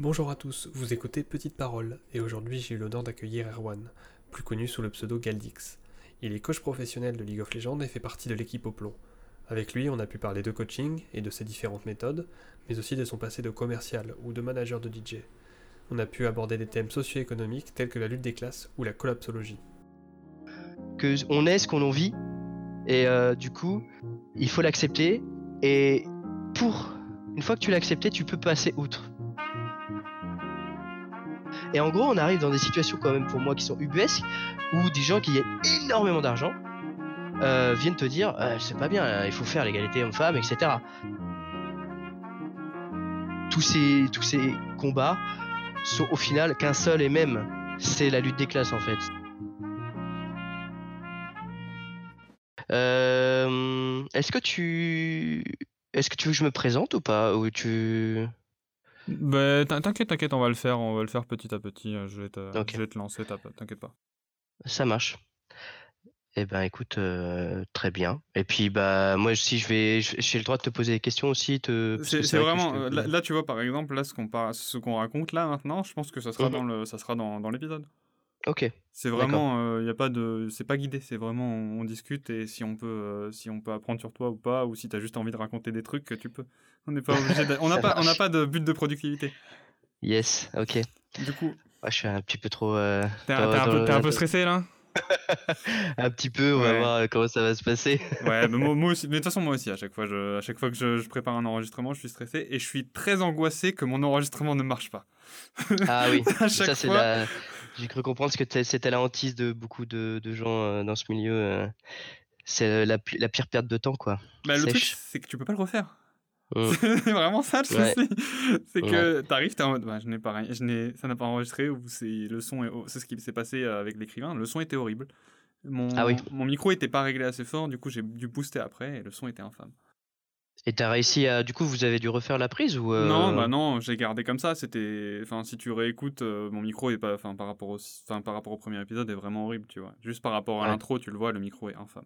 Bonjour à tous, vous écoutez Petite Parole, et aujourd'hui j'ai eu l'honneur d'accueillir Erwan, plus connu sous le pseudo Galdix. Il est coach professionnel de League of Legends et fait partie de l'équipe au. Avec lui, on a pu parler de coaching et de ses différentes méthodes, mais aussi de son passé de commercial ou de manager de DJ. On a pu aborder des thèmes socio-économiques tels que la lutte des classes ou la collapsologie. Que on est ce qu'on en vit, et euh, du coup, il faut l'accepter, et pour une fois que tu l'as accepté, tu peux passer outre. Et en gros, on arrive dans des situations quand même pour moi qui sont ubuesques, où des gens qui ont énormément d'argent euh, viennent te dire euh, c'est pas bien, euh, il faut faire l'égalité homme-femme, etc. Tous ces, tous ces combats sont au final qu'un seul et même, c'est la lutte des classes en fait. Euh, est-ce que tu est-ce que tu veux que je me présente ou pas ou tu Bah, t'in- t'inquiète, t'inquiète, on va le faire, on va le faire petit à petit. euh, Je vais te, je vais te lancer, t'inquiète pas. Ça marche. Eh ben écoute, euh, très bien. Et puis bah moi si je vais, j'ai le droit de te poser des questions aussi. Te... C'est vrai vraiment, te- euh, là, là, tu vois, par exemple, là, ce qu'on par- ce qu'on raconte là maintenant, je pense que ça sera Mhm. dans le, ça sera dans, dans l'épisode. Ok. C'est vraiment, il y a pas de, c'est pas guidé, c'est vraiment, on, on discute et si on peut, euh, si on peut apprendre sur toi ou pas, ou si t'as juste envie de raconter des trucs, tu peux. On n'est pas obligé, de- on n'a pas, on n'a pas de but de productivité. Yes. Ok. Du coup, Ouais, je suis un petit peu trop. euh, t'es un, peu- le- t'es un peu stressé là? Un petit peu. On va voir euh, comment ça va se passer. Ouais, mais moi, moi aussi. Mais de toute façon, moi aussi, à chaque fois, je, à chaque fois que je, je prépare un enregistrement, je suis stressé et je suis très angoissé que mon enregistrement ne marche pas. Ah oui. à chaque ça c'est la. J'ai cru comprendre que t'es- c'était la hantise de beaucoup de, de gens euh, dans ce milieu. euh, C'est la, pi- la pire perte de temps quoi. Bah, le truc, c'est que tu peux pas le refaire. Mm. C'est vraiment ça le Ouais. souci. C'est que t'arrives, t'es en mode, bah, je n'ai pas rien, je n'ai, ça n'a pas enregistré ou c'est le son, est- c'est ce qui s'est passé euh, avec l'écrivain. Le son était horrible. Mon, Ah oui. mon micro était pas réglé assez fort, du coup j'ai dû booster après et le son était infâme. Et t'as réussi à. Du coup, vous avez dû refaire la prise ou euh, Non, bah non, j'ai gardé comme ça. C'était, enfin, si tu réécoutes, euh, mon micro est pas, enfin, par rapport au, enfin, par rapport au premier épisode, est vraiment horrible, tu vois. Juste par rapport à Ouais. l'intro, tu le vois, le micro est infâme.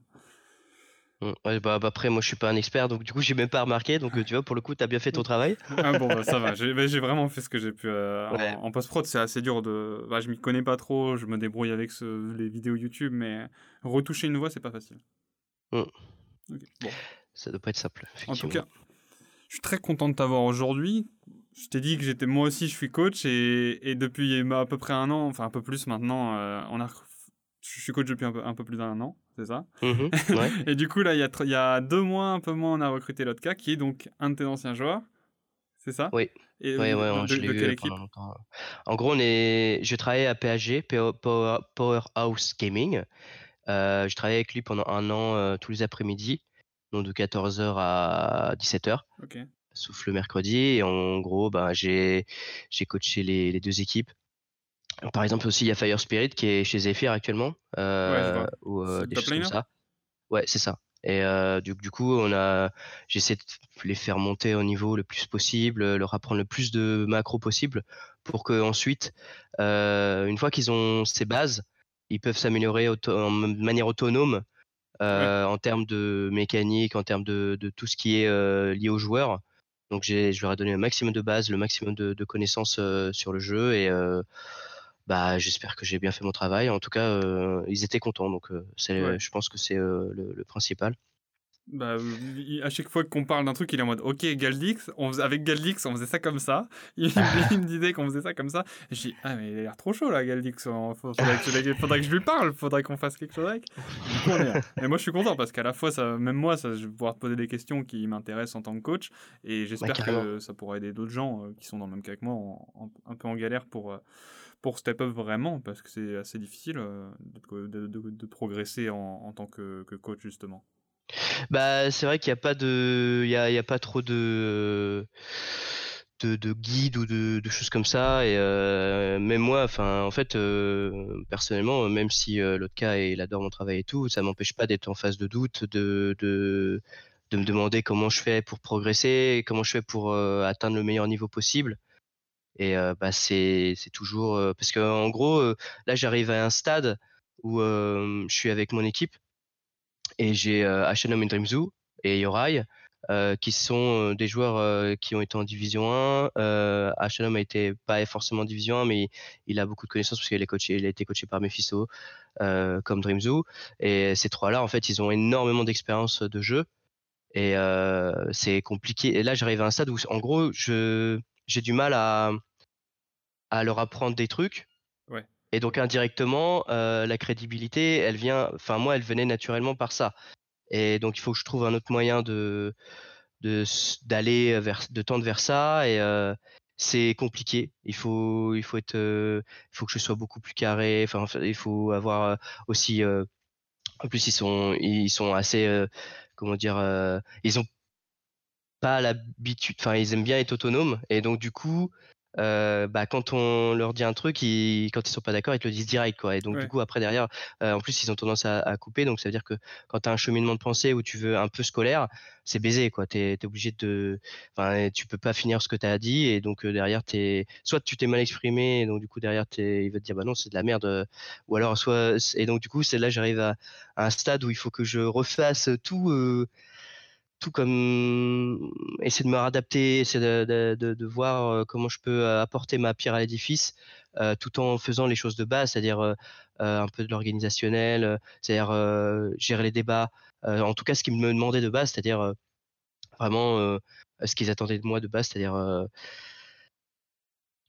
Mm. Ouais, bah, bah, après, moi, je suis pas un expert, donc du coup, j'ai même pas remarqué. Donc, euh, tu vois, pour le coup, t'as bien fait ton travail. ah bon, bah, ça va. J'ai, bah, vraiment fait ce que j'ai pu. euh, en- Ouais. En, post prod, c'est assez dur de. Bah, je m'y connais pas trop. Je me débrouille avec ce- les vidéos YouTube, mais retoucher une voix, c'est pas facile. Mm. Ok, Bon. Ça doit pas être simple. En tout cas, je suis très content de t'avoir aujourd'hui. Je t'ai dit que j'étais moi aussi, je suis coach et, et depuis à peu près un an, enfin un peu plus maintenant, euh, on a, je suis coach depuis un peu, un peu plus d'un an, c'est ça? Mhm, ouais. Et du coup là, il y a, tr- il y a deux mois, un peu moins, on a recruté l'autre cas qui est donc un de tes anciens joueurs, c'est ça? Oui. Et Ouais, de, ouais, de- je de l'ai quelle équipe? pendant longtemps. En gros, on est... je travaillais à PHG, Power- Power- Powerhouse Gaming. Euh, je travaillais avec lui pendant un an euh, tous les après-midi, donc de 14h à 17h, Ok. sauf le mercredi. Et en gros, bah, j'ai j'ai coaché les, les deux équipes. Par exemple, aussi, il y a Fire Spirit qui est chez Zephyr actuellement, euh, ou euh, C'est des choses comme ça. Ouais, c'est ça. Et euh, du, du coup, on a, j'essaie de les faire monter au niveau le plus possible, leur apprendre le plus de macros possible, pour que ensuite, euh, une fois qu'ils ont ces bases, ils peuvent s'améliorer en de manière autonome euh, en termes de mécanique, en termes de, de tout ce qui est euh, lié aux joueurs. Donc j'ai, je leur ai donné le maximum de bases, le maximum de, de connaissances euh, sur le jeu et bah j'espère que j'ai bien fait mon travail. En tout cas, ils étaient contents, donc Ouais. je pense que c'est le, le principal. Bah, il- à chaque fois qu'on parle d'un truc, il est en mode OK, Galdix, on faisait, avec Galdix, on faisait ça comme ça. Il, il me disait qu'on faisait ça comme ça. Et je dis Ah, mais il a l'air trop chaud là, Galdix. Faudrait, faudrait que, je- faudrait que je lui parle, faudrait qu'on fasse quelque chose avec. Et moi, je suis content parce qu'à la fois, ça, même moi, ça, je vais pouvoir te poser des questions qui m'intéressent en tant que coach. Et j'espère que ça pourra aider d'autres gens euh, qui sont dans le même cas que moi, en- en- un peu en galère pour. euh, pour step up vraiment, parce que c'est assez difficile euh, de, de- de- de progresser en, en tant que, que coach, justement. Bah, c'est vrai qu'il n'y a pas de, il y a, pas trop de, de, de guides ou de, choses comme ça. Et euh, même moi, enfin, en fait, euh, personnellement, même si euh, l'autre cas il adore mon travail et tout, ça m'empêche pas d'être en phase de doute, de, de, de me demander comment je fais pour progresser, comment je fais pour atteindre le meilleur niveau possible. Et bah, c'est, c'est toujours parce que en gros, là, j'arrive à un stade où je suis avec mon équipe et j'ai euh, Ashenom et Dreamzoo et Yorai euh, qui sont des joueurs qui ont été en Division 1. Euh, a été pas forcément en Division 1, mais il, a beaucoup de connaissances parce qu'il a été coaché par Mephisto, comme Dreamzoo. Et ces trois-là, en fait, ils ont énormément d'expérience de jeu. Et c'est compliqué. Et là, j'arrive à un stade où, en gros, j'ai du mal à leur apprendre des trucs. Et donc indirectement, la crédibilité, elle vient, enfin moi, elle venait naturellement par ça. Et donc il faut que je trouve un autre moyen de d'aller vers, de tendre vers ça. Et c'est compliqué. Il faut, il faut être, il faut que je sois beaucoup plus carré. Enfin, il faut avoir aussi. en plus, ils sont, ils sont assez, comment dire, ils ont pas l'habitude. Enfin, ils aiment bien être autonomes. Et donc du coup, euh, bah, quand on leur dit un truc, ils, quand ils sont pas d'accord, ils te le disent direct. Quoi. Et donc, du coup, après, derrière, euh, en plus, ils ont tendance à, couper. Donc, ça veut dire que quand tu as un cheminement de pensée où tu veux un peu scolaire, c'est baisé. Tu es, obligé de. Enfin, tu peux pas finir ce que tu as dit. Et donc, euh, derrière, es... soit tu t'es mal exprimé. Et donc, du coup, derrière, es... il va te dire, bah non, c'est de la merde. Ou alors, soit. Et donc, du coup, c'est là, j'arrive à, à, un stade où il faut que je refasse tout tout comme essayer de me réadapter, essayer de, voir comment je peux apporter ma pierre à l'édifice, euh, tout en faisant les choses de base, c'est-à-dire euh, un peu de l'organisationnel, c'est-à-dire gérer les débats. en tout cas, ce qu'ils me demandaient de base, c'est-à-dire vraiment ce qu'ils attendaient de moi de base, c'est-à-dire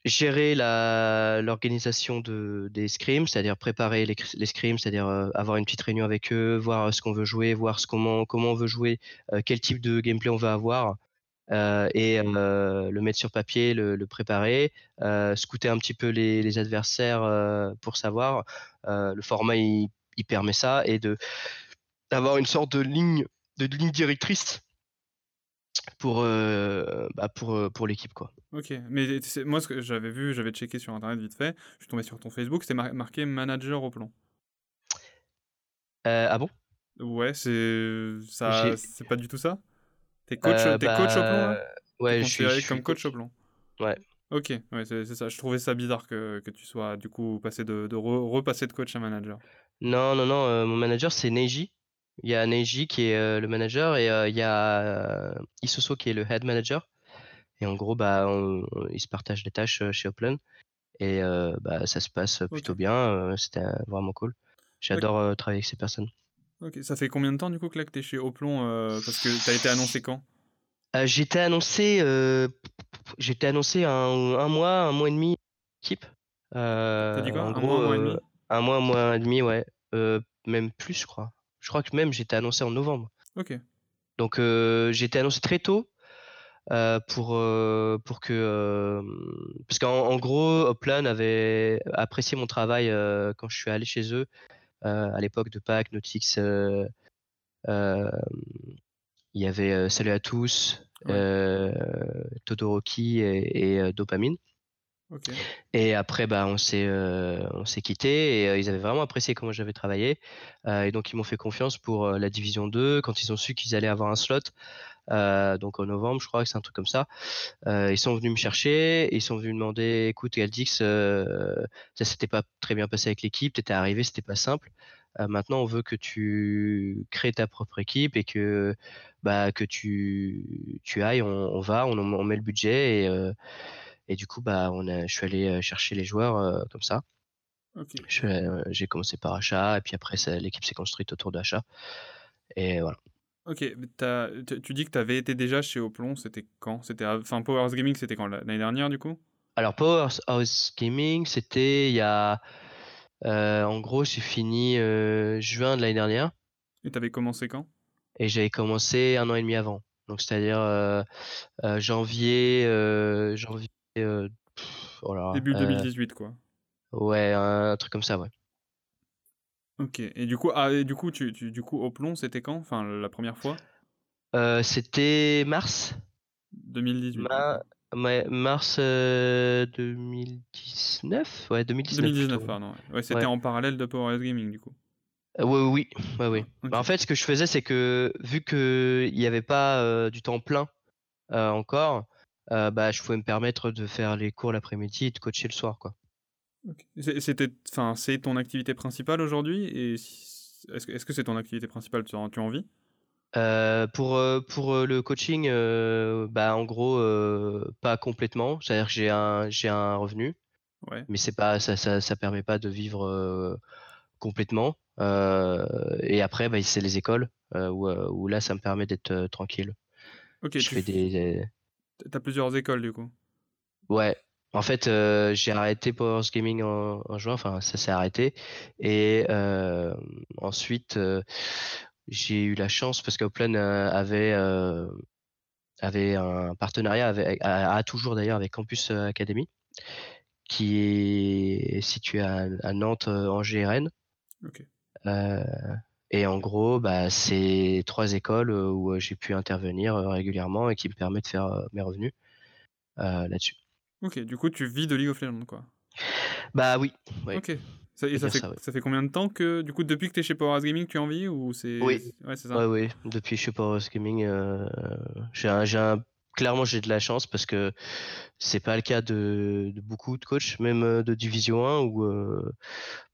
gérer l'organisation de, des scrims, c'est-à-dire préparer les, les scrims, c'est-à-dire euh, avoir une petite réunion avec eux, voir ce qu'on veut jouer, voir ce, comment, comment on veut jouer, euh, quel type de gameplay on va avoir, euh, et le mettre sur papier, le, le préparer, scouter un petit peu les, les adversaires pour savoir. le format, il, il, permet ça, et d'avoir une sorte de ligne, de ligne directrice pour, bah pour, pour l'équipe, quoi. Ok, mais moi, ce que j'avais vu, j'avais checké sur internet vite fait, je suis tombé sur ton Facebook, c'était marqué manager au plan. Euh, ah bon? Ouais, c'est ça, c'est pas du tout ça? T'es coach, euh, coach au plan bah, Ouais, je suis, comme coach, au plan? Ouais. Ok, ouais, c'est ça. Je trouvais ça bizarre que, que, tu sois du coup passé de, de repasser de coach à manager. Non, non, non, euh, mon manager c'est Neji. Il y a Neji qui est le manager et il y a Isoso qui est le head manager. Et en gros, bah, ils se partagent les tâches chez Upland. Et bah, ça se passe plutôt bien. C'était vraiment cool. J'adore travailler avec ces personnes. Ok, ça fait combien de temps du coup que là que tu es chez Oplon Parce que tu as été annoncé quand? J'étais annoncé, j'étais annoncé un, un, mois, un mois et demi équipe. T'as dit quoi? Un, mois, un mois et demi? Un mois, un mois et demi, ouais. même plus, je crois. Je crois que même j'étais annoncé en novembre. Ok. Donc j'ai été annoncé très tôt. Euh, pour, euh, pour que. Euh, parce qu'en gros, Upland avait apprécié mon travail quand je suis allé chez eux à l'époque de Pâques, Notix. il y avait Salut à tous, Todoroki et, Dopamine. Et après, bah, on s'est on s'est quitté et ils avaient vraiment apprécié comment j'avais travaillé. et donc, ils m'ont fait confiance pour la division 2 quand ils ont su qu'ils allaient avoir un slot. Euh, donc en novembre, je crois que c'est un truc comme ça. Euh, ils sont venus me chercher, ils sont venus me demander, écoute Galdix, euh, ça s'était pas très bien passé avec l'équipe, t'étais arrivé, c'était pas simple. maintenant, on veut que tu crées ta propre équipe et que bah que tu tu ailles, on, va, on, on, met le budget et et du coup bah on a, je suis allé chercher les joueurs comme ça. J'ai commencé par achat et puis après l'équipe s'est construite autour d'achat et voilà. Ok, tu dis que tu avais été déjà chez Oplon, c'était quand? C'était enfin Powerhouse Gaming, c'était quand? L'année dernière du coup? Alors Powerhouse Gaming, c'était il y a euh, en gros, j'ai fini euh, juin de l'année dernière. Et tu avais commencé quand? Et j'avais commencé un an et demi avant. Donc c'est-à-dire euh, janvier janvier oh début 2018 quoi. Ouais, un truc comme ça, ouais. Ok. Et du coup, ah, et du coup, tu, tu, du coup, au plomb, c'était quand? Enfin, la première fois? C'était mars. 2018. mars 2019 Ouais, 2019. 2019, pardon. Ouais, c'était en parallèle de Power Gaming, du coup. Euh, oui, oui, oui. Bah, en fait, ce que je faisais, c'est que vu qu'il n'y avait pas euh, du temps plein encore, bah, je pouvais me permettre de faire les cours l'après-midi et de coacher le soir, quoi. C'était, enfin, c'est ton activité principale aujourd'hui et est-ce, est-ce que c'est ton activité principale Tu en, tu en vis? Euh, pour, pour le coaching, bah, en gros, pas complètement. C'est-à-dire que j'ai un, j'ai un revenu, Ouais. mais c'est pas, ça, ça, ça permet pas de vivre complètement. et après, bah, c'est les écoles où, où là, ça me permet d'être tranquille. Je fais des, as plusieurs écoles du coup. Ouais, en fait, j'ai arrêté Powers Gaming en, en juin, enfin ça s'est arrêté. Et ensuite, j'ai eu la chance parce qu'Open avait avait un partenariat avec, a, toujours d'ailleurs avec Campus Academy, qui est situé à, Nantes, en GRN. Et en gros, bah, c'est trois écoles où j'ai pu intervenir régulièrement et qui me permet de faire mes revenus là-dessus. Ok, du coup, tu vis de League of Legends, quoi. Bah oui. Ok. Ça, et ça fait, ça, fait, combien de temps que, du coup, depuis que tu es chez Power Gaming, tu en vis ou c'est... Oui. Ouais, c'est ça? Ouais, oui. Depuis chez Power Gaming, euh, j'ai un, clairement, j'ai de la chance parce que c'est pas le cas de, beaucoup de coachs, même euh, de Division 1, où euh,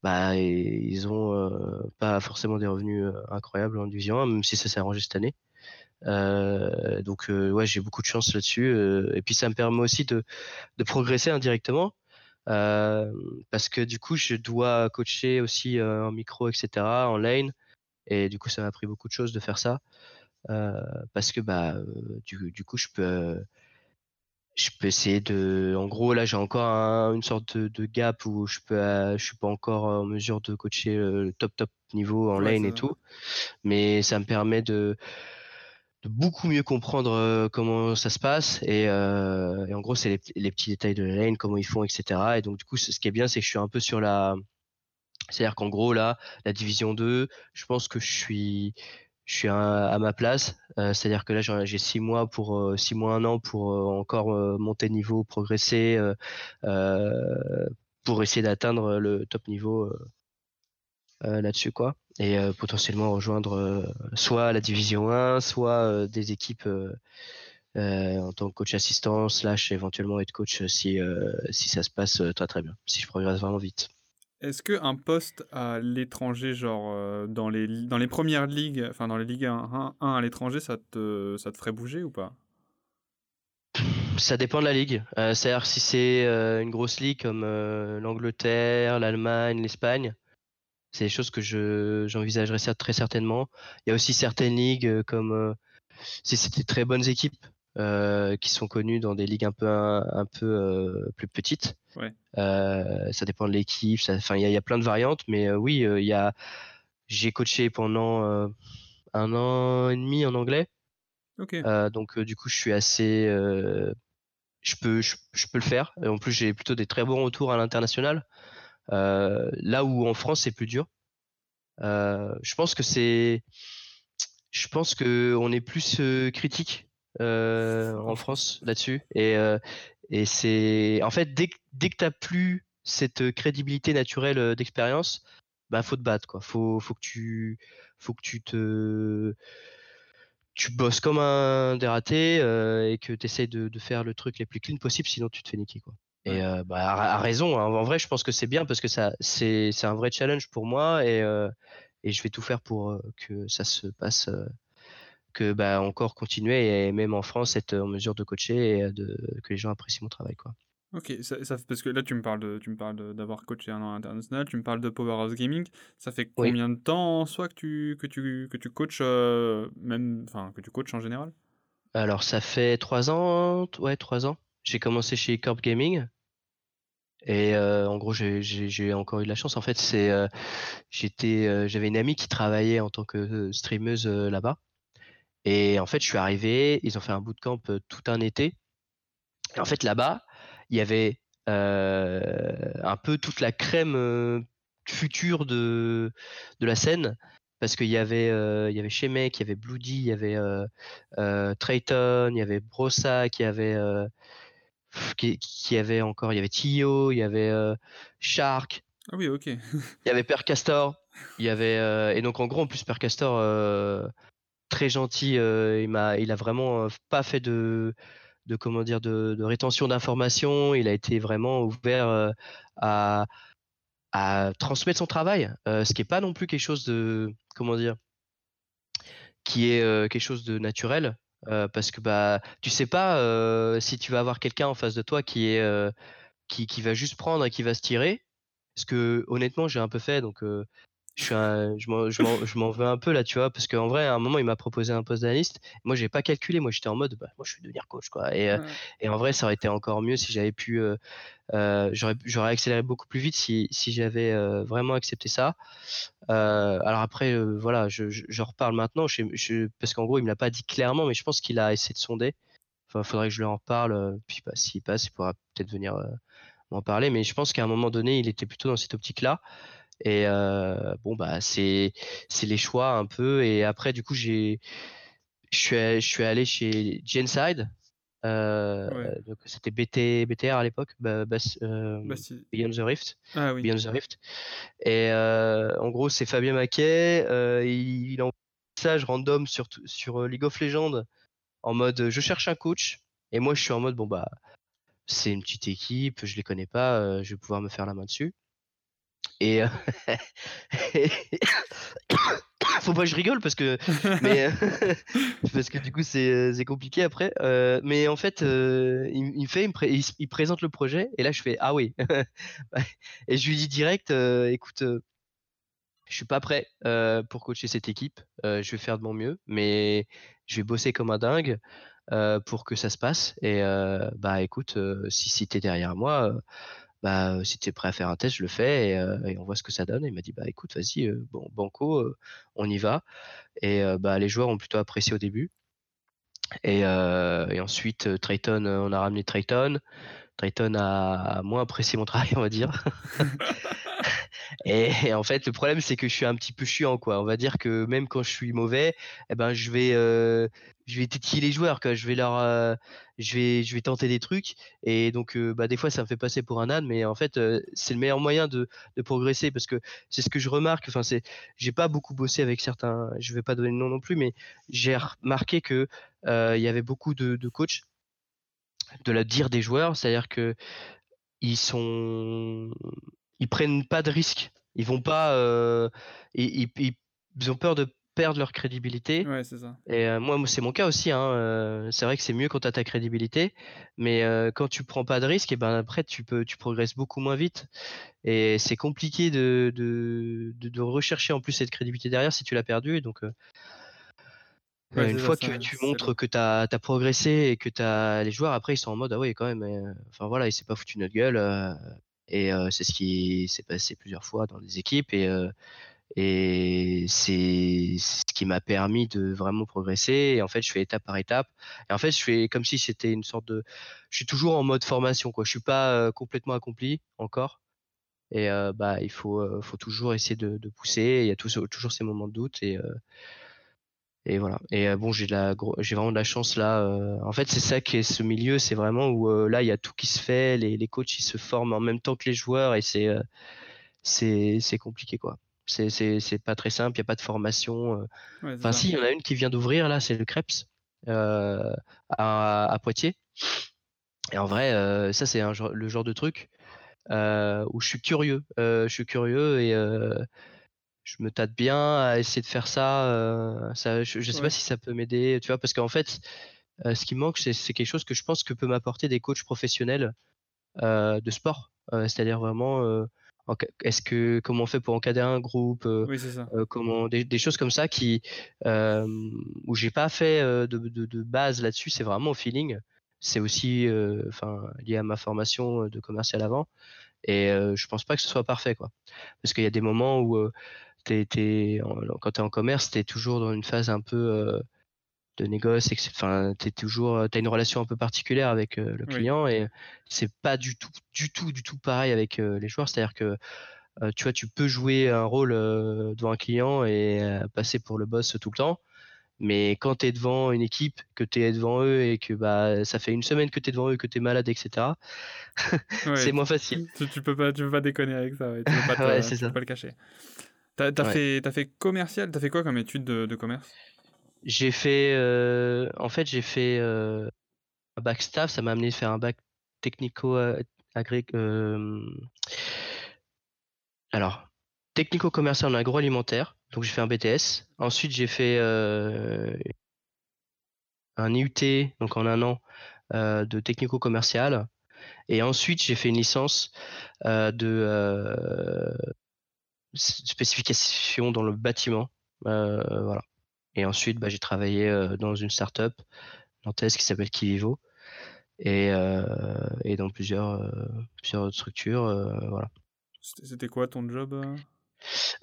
bah, ils ont euh, pas forcément des revenus incroyables en Division 1, même si ça s'est arrangé cette année. Donc ouais, j'ai beaucoup de chance là-dessus. et puis ça me permet aussi de, de progresser indirectement parce que du coup, je dois coacher aussi en micro, etc., en lane. Et du coup, ça m'a pris beaucoup de choses de faire ça. Euh, parce que bah, du, du, coup, je peux, je peux essayer de. En gros, là, j'ai encore une sorte de, gap où je peux, je suis pas encore en mesure de coacher le top top niveau en lane et tout. Mais ça me permet de de beaucoup mieux comprendre euh, comment ça se passe et, euh, et en gros c'est les, les, petits détails de la lane comment ils font etc et donc du coup ce qui est bien c'est que je suis un peu sur la c'est à dire qu'en gros là la division 2 je pense que je suis je suis à, ma place euh, c'est à dire que là j'ai six mois pour euh, six mois un an pour euh, encore monter de niveau progresser pour essayer d'atteindre le top niveau là-dessus quoi et potentiellement rejoindre soit la division 1, soit des équipes en tant que coach assistant, slash éventuellement être coach si, si ça se passe très très bien, si je progresse vraiment vite. Est-ce qu'un poste à l'étranger, genre dans, les, dans les premières ligues, enfin dans les ligues 1, 1 à l'étranger, ça te, ça te ferait bouger ou pas? Ça dépend de la ligue. C'est-à-dire si c'est une grosse ligue comme l'Angleterre, l'Allemagne, l'Espagne, c'est des choses que je j'envisagerais très certainement. Il y a aussi certaines ligues euh, comme euh, si c'était très bonnes équipes euh, qui sont connues dans des ligues un peu un, peu euh, plus petites. Ouais. Euh, ça dépend de l'équipe. Enfin, il y, y, a plein de variantes, mais oui, il y a. J'ai coaché pendant un an et demi en anglais. Okay. donc du coup, je suis assez. je peux je, je, peux le faire. Et en plus, j'ai plutôt des très bons retours à l'international. Là où en France c'est plus dur. Je pense que c'est, je pense que on est plus critique en France là-dessus et et c'est en fait dès, dès que tu n'as plus cette crédibilité naturelle d'expérience, bah faut te battre quoi. Faut faut que tu faut que tu te tu bosses comme un dératé et que tu essayes de, de, faire le truc les plus clean possible sinon tu te fais niquer quoi. Et euh, bah, à, raison. Hein. En vrai, je pense que c'est bien parce que ça, c'est, un vrai challenge pour moi et, euh, et je vais tout faire pour euh, que ça se passe, euh, que bah, encore continuer et même en France être en mesure de coacher et de, que les gens apprécient mon travail, quoi. Ok, ça, ça, parce que là tu me parles de, tu me parles d'avoir coaché un an international, tu me parles de Powerhouse Gaming. Ça fait combien oui. de temps en soi que tu que tu que tu coaches même, enfin que tu coaches en général? Alors ça fait trois ans, ouais trois ans. J'ai commencé chez Corp Gaming. Et euh, en gros, j'ai encore eu de la chance. En fait, c'est euh, j'étais, j'avais une amie qui travaillait en tant que streameuse là-bas. Et en fait, je suis arrivé. Ils ont fait un bootcamp tout un été. Et en fait, là-bas, il y avait un peu toute la crème future de de la scène parce qu'il y avait il y avait Shemek, il y avait Bloody, il y avait Trayton, il y avait Brossa, il y avait qui, qui, avait encore, il y avait Tio, il y avait euh, Shark. Ah oui, ok. il y avait Père Castor. Il y avait euh, et donc en gros en plus Père Castor euh, très gentil. il m'a, il a vraiment pas fait de de comment dire de, rétention d'informations. Il a été vraiment ouvert à à transmettre son travail, ce qui est pas non plus quelque chose de comment dire qui est euh, quelque chose de naturel. euh, parce que bah tu sais pas euh, si tu vas avoir quelqu'un en face de toi qui est euh, qui, qui va juste prendre et qui va se tirer. Parce que honnêtement j'ai un peu fait donc euh, je suis un- je m'en- veux un peu là tu vois parce qu'en vrai à un moment il m'a proposé un poste d'analyste. Moi j'ai pas calculé moi j'étais en mode bah, moi je vais devenir coach quoi et, euh, et en vrai ça aurait été encore mieux si j'avais pu euh, euh, j'aurais accéléré beaucoup plus vite si, si j'avais vraiment accepté ça. Alors après, voilà, je, je, je reparle maintenant, je, je- parce qu'en gros, il me l'a pas dit clairement, mais je pense qu'il a essayé de sonder. Enfin, faudrait que je lui en reparle. euh, Puis bah, s'il passe, il pourra peut-être venir m'en parler. Mais je pense qu'à un moment donné, il était plutôt dans cette optique-là. Et bon, bah, c'est c'est les choix un peu. Et après, du coup, j'ai je suis je suis allé chez Genside. Euh, Ouais. donc c'était BT, BTR à l'époque, bah, bah, euh, Bastille. Beyond the Rift. Ah oui. Beyond the Rift. Et euh, en gros, c'est Fabien Maquet. il, il envoie un message random sur, sur League of Legends en mode je cherche un coach. Et moi, je suis en mode bon, bah, c'est une petite équipe, je les connais pas, je vais pouvoir me faire la main dessus. Et. euh, Faut pas que je rigole parce que. Mais, euh, parce que du coup, c'est euh, compliqué après. Mais en fait, il, il fait, il, me pré- il s- il présente le projet. Et là, je fais Ah oui. et je lui dis direct écoute, je suis pas prêt euh, pour coacher cette équipe. Euh, je vais faire de mon mieux, mais je vais bosser comme un dingue euh, pour que ça se passe. Et bah écoute, si, si t'es derrière moi, bah si t'es prêt à faire un test, je le fais et, on voit ce que ça donne. Il m'a dit bah écoute, vas-y, bon, banco, on y va. Et bah les joueurs ont plutôt apprécié au début. Et, ensuite, on a ramené Trayton. Trayton a, moins apprécié mon travail, on va dire. Et, et en fait, le problème, c'est que je suis un petit peu chiant, quoi. On va dire que même quand je suis mauvais, eh ben, je vais, euh, je vais tétiller les joueurs, quoi. Je vais leur, euh, je vais, je vais tenter des trucs. Et donc, euh, bah, des fois, ça me fait passer pour un âne, mais en fait, euh, c'est le meilleur moyen de, de progresser parce que c'est ce que je remarque. Enfin, c'est, j'ai pas beaucoup bossé avec certains. Je vais pas donner le nom non plus, mais j'ai remarqué que il y avait beaucoup de, de coachs de la dire des joueurs, c'est-à-dire que ils sont, ils prennent pas de risques. Ils vont pas, euh, ils, ils- ils ont peur de perdre leur crédibilité. Ouais, c'est ça. Et euh, moi, c'est mon cas aussi. Hein. euh, c'est vrai que c'est mieux quand tu as ta crédibilité, mais quand tu prends pas de risques, et ben après tu peux, tu progresses beaucoup moins vite. Et c'est compliqué de, de, de, de rechercher en plus cette crédibilité derrière si tu l'as perdue. Donc, Ouais, une fois ça- que tu montres que tu as, progressé et que as les joueurs, après ils sont en mode ah ouais, quand même. euh, Enfin voilà, il s'est pas foutu notre gueule. euh, et euh, c'est ce qui s'est passé plusieurs fois dans des équipes. Et, et c'est ce qui m'a permis de vraiment progresser. Et en fait, je fais étape par étape. Et en fait, je fais comme si c'était une sorte de. Je suis toujours en mode formation, quoi. Je suis pas complètement accompli encore. Et bah, il faut, faut toujours essayer de, de pousser. Il y a toujours ces moments de doute. Et, et voilà. Et euh, bon, j'ai la vraiment de la chance là. euh, en fait, c'est ça qui est ce milieu, c'est vraiment où euh, là, il y a tout qui se fait. Les, les coachs, ils se forment en même temps que les joueurs. Et c'est c'est c'est compliqué, quoi. C'est c'est c'est pas très simple. Il y a pas de formation. Ouais, Enfin, si, il y en a une qui vient d'ouvrir là, c'est le Krebs à, à Poitiers. Et en vrai, ça c'est le genre de truc où je suis curieux. Je suis curieux et je me tâte bien à essayer de faire ça. euh, ça je, je sais Ouais. pas si ça peut m'aider, tu vois, parce qu'en fait, euh, ce qui manque, c'est quelque chose que je pense que peut m'apporter des coachs professionnels euh, de sport. C'est-à-dire vraiment, est-ce que comment on fait pour encadrer un groupe Oui, ça. comment des, des choses comme ça qui où j'ai pas fait de, de, de base là-dessus c'est vraiment au feeling c'est aussi enfin lié à ma formation de commercial avant et je pense pas que ce soit parfait quoi parce qu'il y a des moments où euh, quand tu es en commerce tu es toujours dans une phase un peu euh, de négoce enfin t'es toujours t'as une relation un peu particulière avec euh, le Oui. client et c'est pas du tout du tout du tout pareil avec euh, les joueurs c'est à dire que euh, tu vois, tu peux jouer un rôle euh, devant un client et euh, passer pour le boss tout le temps. Mais quand tu es devant une équipe, que tu es devant eux et que bah, ça fait une semaine que tu es devant eux, que tu es malade, etc., Ouais, c'est moins facile. tu, tu peux pas, tu peux pas déconner avec ça. ouais, Tu peux pas, te- Ouais, c'est tu peux pas le cacher. T'as as Ouais. fait, fait commercial. T'as fait quoi comme étude de, de commerce? J'ai fait, euh, en fait, j'ai fait euh, un bac staff, ça m'a amené à faire un bac technico agré. euh, alors, technico-commercial en agroalimentaire. Donc j'ai fait un BTS. Ensuite j'ai fait un IUT, donc en un an, de technico-commercial. Et ensuite j'ai fait une licence de spécification dans le bâtiment. voilà. Et ensuite bah, j'ai travaillé dans une start-up nantaise qui s'appelle Kivivo. Et, et dans plusieurs, plusieurs autres structures. voilà. C'était quoi ton job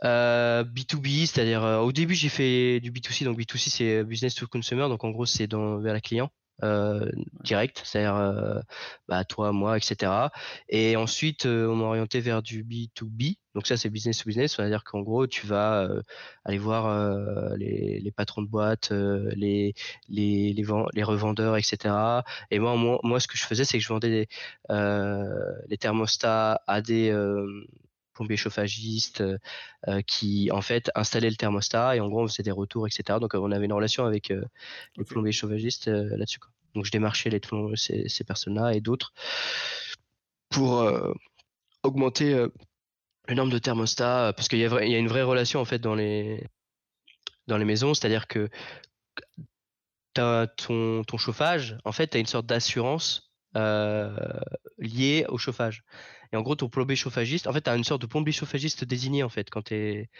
euh, B2B, c'est-à-dire euh, au début j'ai fait du B2C, donc B2C c'est business to consumer, donc en gros c'est vers la client. Euh, direct, c'est-à-dire euh, bah, toi, moi, etc. Et ensuite, on m'a orienté vers du B2B. Donc ça, c'est business to business, c'est-à-dire qu'en gros, tu vas aller voir les, les, patrons de boîte, les, les, les, les, revendeurs, etc. Et moi, moi, moi, ce que je faisais, c'est que je vendais des, les thermostats à des plombier chauffagiste euh, euh, qui en fait installait le thermostat et en gros on faisait des retours etc donc on avait une relation avec euh, les plombiers chauffagistes là-dessus donc je démarchais les ces, ces personnes là et d'autres pour augmenter le nombre de thermostats parce qu'il y, y, a une vraie relation en fait dans les dans les maisons. C'est à dire que ton, ton chauffage en fait tu as une sorte d'assurance liée au chauffage et en gros, ton plombier chauffagiste, en fait, tu as une sorte de plombier chauffagiste désigné en fait quand tu es,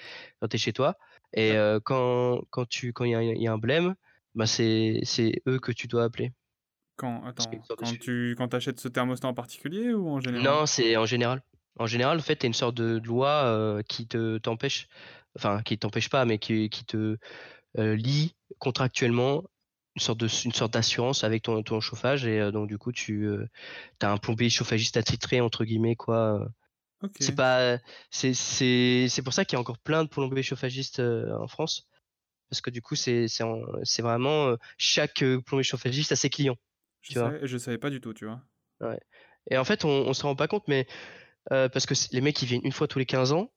quand es chez toi. Et euh, quand quand tu quand il y, a un blême, bah c'est eux que tu dois appeler. Quand attends, quand tu quand achètes ce thermostat en particulier ou en général? Non, c'est en général. En général, en fait, tu as une sorte de loi euh, qui te t'empêche, enfin qui t'empêche pas, mais qui, qui te euh, lie contractuellement une sorte de une sorte d'assurance avec ton, ton chauffage et euh, donc du coup tu euh, as un plombier chauffagiste attitré entre guillemets quoi c'est pas c'est c'est pour ça qu'il y a encore plein de plombiers chauffagistes euh, en France. Parce que du coup c'est c'est vraiment chaque plombier chauffagiste a ses clients je, tu savais, je savais pas du tout tu vois. Ouais. et en fait on, on se rend pas compte mais parce que les mecs ils viennent une fois tous les 15 ans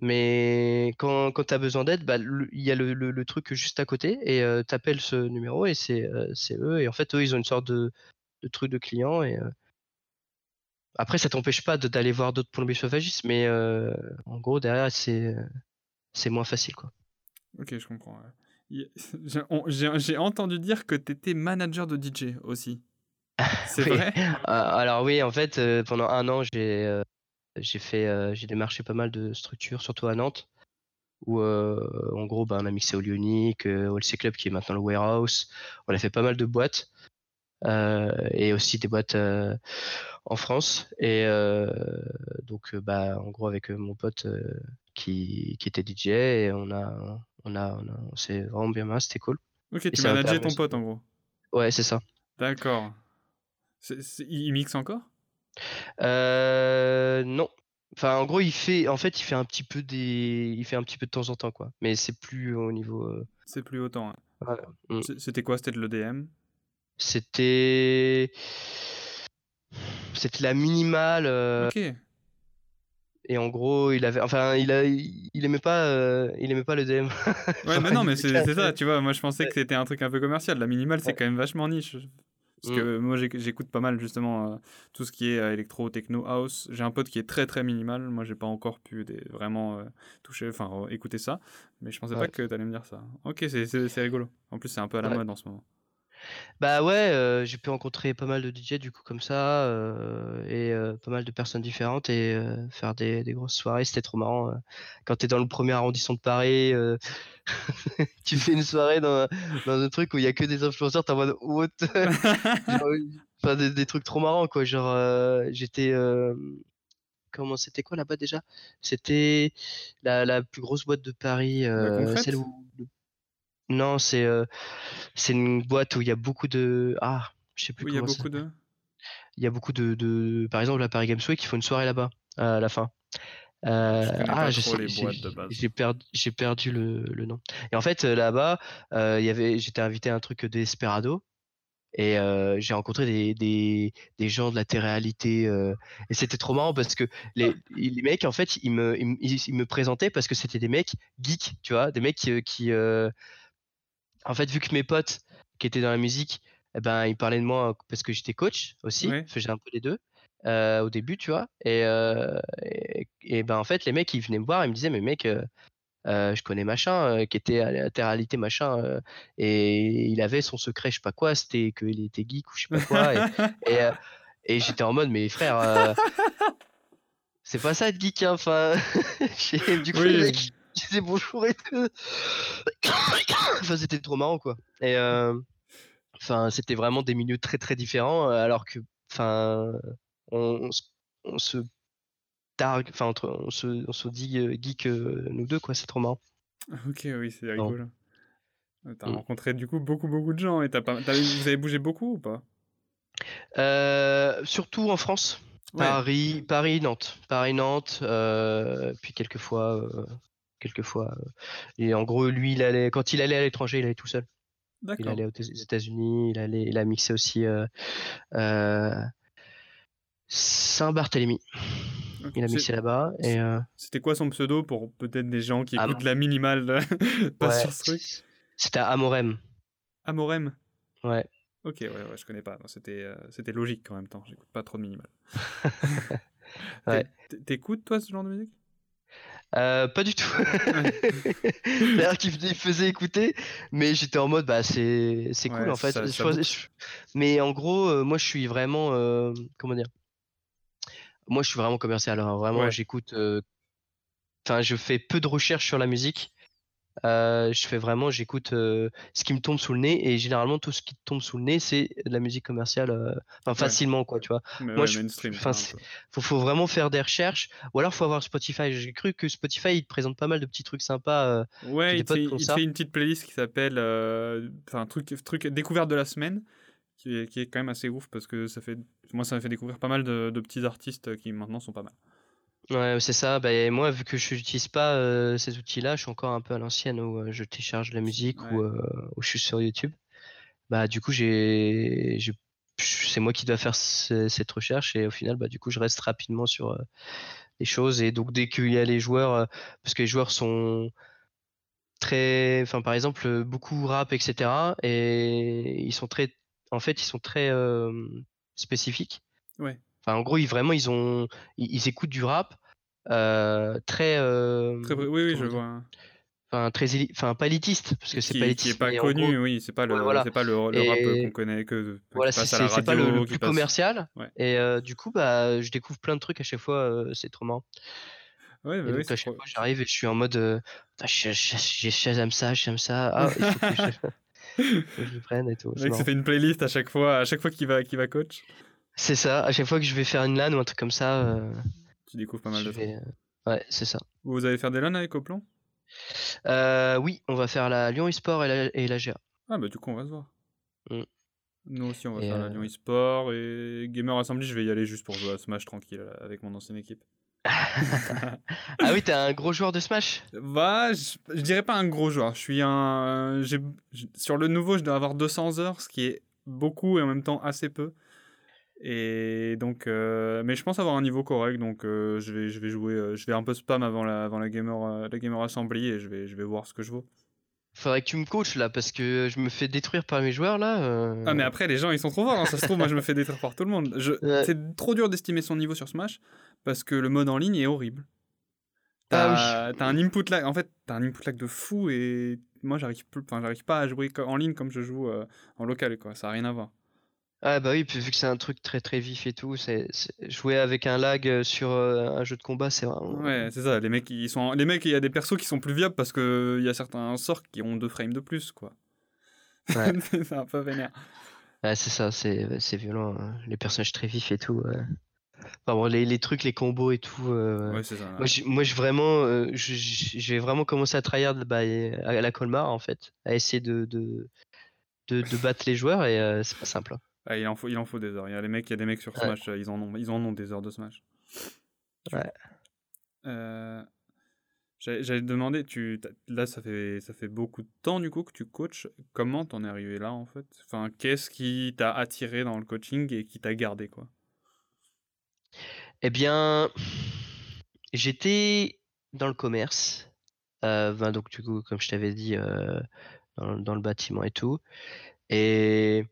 mais quand, quand tu as besoin d'aide, bah, il y a le, le, truc juste à côté et euh, tu appelles ce numéro et c'est euh, eux. Et en fait, eux, ils ont une sorte de, de truc de client. Et, euh... Après, ça t'empêche pas d'aller voir d'autres plombiers chauffagistes, mais en gros, derrière, c'est moins facile. Quoi. Ok, je comprends. J'ai entendu dire que tu étais manager de DJ aussi. C'est vrai? Alors oui, en fait, pendant un an, j'ai j'ai fait, euh, j'ai démarché pas mal de structures, surtout à Nantes, où euh, en gros, bah, on a mixé au Lyonique, euh, au LC Club qui est maintenant le Warehouse. On a fait pas mal de boîtes. et aussi des boîtes en France. Et donc, bah, en gros, avec mon pote qui, qui, était DJ, et on a, on a, on, s'est vraiment bien marré, c'était cool. Ok, tu manageais ton pote en gros. Ouais, c'est ça. D'accord. Il mixe encore? Euh, non. Enfin, en gros, il fait, en fait, il fait un petit peu des, il fait un petit peu de temps en temps, quoi. Mais c'est plus au niveau. Euh, c'est plus autant. Mm. C'était quoi? C'était de l'EDM C'était, c'était la minimale. Euh, ok. Et en gros, il avait, enfin, il a, il aimait pas, il aimait pas l'EDM. ouais, mais non, mais c'est ça, tu vois. Moi, je pensais que c'était un truc un peu commercial. La minimale, c'est quand même vachement niche. Parce mm. que moi, j'écoute pas mal justement euh, tout ce qui est euh, électro, techno, house. J'ai un pote qui est très très minimal. Moi, j'ai pas encore pu vraiment euh, toucher, enfin écouter ça. Mais je pensais pas que tu allais me dire ça. Ok, c'est rigolo. En plus, c'est un peu à la mode en ce moment. Bah ouais, euh, j'ai pu rencontrer pas mal de DJ du coup comme ça euh, et euh, pas mal de personnes différentes et faire des, des, grosses soirées, c'était trop marrant. Quand t'es dans le premier arrondissement de Paris, tu fais une soirée dans, dans, un truc où il y a que des influenceurs, t'es en mode what? Enfin des, des, trucs trop marrants quoi. Genre j'étais comment c'était quoi là-bas déjà? C'était la, la, plus grosse boîte de Paris, celle où non, c'est euh, c'est une boîte où il y a beaucoup de ah, je sais plus il y a beaucoup de il y a beaucoup de, de par exemple la Paris Games Week, ils font une soirée là-bas à la fin. Euh, ah, j'ai perdu, j'ai perdu le, le, nom. Et en fait, là-bas, euh, il y avait, j'étais invité à un truc d'Esperado et euh, j'ai rencontré des, des, des, gens de la télé-réalité et c'était trop marrant parce que les, les mecs, en fait, ils me, ils, ils me présentaient parce que c'était des mecs geeks, tu vois, des mecs qui, qui en fait, vu que mes potes qui étaient dans la musique, eh ben, ils parlaient de moi parce que j'étais coach aussi, j'ai un peu les deux. euh, au début, tu vois. Et, euh, et, et ben en fait, les mecs, ils venaient me voir, ils me disaient, mais mec, euh, je connais machin, qui était à la latéralité machin, et il avait son secret, je sais pas quoi, c'était qu'il était geek ou je sais pas quoi. Et, j'étais en mode, mais frère, c'est pas ça être geek, hein, enfin. du coup, Oui. les mecs, bonjour et tout. enfin, c'était trop marrant, quoi. Et euh, enfin, c'était vraiment des milieux très très différents, euh, alors que, enfin, on, on se- on se targue, enfin, entre- on se, on se dit euh, geek nous deux, quoi, c'est trop marrant. Ok, oui, c'est rigolo. T'as Mm. rencontré du coup beaucoup beaucoup de gens et t'as pas... t'as- vous avez bougé beaucoup ou pas? Euh, surtout en France. Ouais. Paris, Paris, Nantes, Paris, Nantes, euh, puis quelquefois, euh, quelquefois. euh, et en gros, lui, il allait, quand il allait à l'étranger, il allait tout seul. Il allait aux États-Unis, il allait, il a mixé aussi euh, euh, Saint-Barthélemy. Il a mixé là-bas et euh, C'était quoi son pseudo pour peut-être des gens qui Ah, écoutent la minimale pas ouais, sur ce truc? c'était Amorem. Amorem? Ouais. Ok, ouais, ouais, je connais pas. C'était c'était logique en même temps. J'écoute pas trop de minimal. Ouais. T'é- T'écoutes toi ce genre de musique? Euh, pas du tout. D'ailleurs, qui me faisait écouter, mais j'étais en mode, bah, c'est c'est cool Ouais, en fait. ça- Je ça pense- boucle. je- Mais en gros, euh, moi, je suis vraiment, euh, comment dire? Moi, je suis vraiment commercial. hein. Vraiment, Ouais. j'écoute. Enfin, je fais peu de recherches sur la musique. Euh, je fais vraiment, j'écoute euh, ce qui me tombe sous le nez, et généralement, tout ce qui te tombe sous le nez, c'est de la musique commerciale. euh, Enfin, facilement, quoi, tu vois. Mais Moi, ouais, je- enfin, faut, faut vraiment faire des recherches, ou alors faut avoir Spotify. J'ai cru que Spotify, il te présente pas mal de petits trucs sympas. Ouais, il te, il fait une petite playlist qui s'appelle enfin truc truc découverte de la semaine qui est, qui est quand même assez ouf parce que ça fait moi ça m'a fait découvrir pas mal de, de petits artistes qui maintenant sont pas mal. Ouais, c'est ça. Bah, et moi, vu que je n'utilise pas euh, ces outils-là, je suis encore un peu à l'ancienne où euh, je télécharge la musique ou Ouais. euh, où je suis sur YouTube. Bah, du coup, j'ai, c'est moi qui dois faire ce- cette recherche et au final, bah, du coup, je reste rapidement sur les choses. Et donc, dès qu'il y a les joueurs, parce que les joueurs sont très, enfin, par exemple, beaucoup rap, etc. Et ils sont très, en fait, ils sont très spécifiques. Ouais. Enfin, en gros, ils vraiment, ils ont, ils, ils écoutent du rap euh, très, euh, Très, oui oui, comment je vois. enfin très, enfin pas élitiste parce que c'est pas qui est pas connu, gros, oui, c'est pas le ouais, voilà. c'est pas le, le rap Et- qu'on connaît que voilà, c'est pas le, plus passe- commercial. Ouais. Et euh, du coup, bah, je découvre plein de trucs à chaque fois. euh, c'est trop marrant. Ouais, Et bah oui, donc à chaque fois, j'arrive et je suis en mode, euh, j'aime ça, j'aime ça. Ah, il faut que je, je le prenne et tout. C'est fait une playlist à chaque fois, à chaque fois qu'il va, qu'il va coach. C'est ça. À chaque fois que je vais faire une LAN ou un truc comme ça, euh, Tu découvres pas mal de vais, euh, ouais, c'est ça. Vous allez faire des LAN avec Oplon Euh, oui, on va faire la Lyon eSport et la, et la GA. Ah bah du coup on va se voir. Mm. Nous aussi on va Et, faire la Lyon eSport et Gamer Assembly je vais y aller juste pour jouer à Smash tranquille avec mon ancienne équipe. Ah oui, t'es un gros joueur de Smash? Bah, je, je dirais pas un gros joueur. Je suis un. j'ai- j'- sur le nouveau, je dois avoir 200 heures, ce qui est beaucoup et en même temps assez peu. Et donc, euh, mais je pense avoir un niveau correct, donc euh, je vais, je vais jouer, euh, je vais un peu spam avant la, avant la gamer, la gamer assembly et je vais, je vais voir ce que je vaux. Faudrait que tu me coaches là, parce que je me fais détruire par mes joueurs là. Ah mais après les gens ils sont trop forts, hein, ça se trouve moi je me fais détruire par tout le monde. Ouais. C'est trop dur d'estimer son niveau sur Smash parce que le mode en ligne est horrible. Ah T'as un input lag, en fait t'as un input lag de fou et moi j'arrive plus, enfin j'arrive pas à jouer en ligne comme je joue en local quoi, ça a rien à voir. Ah bah oui, puis vu que c'est un truc très très vif et tout, c'est c'est- jouer avec un lag euh, sur euh, un jeu de combat, c'est vraiment. Ouais c'est ça, les mecs ils sont, les mecs il y a des persos qui sont plus viables parce que il y a certains sorts qui ont deux frames de plus quoi. Ouais. c'est un peu vénère. Ouais, c'est ça, c'est c'est violent. hein. Les personnages très vifs et tout. ouais. Enfin bon, les, les trucs, les combos et tout. euh, Ouais c'est ça. Moi, je vraiment, euh, je, je- vraiment commencer à tryhard bah, à la Colmar en fait, à essayer de de, de, de battre les joueurs et euh, c'est pas simple. hein. Ah, il en faut, il en faut des heures. Il y a des mecs, il y a des mecs sur. Smash, euh, ils en ont, ils en ont des heures de Smash. Ouais. Euh, J'allais te demander, tu, là ça fait, ça fait beaucoup de temps du coup que tu coaches. Comment t'en es arrivé là en fait? Enfin, qu'est-ce qui t'a attiré dans le coaching et qui t'a gardé quoi? Eh bien, j'étais dans le commerce, euh, ben, donc du coup, comme je t'avais dit, euh, dans, dans le bâtiment et tout. Et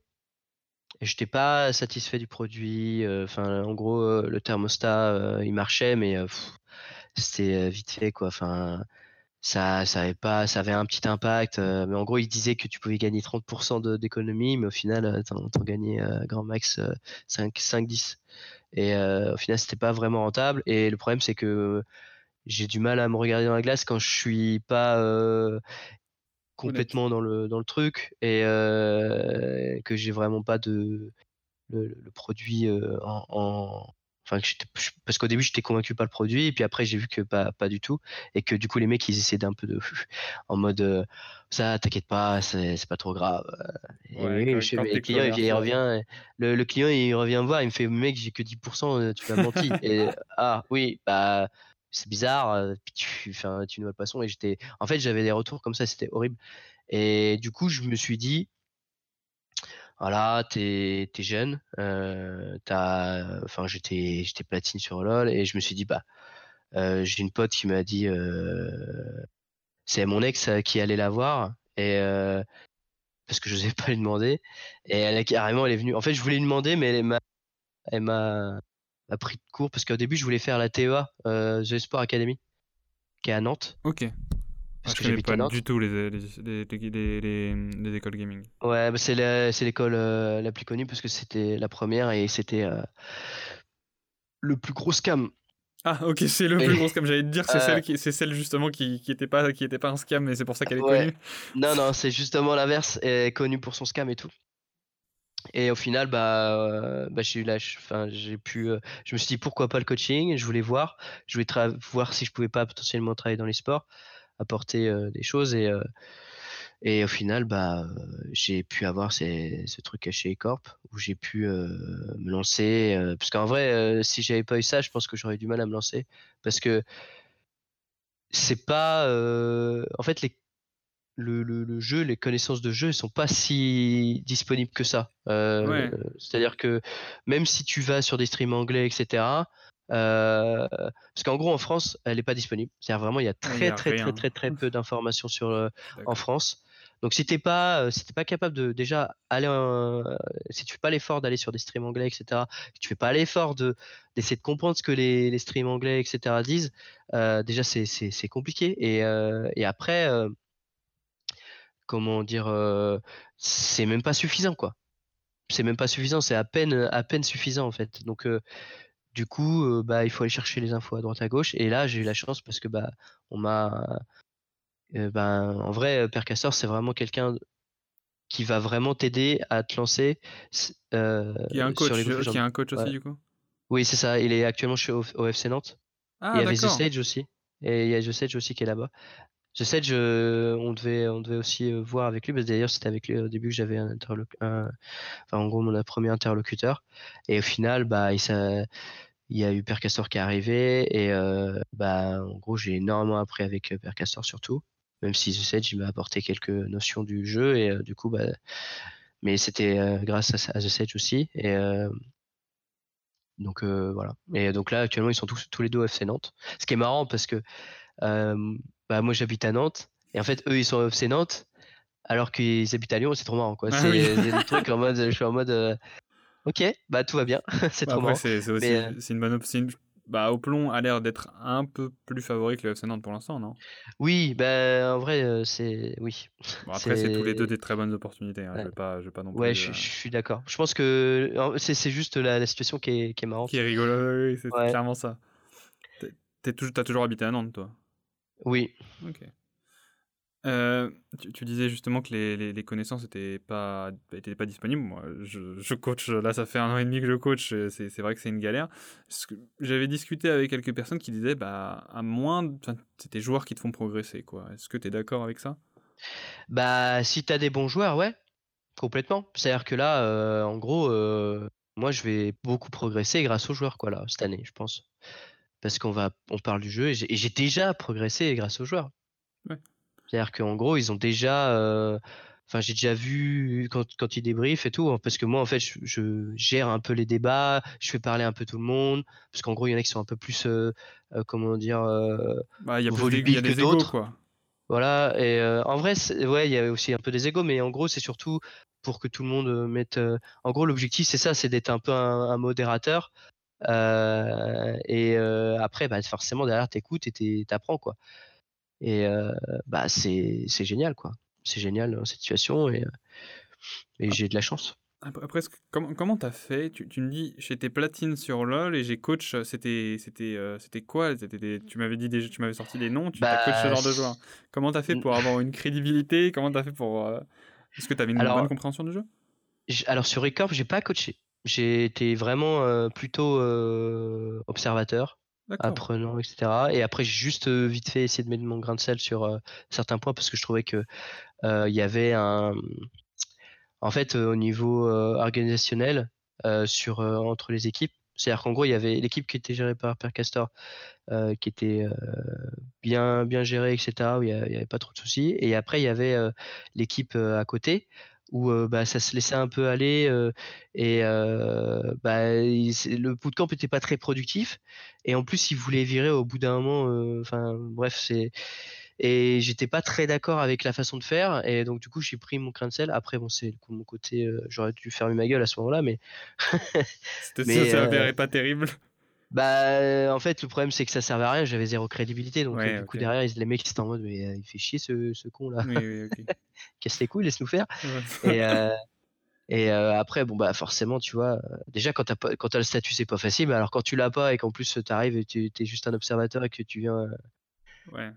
et j'étais pas satisfait du produit. Enfin, en gros, le thermostat, il marchait, mais c'était vite fait, quoi. Enfin, ça, ça avait pas, ça avait un petit impact. mais en gros, il disait que tu pouvais gagner 30% d'économie, mais au final, t'en, t'en gagnais grand max 5, 5, 10. Et au final, c'était pas vraiment rentable. Et le problème, c'est que j'ai du mal à me regarder dans la glace quand je suis pas complètement dans le, dans le truc et que j'ai vraiment pas de le, produit en, enfin parce qu'au début j'étais convaincu par le produit et puis après j'ai vu que pas pas du tout et que du coup les mecs ils essaient d'un peu de en mode ça t'inquiète pas c'est pas trop grave le client il, revient le, client il revient me voir il me fait mec j'ai que 10% tu m'as menti et ah oui bah c'est bizarre, tu, tu noies le poisson. Et j'étais, en fait, j'avais des retours comme ça, c'était horrible. Et du coup, je me suis dit, voilà, t'es es jeune, t'as, enfin, j'étais j'étais platine sur LoL et je me suis dit, bah, j'ai une pote qui m'a dit, c'est mon ex qui allait la voir et parce que je n'osais pas lui demander et elle a carrément, elle est venue. En fait, je voulais lui demander, mais elle m'a, elle m'a a pris de cours parce qu'au début je voulais faire la TEA, euh, The Sport Academy, qui est à Nantes. Ok. Parce que j'habite pas du tout les, les, les, les, écoles gaming. Ouais, bah c'est l'école euh, la plus connue parce que c'était la première et c'était euh, le plus gros scam. Ah ok, c'est le plus gros scam. J'allais te dire, c'est celle, qui, celle justement qui, qui était pas, qui était pas un scam, mais c'est pour ça qu'elle est connue. Non, non, c'est justement l'inverse. Elle est connue pour son scam et tout. Et au final, bah, euh, bah j'ai pu, euh, je me suis dit pourquoi pas le coaching. Je voulais voir, je voulais voir si je pouvais pas potentiellement travailler dans les sports, apporter euh, des choses et et au final, bah, j'ai pu avoir ce truc chez Ecorp où j'ai pu me lancer. parce qu'en vrai, si j'avais pas eu ça, je pense que j'aurais eu du mal à me lancer parce que c'est pas, en fait, les le, le, jeu, les connaissances de jeu, ne sont pas si disponibles que ça. Euh, c'est-à-dire que même si tu vas sur des streams anglais, etc., euh, parce qu'en gros en France, elle n'est pas disponible. C'est-à-dire vraiment, il y a très très, très très très peu d'informations sur euh, en France. Donc si t'es pas si pas capable de déjà aller si tu fais pas l'effort d'aller sur des streams anglais etc si tu fais pas l'effort de d'essayer de comprendre ce que les, les streams anglais etc disent déjà c'est c'est compliqué et, et après comment dire, c'est même pas suffisant quoi. C'est même pas suffisant, c'est à peine, à peine suffisant en fait. Donc du coup, bah il faut aller chercher les infos à droite à gauche. Et là, j'ai eu la chance parce que bah on m'a, ben en vrai, Père Castor, c'est vraiment quelqu'un qui va vraiment t'aider à te lancer. Euh, qui a un coach, qui a un coach aussi du coup? Oui, c'est ça. Il est actuellement chez OFC Nantes. Ah, il y avait The Sage aussi. Et il y a The Sage aussi qui est là-bas. Je sais, je, on devait, aussi euh, voir avec lui. Parce d'ailleurs, c'était avec lui au début que j'avais un, en gros, mon premier interlocuteur. Et au final, bah, il, il y a eu Père Castor qui est arrivé. Et euh, bah, en gros, j'ai énormément appris avec euh, Père Castor surtout. Même si The Sage m'a apporté quelques notions du jeu. Et du coup, bah, mais c'était grâce à, The Sage aussi. Et donc voilà. Et donc là, actuellement, ils sont tous, tous les deux au FC Nantes. Ce qui est marrant parce que bah moi j'habite à Nantes et en fait eux ils sont au FC Nantes alors qu'ils habitent à Lyon c'est trop marrant quoi. Ah c'est des trucs en mode je suis en mode euh, ok bah tout va bien c'est bah, trop marrant. c'est aussi euh une bonne option bah Oplon a l'air d'être un peu plus favori que le FC Nantes pour l'instant non? Oui bah en vrai euh, c'est oui bon, après c'est tous les deux des très bonnes opportunités hein. je vais pas je vais pas non plus ouais je, suis d'accord. Je pense que c'est juste la, la, situation qui est, qui est marrante. Qui est rigolo oui, c'est clairement ça. T'as toujours habité à Nantes toi? Oui. Ok. Euh, tu, disais justement que les, les, connaissances n'étaient pas, étaient pas disponibles. Moi, je, je, coach, là, ça fait un an et demi que je coach, c'est vrai que c'est une galère. J'avais discuté avec quelques personnes qui disaient, bah, à moins, c'est tes joueurs qui te font progresser, quoi. Est-ce que tu es d'accord avec ça? Bah, si tu as des bons joueurs, ouais, complètement. C'est-à-dire que là, euh, en gros, euh, moi, je vais beaucoup progresser grâce aux joueurs, quoi, là, cette année, je pense parce qu'on va, on parle du jeu et j'ai déjà progressé grâce aux joueurs. C'est-à-dire qu'en gros, ils ont déjà, euh, enfin, j'ai déjà vu quand, quand ils débriefent et tout, hein, parce que moi, en fait, je, gère un peu les débats, je fais parler un peu tout le monde, parce qu'en gros, il y en a qui sont un peu plus, euh, euh, comment dire, bah, il y a, égos, quoi. Voilà, et en vrai, ouais, il y a aussi un peu des égos, mais en gros, c'est surtout pour que tout le monde mette. En gros, l'objectif, c'est ça, c'est d'être un peu un, modérateur. Et après, bah, forcément, derrière, t'écoutes et t'apprends, quoi. Et bah, c'est génial, quoi. C'est génial dans cette situation et, et j'ai de la chance. Après, comment comment t'as fait? Tu, tu, me dis j'étais platine sur LoL et j'ai coach. C'était c'était c'était quoi? Tu m'avais dit tu m'avais sorti des noms. Tu as coach ce genre de joueur. Comment t'as fait pour avoir une crédibilité? Comment t'as fait pour Est-ce que t'avais une bonne compréhension du jeu? Alors sur Recorp, j'ai pas coaché. J'ai été vraiment plutôt observateur apprenant, etc. Et après, j'ai juste vite fait essayer de mettre mon grain de sel sur certains points parce que je trouvais que il y avait un. En fait, au niveau organisationnel, sur entre les équipes, c'est-à-dire qu'en gros, il y avait l'équipe qui était gérée par Per Castor, qui était bien bien gérée, etc. Où il n'y avait pas trop de soucis. Et après, il y avait l'équipe à côté où bah, ça se laissait un peu aller et bah, le bootcamp n'était pas très productif et en plus ils voulaient virer au bout d'un moment enfin bref c'est et j'étais pas très d'accord avec la façon de faire et donc du coup j'ai pris mon crain de sel. Après bon c'est mon côté j'aurais dû fermer ma gueule à ce moment là mais c'était ça s'avérait pas terrible bah, en fait, le problème, c'est que ça servait à rien. J'avais zéro crédibilité. Donc, du coup, derrière, les mecs, ils étaient en mode, mais il fait chier ce, ce con là. Oui, Casse les couilles, laisse-nous faire. Et, et après, bon, bah, forcément, tu vois, déjà, quand tu as, le statut, c'est pas facile. alors, quand tu l'as pas et qu'en plus, tu arrives et tu es juste un observateur et que tu viens. Ouais.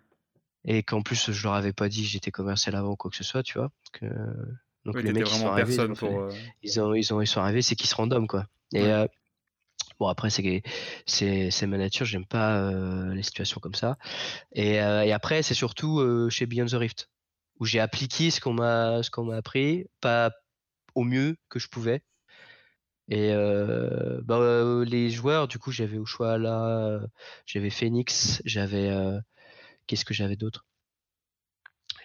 Et qu'en plus, je leur avais pas dit j'étais commercial avant ou quoi que ce soit, tu vois. Que... Donc, les mecs, ils sont, arrivés, ils, ont, ils, ont, ils sont arrivés, c'est qu'ils se random, quoi. Et. Bon, après, c'est, ma nature, j'aime pas les situations comme ça. Et, et après, c'est surtout chez Beyond the Rift, où j'ai appliqué ce qu'on m'a, appris, pas au mieux que je pouvais. Et bah, les joueurs, du coup, j'avais au choix là, j'avais Phoenix, j'avais. qu'est-ce que j'avais d'autre?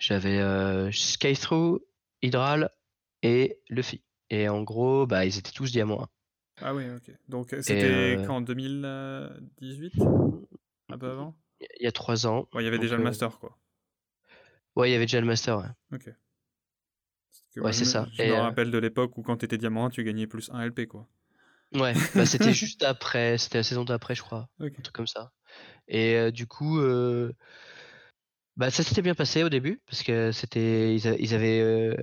J'avais Skythrough, Hydral et Luffy. Et en gros, bah, ils étaient tous diamants 1. Ah oui, ok. Donc euh, c'était euh, quand en 2018 Un peu avant? Il y a trois ans. Il y avait déjà le euh, master, quoi. Ouais, il y avait déjà le master, ouais. Ok. ouais, c'est ça. Je me rappelle de l'époque où quand tu étais diamant, tu gagnais plus 1 LP, quoi. Ouais, bah, c'était juste après, c'était la saison d'après, je crois. Un truc comme ça. Et du coup, bah, ça s'était bien passé au début parce que c'était ils, avaient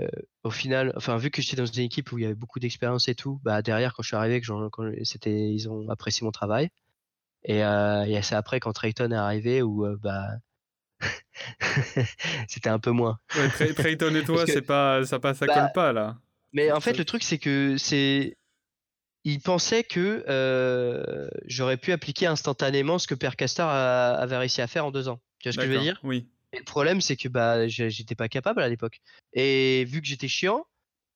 au final enfin vu que j'étais dans une équipe où il y avait beaucoup d'expérience et tout bah derrière quand je suis arrivé que c'était ils ont apprécié mon travail et, euh, c'est après quand Trayton est arrivé où bah c'était un peu moins. Ouais, Trayton et toi c'est pas ça passe ça bah, colle pas là. Mais en fait le truc c'est que c'est il pensait que j'aurais pu appliquer instantanément ce que Per Castor avait réussi à faire en deux ans. Tu vois ce que je veux dire? Oui. Et le problème, c'est que bah, j'étais pas capable à l'époque. Et vu que j'étais chiant,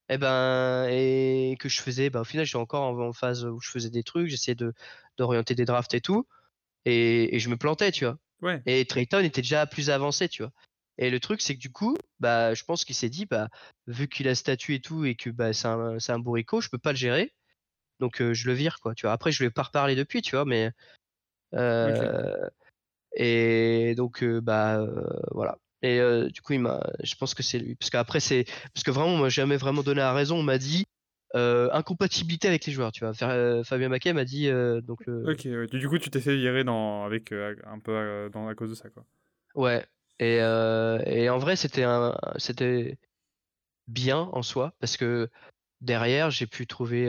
et eh ben, et que je faisais, bah, au final, j'étais encore en, phase où je faisais des trucs, j'essayais de, d'orienter des drafts et tout, et, je me plantais, tu vois. Ouais. Et Trayton était déjà plus avancé, tu vois. Et le truc, c'est que du coup, bah, je pense qu'il s'est dit, bah, vu qu'il a statut et tout, et que bah, c'est un, un bourricot, je peux pas le gérer. Donc, je le vire, quoi. Tu vois. Après, je lui ai pas reparlé depuis, tu vois, mais. Euh, et donc, bah, voilà. Et du coup, il m'a, je pense que c'est lui. Parce qu'après, c'est. Parce que vraiment, moi, jamais vraiment donné la raison. On m'a dit. incompatibilité avec les joueurs, tu vois. Fabien Maquet m'a dit donc. Ok, du coup tu t'es fait virer dans avec un peu dans à cause de ça quoi. Ouais. Et, et en vrai c'était un c'était bien en soi parce que derrière j'ai pu trouver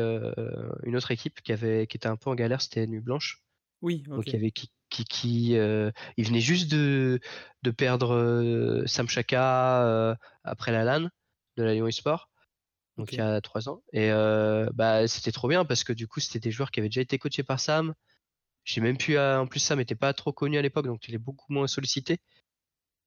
une autre équipe qui avait qui était un peu en galère, c'était Nuit Blanche. Oui. Donc il y avait qui qui, qui euh, il venait juste de, de perdre euh, Sam Chaka euh, après la LAN de la Lyon Esport donc il y a trois ans et bah c'était trop bien parce que du coup c'était des joueurs qui avaient déjà été coachés par Sam. J'ai même pu en plus Sam n'était pas trop connu à l'époque donc il est beaucoup moins sollicité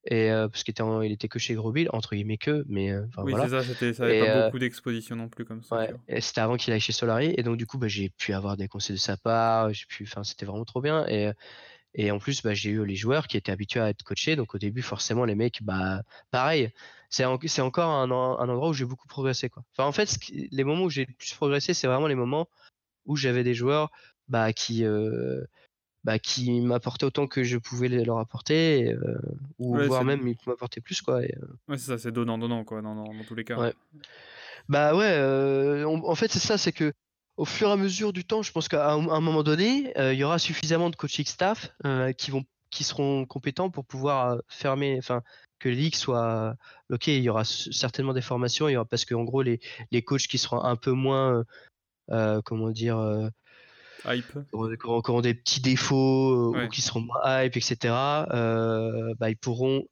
et parce qu'il était il était que chez Grosville entre guillemets que mais oui c'est ça c'était ça avait pas beaucoup d'exposition non plus comme ça ouais, et c'était avant qu'il aille chez Solari et donc du coup bah, j'ai pu avoir des conseils de sa part j'ai pu enfin c'était vraiment trop bien et et en plus, bah, j'ai eu les joueurs qui étaient habitués à être coachés. Donc au début, forcément, les mecs, bah, pareil. C'est encore un, endroit où j'ai beaucoup progressé. Quoi. Enfin, en fait, les moments où j'ai le plus progressé, c'est vraiment les moments où j'avais des joueurs bah, qui, euh, bah, qui m'apportaient autant que je pouvais leur apporter, euh, ou voire même ils m'apportaient plus. Quoi, euh. Ouais, c'est ça, c'est donnant, donnant, quoi, dans, dans, tous les cas. Ouais. Bah ouais, euh, on- en fait c'est ça, c'est que au fur et à mesure du temps, je pense qu'à un, un moment donné, il y aura suffisamment de coaching staff qui vont, qui seront compétents pour pouvoir fermer, enfin que les soient. Ok, il y aura certainement des formations, il y aura parce qu'en gros les, les coachs qui seront un peu moins, comment dire, Hype. qui auront, qui des petits défauts euh, Ouais. ou qui seront moins hype, etc. euh, bah, ils pourront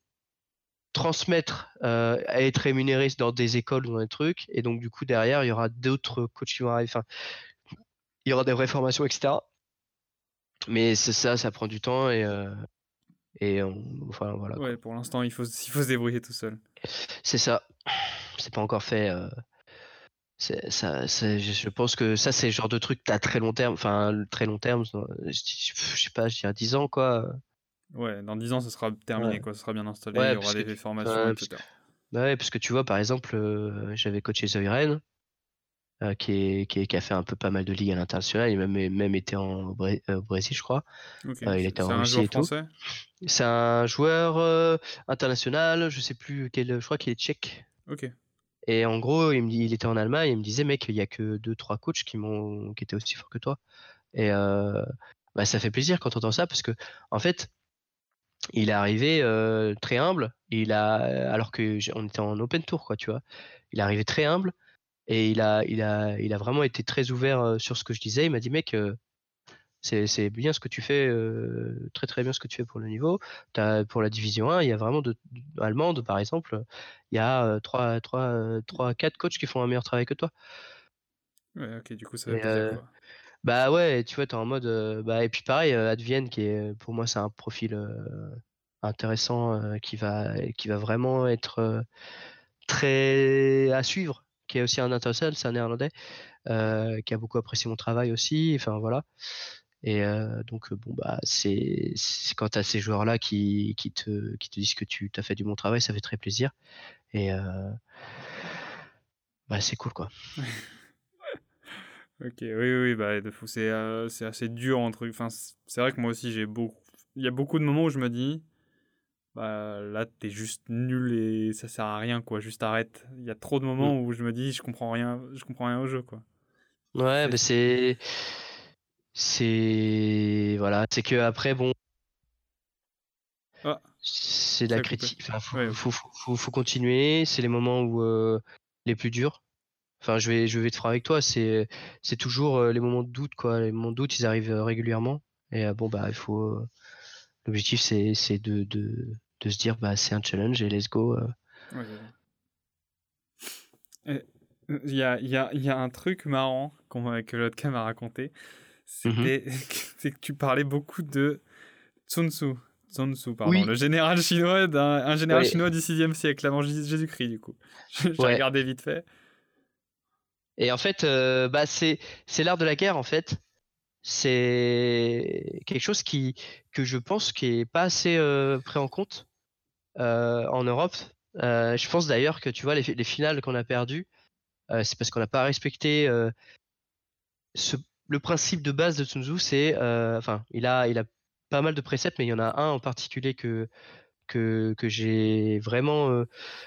transmettre euh, à être rémunérés dans des écoles ou dans des trucs et donc du coup derrière il y aura d'autres coachs qui vont arriver enfin il y aura des vraies formations etc mais c'est ça ça prend du temps et euh, et on- enfin voilà. Ouais, pour l'instant, il faut, il faut se débrouiller tout seul. c'est ça c'est pas encore fait euh, ça je pense que ça c'est le genre de truc à très long terme enfin très long terme je, je sais pas je dirais 10 ans quoi Ouais, dans 10 ans, ça sera terminé, Ouais. quoi. Ça sera bien installé, Ouais, il y aura des formations, parce etc. Bah ouais, parce que tu vois, par exemple, euh, j'avais coaché Zoiren, euh, qui, est, qui, est- qui a fait un peu pas mal de ligues à l'international, il a même, même été en, au Bré- euh, au Brésil, je crois. Il était en Russie et tout. C'est un joueur international, je sais plus quel, je crois qu'il est tchèque. Ok. Et en gros, il, était en Allemagne, il me disait, mec, il y a que deux, trois coachs qui m'ont, qui étaient aussi forts que toi. Et bah, ça fait plaisir quand on entend ça, parce que, en fait, il est arrivé très humble, il a, alors que j'ai- on était en open tour, quoi, tu vois. Il est arrivé très humble, et il a, vraiment été très ouvert sur ce que je disais. Il m'a dit, mec, c'est, bien ce que tu fais, euh, très très bien ce que tu fais pour le niveau. T'as- pour la division 1, il y a vraiment de, de- allemande, par exemple, il y a euh, 3, 3, 3, 4 coachs qui font un meilleur travail que toi. Ouais, ok, du coup, ça plaisir, euh, quoi. Bah ouais, tu vois, t'es en mode. euh, bah, et puis pareil, Advienne, qui est pour moi, c'est un profil intéressant qui, va, qui va vraiment être très à suivre, qui est aussi un international, c'est un néerlandais, euh, qui a beaucoup apprécié mon travail aussi. Enfin voilà. Et euh, donc, bon, bah, c'est quand tu as ces joueurs-là qui, qui, te, qui te disent que tu as fait du bon travail, ça fait très plaisir. Et euh, bah, c'est cool, quoi. Ok, oui, oui, bah, c'est euh, assez dur entre. Enfin, c'est vrai que moi aussi, j'ai beaucoup. Il y a beaucoup de moments où je me dis, bah là, t'es juste nul et ça sert à rien, quoi. Juste arrête. Il y a trop de moments où je me dis, je comprends rien, je comprends rien au jeu, quoi. Ouais, mais c'est. C'est. Voilà, c'est que après, bon. Ah. C'est de la a critique. Enfin, faut, Ouais. faut, faut, continuer. C'est les moments où euh, les plus durs. Enfin, je vais, je vais être franc avec toi. C'est, c'est toujours euh, les moments de doute, quoi. Les moments de doute, ils arrivent euh, régulièrement. Et bon, bah, il faut. L'objectif, c'est, c'est de, de, de se dire, bah, c'est un challenge et let's go. Ouais. Et, Il y a, il y, a, il y a un truc marrant que Lotka m'a raconté. C'était c'est que tu parlais beaucoup de Sun Tzu. Sun Tzu, pardon. Oui. Le général chinois, d'un, un général Ouais. chinois du 6e siècle, avant Jésus-Christ, du coup. J'ai Ouais. regardé vite fait. Et en fait, euh, bah, c'est, l'art de la guerre, en fait. C'est quelque chose qui, que je pense qui est pas assez euh, pris en compte euh, en Europe. Je pense d'ailleurs que tu vois les, les finales qu'on a perdues, c'est parce qu'on n'a pas respecté ce, le principe de base de Sun Tzu. C'est, euh, enfin, il a, il a pas mal de préceptes, mais il y en a un en particulier que que, que j'ai vraiment, euh,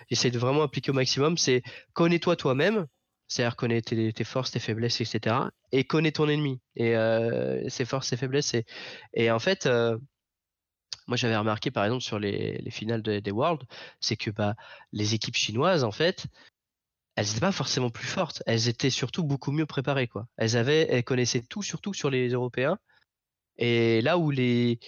j'essaie de vraiment appliquer au maximum. C'est connais-toi toi-même, c'est-à-dire connais tes, forces, tes faiblesses, etc. Et connais ton ennemi et euh, ses forces, ses faiblesses. Et, en fait, euh, moi j'avais remarqué par exemple sur les, les finales de- des Worlds, c'est que bah, les équipes chinoises, en fait, elles n'étaient pas forcément plus fortes. Elles étaient surtout beaucoup mieux préparées. Quoi. Elles, avaient, elles connaissaient tout, surtout sur les Européens. Et là où les,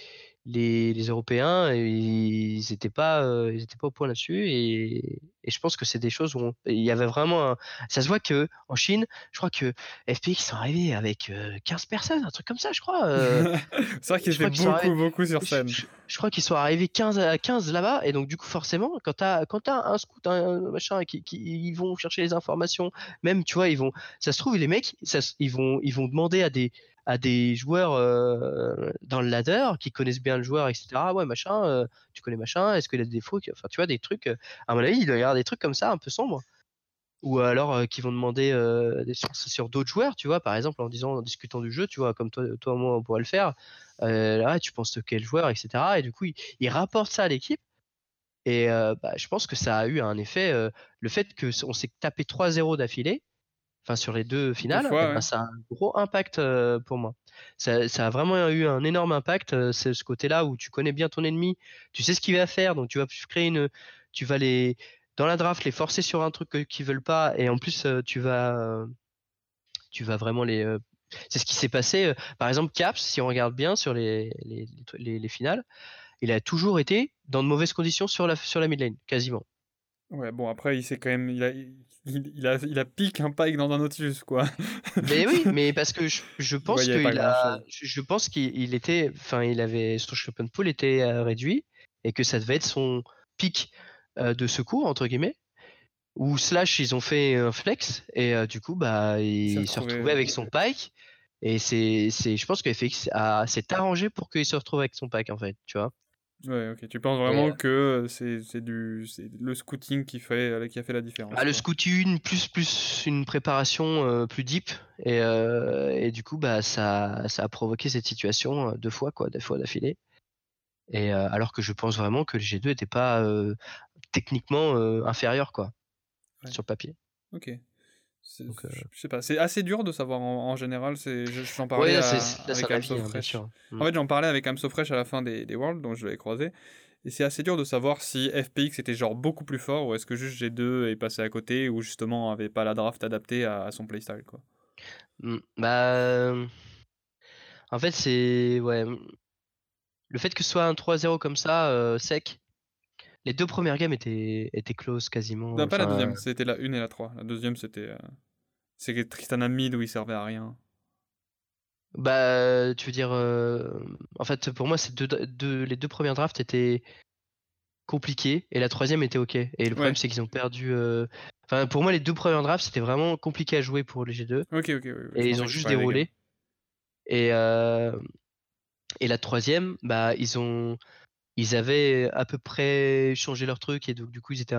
les, les Européens, ils n'étaient pas, euh, ils étaient pas au point là-dessus. Et, et je pense que c'est des choses où on- il y avait vraiment un... Ça se voit que en Chine, je crois que FPX sont arrivés avec euh, 15 personnes, un truc comme ça, je crois. euh, c'est vrai qu'ils étaient beaucoup, arrivés- beaucoup sur scène. je- je crois qu'ils sont arrivés 15 à 15 là-bas. Et donc, du coup, forcément, quand tu as, t'as un scout, un machin, qui, qui- ils vont chercher les informations, même, tu vois, ils vont. Ça se trouve, les mecs, ça ils, vont, ils vont demander à des, à des joueurs euh, dans le ladder qui connaissent bien le joueur, etc. Ouais, machin, euh, tu connais machin, est-ce qu'il a des défauts Enfin, tu vois, des trucs. euh, à mon avis, il doit y avoir des trucs comme ça, un peu sombres. Ou alors qui vont demander des sur d'autres joueurs, tu vois, par exemple, en disant, en discutant du jeu, tu vois, comme toi, toi moi, on pourrait le faire. Là, tu penses de quel joueur, etc. Et du coup, il, il rapporte ça à l'équipe. Et bah, je pense que ça a eu un effet. le fait qu'on s'est tapé 3-0 d'affilée, enfin sur les deux finales, eh ben, ça a un gros impact pour moi. Ça, a vraiment eu un énorme impact. c'est ce côté-là où tu connais bien ton ennemi, tu sais ce qu'il va faire, donc tu vas créer une, tu vas les dans la draft les forcer sur un truc qu'ils veulent pas, et en plus tu vas, tu vas vraiment les c'est ce qui s'est passé. Par exemple, Caps, si on regarde bien sur les, les, les finales, il a toujours été dans de mauvaises conditions sur la, sur la mid lane, quasiment. Ouais, bon, après, il s'est quand même. Il a, il, a, il a piqué un pike dans un Nautilus, quoi. mais oui, mais parce que je, je pense qu'il a. Je pense qu'il était. Enfin, il avait. Son champion pool était euh, réduit et que ça devait être son pic euh, de secours, entre guillemets. Ou slash, ils ont fait un flex et euh, du coup, bah, il, se retrouvait avec son pike. Et c'est, je pense que FX s'est arrangé pour qu'il se retrouve avec son pack, en fait, tu vois. Ouais, ok. Tu penses vraiment que c'est du le scouting qui fait euh, qui a fait la différence. Ah, le scouting plus plus une préparation euh, plus deep et, euh, et, du coup bah ça ça a provoqué cette situation deux fois quoi, deux fois d'affilée. Et alors que je pense vraiment que le G2 n'était pas techniquement inférieur quoi sur papier. Ok. Euh, je sais pas, c'est assez dur de savoir en, général. C'est, j'en parlais avec Amso hein, Fresh. En mm. fait, j'en parlais avec Amso Fresh à la fin des, des Worlds, donc je l'avais croisé. Et c'est assez dur de savoir si FPX était genre beaucoup plus fort ou est-ce que juste G2 est passé à côté ou justement avait pas la draft adaptée à, son playstyle quoi. Mm, bah. En fait, c'est. Ouais. Le fait que ce soit un 3-0 comme ça, euh, sec, les deux premières games étaient, étaient close quasiment. Non, pas la deuxième, c'était la 1 et la 3. La deuxième, c'était. Euh... C'est Tristana mid où il servait à rien. Bah, tu veux dire. Euh, en fait, pour moi, deux, deux, les deux premières drafts étaient compliquées et la troisième était ok. Et le problème, c'est qu'ils ont perdu. Euh, enfin, pour moi, les deux premières drafts, c'était vraiment compliqué à jouer pour les G2. Ok, ok, Et ils ont juste déroulé. Et, euh... et la troisième, bah, ils ont ils avaient à peu près changé leur truc et donc du coup ils étaient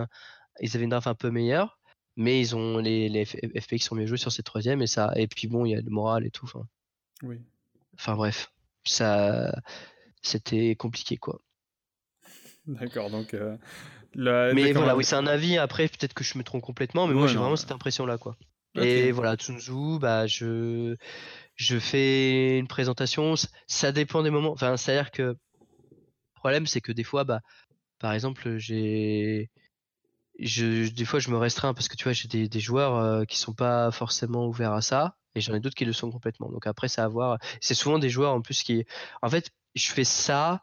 ils avaient une draft un peu meilleure mais ils ont les, les FPX sont mieux joués sur cette troisième et ça et puis bon il y a le moral et tout enfin oui. enfin bref ça c'était compliqué quoi. D'accord donc euh, mais voilà oui c'est un avis après peut-être que je me trompe complètement mais moi j'ai vraiment cette impression là quoi et voilà Tsunzu bah je je fais une présentation ça dépend des moments enfin c'est à dire que problème, c'est que des fois, bah, par exemple, j'ai. Je, des fois, je me restreins parce que tu vois, j'ai des, des, joueurs euh, qui sont pas forcément ouverts à ça, et j'en ai d'autres qui le sont complètement. Donc après, ça à voir. C'est souvent des joueurs en plus qui. En fait, je fais ça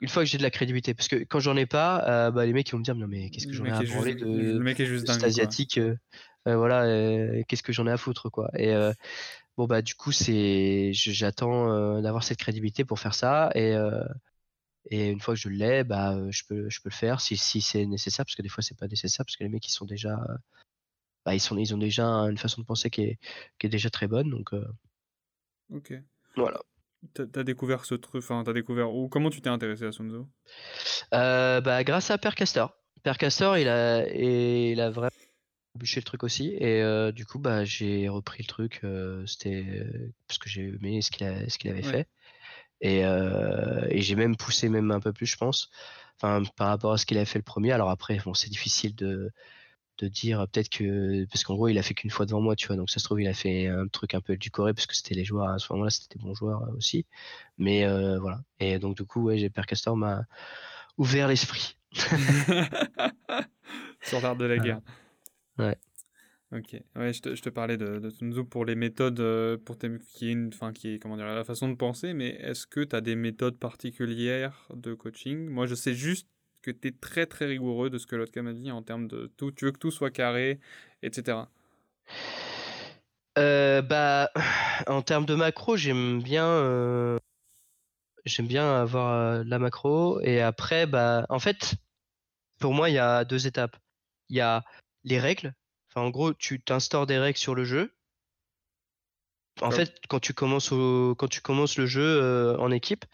une fois que j'ai de la crédibilité, parce que quand j'en ai pas, euh, bah, les mecs ils vont me dire non mais qu'est-ce que j'en ai à parler de le mec est juste asiatique, euh, voilà, qu'est-ce que j'en ai à foutre quoi? Et bon bah du coup c'est, j'attends d'avoir cette crédibilité pour faire ça et et une fois que je l'ai, bah, je, peux, je peux le faire si, si c'est nécessaire, parce que des fois, c'est pas nécessaire, parce que les mecs, ils sont déjà. Bah, ils, sont, ils ont déjà une façon de penser qui est, qui est déjà très bonne. Donc, Ok. Voilà. T'as as découvert ce truc, enfin, t'as découvert. Ou comment tu t'es intéressé à Sunzo euh, bah, Grâce à Percaster. Percaster, il a, et il a vraiment bûché le truc aussi. Et du coup, bah, j'ai repris le truc. C'était parce que j'ai aimé ce qu'il ce qu'il avait fait. Et, euh, et j'ai même poussé même un peu plus, je pense, enfin, par rapport à ce qu'il avait fait le premier. Alors après, bon, c'est difficile de, de dire peut-être que parce qu'en gros il a fait qu'une fois devant moi tu vois. Donc ça se trouve il a fait un truc un peu du coré parce que c'était les joueurs à ce moment-là c'était des bons joueurs euh, aussi. Mais euh, voilà. Et donc du coup ouais j'ai Castor m'a ouvert l'esprit. Sur l'art de la guerre. Ouais Ok, ouais, je te, je te parlais de, de pour les méthodes, euh, pour tes, qui est une, enfin, qui est, comment dire, la façon de penser, mais est-ce que tu as des méthodes particulières de coaching? Moi, je sais juste que tu es très très rigoureux de ce que l'autre m'a dit en termes de tout, tu veux que tout soit carré, etc. Euh, bah, en termes de macro, j'aime bien, euh, bien avoir la macro, et après, bah, en fait, pour moi, il y a deux étapes. Il y a les règles en gros, tu t'instaures des règles sur le jeu. En fait, quand tu commences quand tu commences le jeu euh, en équipe,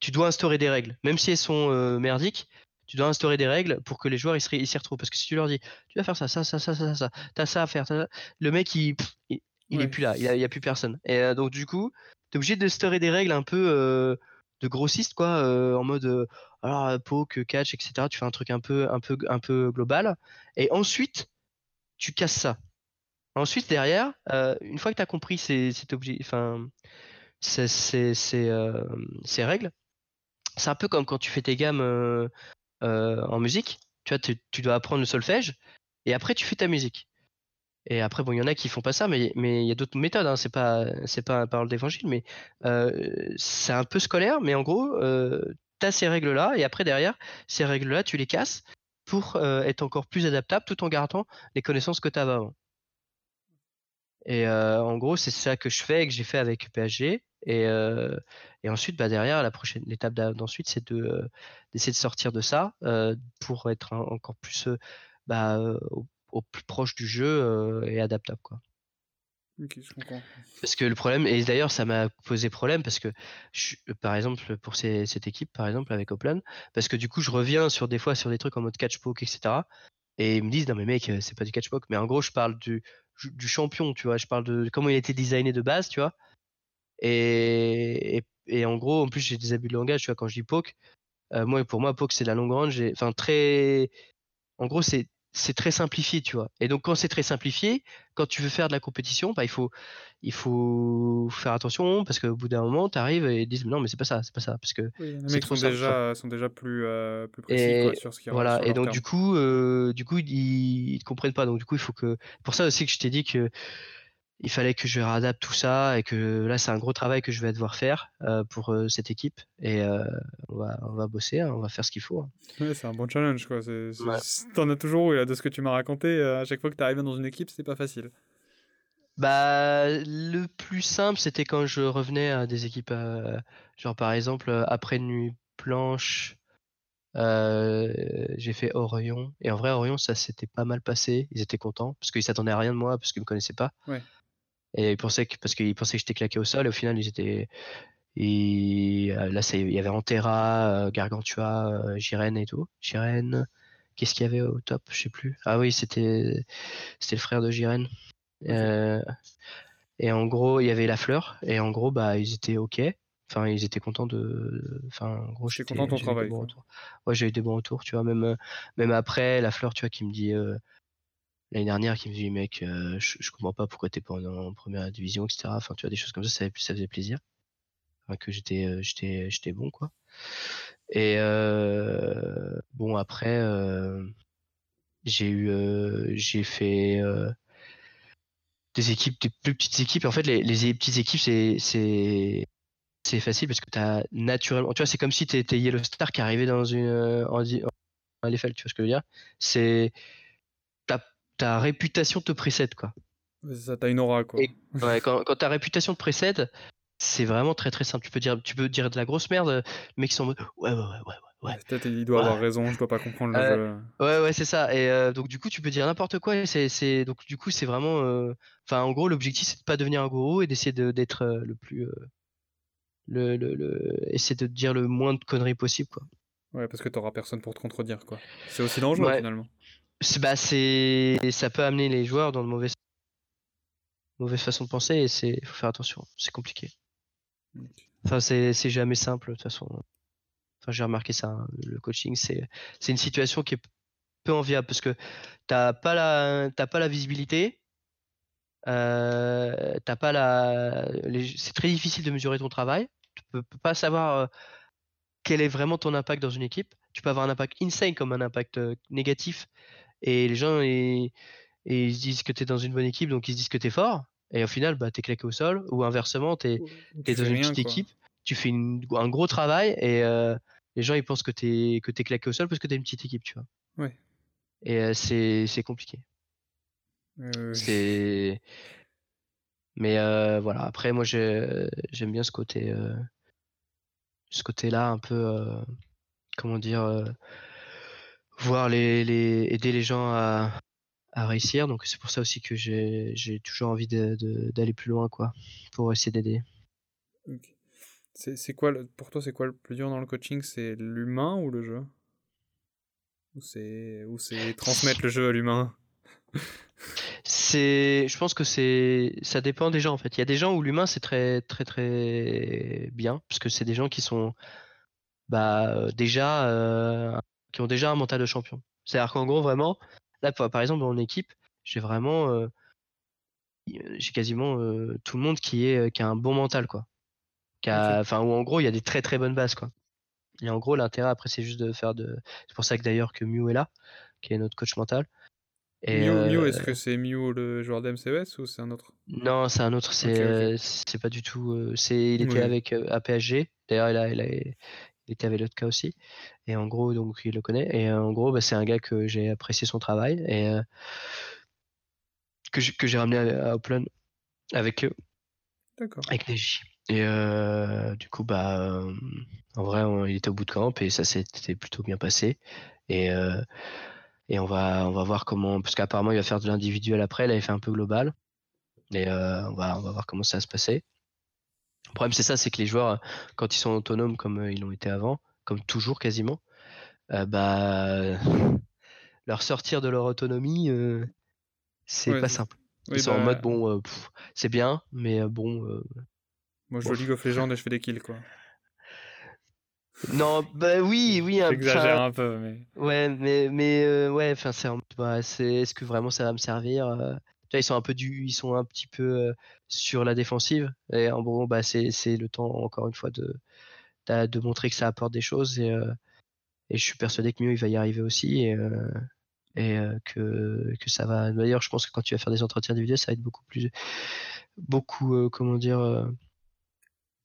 tu dois instaurer des règles, même si elles sont euh, merdiques. Tu dois instaurer des règles pour que les joueurs ils s'y retrouvent. Parce que si tu leur dis, tu vas faire ça, ça, ça, ça, ça, ça, t'as ça à faire, le mec il, il, est plus là, il y a, plus personne. Et euh, donc du coup, tu es obligé d'instaurer des règles un peu de grossiste, quoi, euh, en mode euh, alors euh, poke, catch, etc. Tu fais un truc un peu, un peu, un peu global, et ensuite tu casses ça. Ensuite, derrière, une fois que tu as compris ces, enfin, ces, règles, c'est un peu comme quand tu fais tes gammes en musique. Tu vois, tu dois apprendre le solfège et après tu fais ta musique. Et après, bon, il y en a qui font pas ça, mais il y a d'autres méthodes. Hein. C'est pas un parole d'évangile, mais c'est un peu scolaire. Mais en gros, tu as ces règles-là, et après derrière, ces règles-là, tu les casses pour être encore plus adaptable, tout en gardant les connaissances que tu avais avant. Et en gros, c'est ça que je fais, que j'ai fait avec PSG. Et, et ensuite, bah, derrière, la prochaine étape d'ensuite, c'est de d'essayer de sortir de ça pour être encore plus bah, au, plus proche du jeu et adaptable. Quoi. Parce que le problème, et d'ailleurs ça m'a posé problème parce que, je, par exemple, pour cette équipe, par exemple, avec Oplan, parce que du coup je reviens sur des fois sur des trucs en mode catch poke, etc. Et ils me disent, non mais mec, c'est pas du catch poke, mais en gros je parle du, champion, tu vois, je parle de comment il a été designé de base, tu vois. Et, en gros, en plus j'ai des abus de langage, tu vois, quand je dis poke, moi pour moi poke c'est la longue range, enfin très, en gros c'est c'est très simplifié, tu vois. Et donc quand c'est très simplifié, quand tu veux faire de la compétition, bah, il faut il faut faire attention parce qu'au bout d'un moment, tu arrives et ils disent non mais c'est pas ça, c'est pas ça parce que les mecs sont déjà sont déjà plus euh, plus précis sur ce qui Voilà, et donc du coup euh, du coup ils, ils, comprennent pas. Donc du coup il faut que pour ça aussi que je t'ai dit que il fallait que je réadapte tout ça et que là c'est un gros travail que je vais devoir faire euh, pour euh, cette équipe et euh, on, va, on va bosser, hein, on va faire ce qu'il faut. Hein. Ouais, c'est un bon challenge quoi. T'en as toujours eu là de ce que tu m'as raconté. à chaque fois que tu arrivé dans une équipe, c'est pas facile. Bah le plus simple c'était quand je revenais à des équipes, genre par exemple après nuit blanche. j'ai fait Orion et en vrai Orion ça s'était pas mal passé ils étaient contents parce qu'ils s'attendaient à rien de moi parce qu'ils me connaissaient pas ouais. Et ils pensaient que, parce qu'ils pensaient que j'étais claqué au sol, et au final, ils étaient. Et euh, là, il y avait Antera, euh, Gargantua, Jiren euh, et tout. Jiren, qu'est-ce qu'il y avait au top? Je sais plus. Ah oui, c'était c'était le frère de Jiren. et en gros, il y avait la fleur, et en gros, bah, ils étaient ok. Enfin, ils étaient contents de. Enfin, en gros, j'étais content de ton travail. Ouais, j'ai eu des bons retours, tu vois. Même, même après, la fleur, tu vois, qui me dit l'année dernière qui me dit mec euh, je, je, comprends pas pourquoi t'es pas en, première division etc enfin tu vois des choses comme ça ça, faisait plaisir. Enfin, que j'étais euh, j'étais j'étais bon quoi. Et euh, bon après j'ai eu j'ai fait des équipes des plus petites équipes. En fait les, petites équipes c'est c'est c'est facile parce que tu as naturellement tu vois c'est comme si tu étais Yellow Star qui arrivait dans une en, en LFL tu vois ce que je veux dire? C'est ta réputation te précède, quoi. Ça, t'as une aura, quoi. quand, ta réputation te précède, c'est vraiment très très simple. Tu peux dire, tu peux dire de la grosse merde, mais qui sont en mode ouais, ouais, ouais, ouais. ouais. Peut-être il doit avoir raison, je dois pas comprendre le euh. Ouais, ouais, c'est ça. Et euh, donc, du coup, tu peux dire n'importe quoi. C'est, c'est, donc, du coup, c'est vraiment. Euh, enfin, en gros, l'objectif, c'est de pas devenir un gourou et d'essayer d'être le plus. Le, le, le, essayer de dire le moins de conneries possible, quoi. Ouais, parce que t'auras personne pour te contredire, quoi. C'est aussi dangereux, finalement. Bah, c'est, ça peut amener les joueurs dans de mauvaises, mauvaises façons de penser et c'est, faut faire attention. C'est compliqué. Enfin, c'est, c'est jamais simple de toute façon. Enfin, j'ai remarqué ça. Hein. Le coaching, c'est, c'est une situation qui est peu enviable parce que t'as pas la, t'as pas la visibilité. Euh, t'as pas la, c'est très difficile de mesurer ton travail. Tu peux, peux pas savoir euh, quel est vraiment ton impact dans une équipe. Tu peux avoir un impact insane comme un impact euh, négatif et les gens, ils, ils se disent que tu es dans une bonne équipe, donc ils se disent que tu es fort. Et au final, bah, tu es claqué au sol. Ou inversement, tu es, dans une petite équipe, tu fais un gros travail et euh, les gens ils pensent que tu es, que es claqué au sol parce que tu es une petite équipe, tu vois. Ouais. Et euh, c'est compliqué. C'est. Mais euh, voilà, après, moi j'aime bien ce côté. ce côté-là, un peu. comment dire voir les, les, aider les gens à, à réussir. Donc c'est pour ça aussi que j'ai toujours envie d'aller plus loin, quoi, pour essayer d'aider. C'est quoi, pour toi, c'est quoi le plus dur dans le coaching? C'est l'humain ou le jeu? Ou c'est transmettre le jeu à l'humain? C'est, je pense que c'est, ça dépend des gens en fait. Il y a des gens où l'humain c'est très très très bien parce que c'est des gens qui sont, bah déjà, euh, qui ont déjà un mental de champion. C'est-à-dire qu'en gros vraiment, là par exemple dans mon équipe, j'ai vraiment, euh, j'ai quasiment tout le monde qui est qui a un bon mental quoi. Enfin où en gros il y a des très très bonnes bases quoi. Et en gros l'intérêt après c'est juste de faire de, c'est pour ça que d'ailleurs que Mew est là, qui est notre coach mental. Et Mew, est-ce que c'est Mew le joueur d'MCES ou c'est un autre? Non, c'est un autre. C'est c'est pas du tout. c'est il était avec APHG. D'ailleurs, il a, il a avec l'autre cas aussi. Et en gros, donc il le connaît. Et en gros, bah, c'est un gars que j'ai apprécié son travail et que j'ai ramené à, Open avec eux. D'accord. Avec Neji. Et du coup, bah, en vrai, il était au bout de camp et ça s'était plutôt bien passé. Et et on va, on va voir comment, parce qu'apparemment il va faire de l'individuel après, là il fait un peu global. Et euh, on, va, on va voir comment ça va se passer. Le problème c'est ça, c'est que les joueurs, quand ils sont autonomes comme euh, ils l'ont été avant, comme toujours quasiment, euh, bah, leur sortir de leur autonomie, c'est pas simple. Ils sont en bah mode bon, c'est bien, mais bon. Moi je joue League of Legends et je fais des kills quoi. Non, bah oui, oui. J'exagère un peu, mais. Ouais, mais, mais euh, ouais, enfin, c'est, bah, est-ce que vraiment ça va me servir euh? ils sont un peu du, ils sont un petit peu euh, sur la défensive. Et en gros, bah, c'est, le temps, encore une fois, de, de montrer que ça apporte des choses. Et, et je suis persuadé que mieux, il va y arriver aussi. Et, et que, que ça va. D'ailleurs, je pense que quand tu vas faire des entretiens individuels, ça va être beaucoup plus. Beaucoup, comment dire.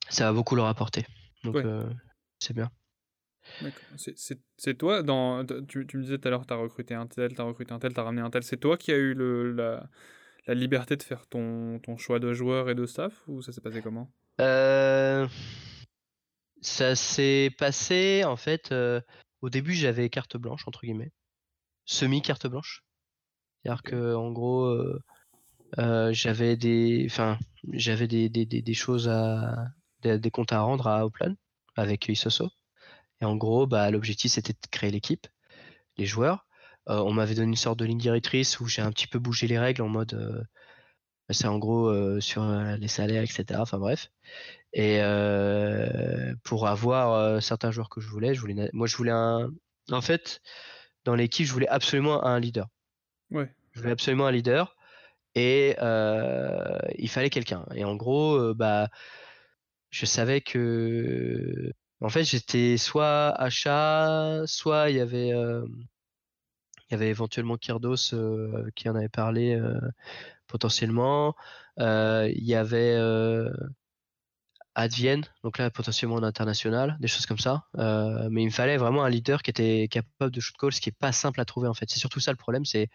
ça va beaucoup leur apporter. Donc, c'est bien. C'est toi, dans, tu, tu, me disais tout à l'heure, tu as recruté un tel, tu as recruté un tel, tu as ramené un tel. C'est toi qui as eu le, la, la, liberté de faire ton, ton choix de joueur et de staff ou ça s'est passé comment? Euh, Ça s'est passé, en fait, euh, au début j'avais carte blanche, entre guillemets. Semi-carte blanche. C'est-à-dire que en gros, euh, j'avais des, enfin, j'avais des, des, des, choses à, des, des comptes à rendre à Oplan avec Isoso. Et en gros, bah, l'objectif c'était de créer l'équipe, les joueurs. Euh, on m'avait donné une sorte de ligne directrice où j'ai un petit peu bougé les règles en mode. Euh, c'est en gros euh, sur les salaires, etc. Enfin bref. Et pour avoir certains joueurs que je voulais, je voulais, moi je voulais un. En fait, dans l'équipe, je voulais absolument un leader. Ouais. Je voulais absolument un leader et il fallait quelqu'un. Et en gros, bah je savais que en fait j'étais soit achat, soit il y avait il y avait éventuellement Kirdos qui en avait parlé potentiellement. il y avait Advienne, donc là potentiellement en international, des choses comme ça. mais il me fallait vraiment un leader qui était capable de shoot call, ce qui est pas simple à trouver en fait. C'est surtout ça le problème, c'est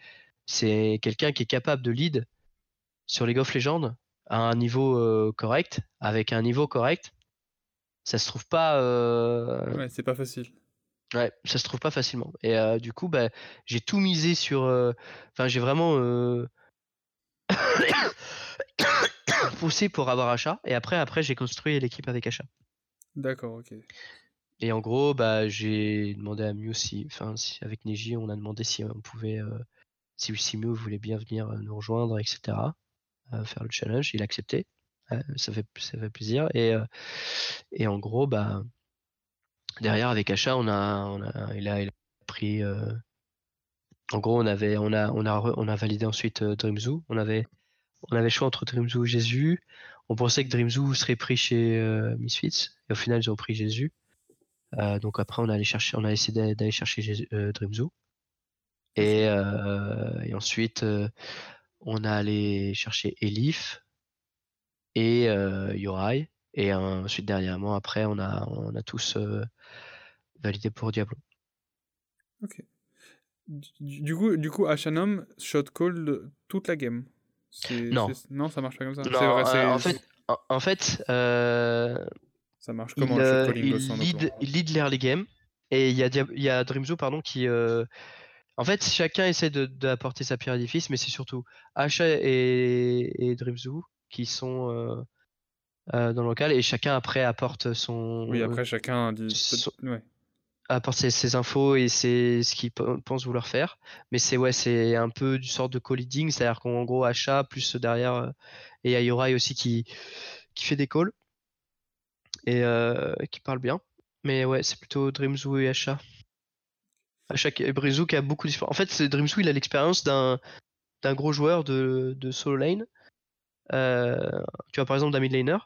c'est quelqu'un qui est capable de lead sur League of Legends à un niveau euh, correct, avec un niveau correct, ça se trouve pas. Euh, ouais, c'est pas facile. Ouais, ça se trouve pas facilement. Et euh, du coup, bah, j'ai tout misé sur. Enfin, j'ai vraiment poussé pour avoir achat. Et après, après, j'ai construit l'équipe avec achat. D'accord, ok. Et en gros, bah, j'ai demandé à Mew si, enfin, si, avec Neji, on a demandé si on pouvait, si, si Mew voulait bien venir nous rejoindre, etc faire le challenge. Il a accepté. ça, fait, ça fait plaisir. Et, et en gros, bah, derrière, avec Achat, on a, il, a, pris. en gros, on avait, on a, on a, on a validé ensuite Dreamzoo. On avait, on avait choix entre Dreamzoo et Jésus. On pensait que Dreamzoo serait pris chez Misfits. Et au final, ils ont pris Jésus. donc après, on a, allé chercher, on a essayé d'aller chercher Dreamzoo. Et, et ensuite, on a allé chercher Elif et euh, Yorai. Et ensuite, dernièrement, après, on a, on a tous euh, validé pour Diablo. Ok. Du coup, du coup Ashanom shot call toute la game. Non. Non, ça marche pas comme ça. Euh, en fait, en, fait ça marche comment il, le shot calling il, lead, il lead l'early game. Et il y a, y a Dreamzo pardon, qui, en fait, chacun essaie d'apporter sa pierre à l'édifice, mais c'est surtout Asha et, et Dreamzoo qui sont euh, euh, dans le local et chacun après apporte son. Oui, après chacun dit. Son, ouais. apporte ses, ses infos et c'est ce qu'il pe- pense vouloir faire. Mais c'est ouais, c'est un peu du sort de co-leading, c'est-à-dire qu'en gros, Achat, plus derrière, euh, et il y a Yorai aussi qui, qui fait des calls et euh, qui parle bien. Mais ouais, c'est plutôt Dreamzoo et Achat. Achat et Dreamzoo qui a beaucoup d'expérience. En fait, Dreamzoo, il a l'expérience d'un d'un gros joueur de, de solo lane. Euh, tu vois, par exemple, d'un mid laner,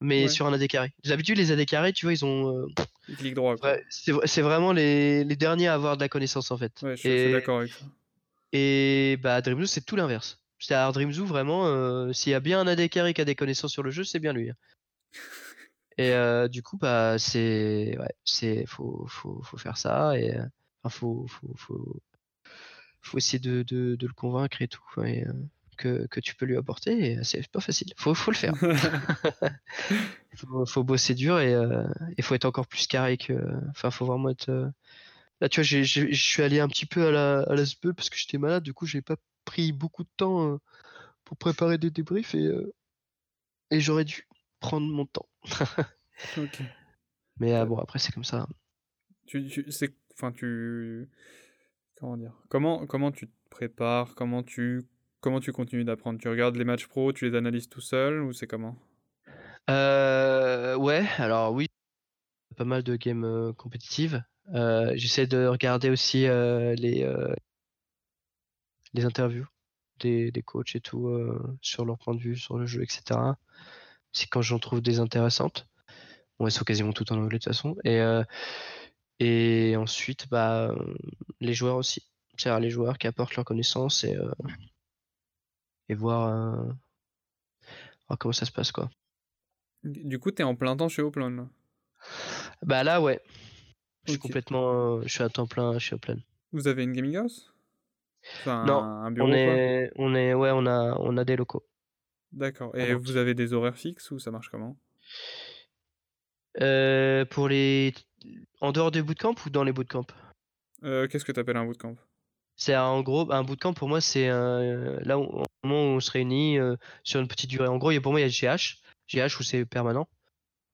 mais Ouais. sur un AD carré. D'habitude, les AD carrés, tu vois, ils ont. euh, Il clique droit. C'est vraiment les, les derniers à avoir de la connaissance en fait. Ouais, je suis d'accord avec ça. et bah Dreamzoo c'est tout l'inverse. C'est-à-dire Dreamzoo vraiment, euh, s'il y a bien un AD carry qui a des connaissances sur le jeu, c'est bien lui. hein. et euh, du coup bah c'est ouais, c'est faut, faut, faut faire ça et enfin, faut, faut, faut, faut essayer de, de, de le convaincre et tout et, euh, que, que tu peux lui apporter et c'est pas facile. Faut, faut le faire. faut, faut bosser dur et il faut être encore plus carré que. Enfin, faut vraiment être. euh, Là, tu vois, je suis allé un petit peu à la, à la parce que j'étais malade, du coup, j'ai pas pris beaucoup de temps euh, pour préparer des débriefs et, euh, et j'aurais dû prendre mon temps. Mais euh, bon, après, c'est comme ça. Tu, tu, c'est, enfin, tu, comment dire, comment, comment tu te prépares, comment tu, comment tu continues d'apprendre? Tu regardes les matchs pro, tu les analyses tout seul ou c'est comment? Euh, ouais, alors oui, pas mal de games euh, compétitives. Euh, J'essaie de regarder aussi les, les interviews des, des coachs et tout sur leur point de vue sur le jeu, etc. C'est quand j'en trouve des intéressantes. Bon, elles sont quasiment toutes en anglais de toute façon. Et, ensuite, bah, les joueurs aussi. C'est-à-dire les joueurs qui apportent leurs connaissances et, et voir, euh, voir comment ça se passe, quoi. Du coup, t'es en plein temps chez Oplon. là? Bah là, ouais. Je suis complètement. euh, je suis à temps plein chez Open. Vous avez une gaming house? Enfin, Non, un bureau On quoi? est, on est, ouais, on a, on a des locaux. D'accord. Et vous avez des horaires fixes ou ça marche comment? Euh, pour les, en dehors des bootcamps ou dans les bootcamps? Euh, Qu'est-ce que t'appelles un bootcamp? C'est en gros un bootcamp pour moi, c'est euh, là où, on se réunit euh, sur une petite durée. En gros, pour moi, il y a GH, GH où c'est permanent,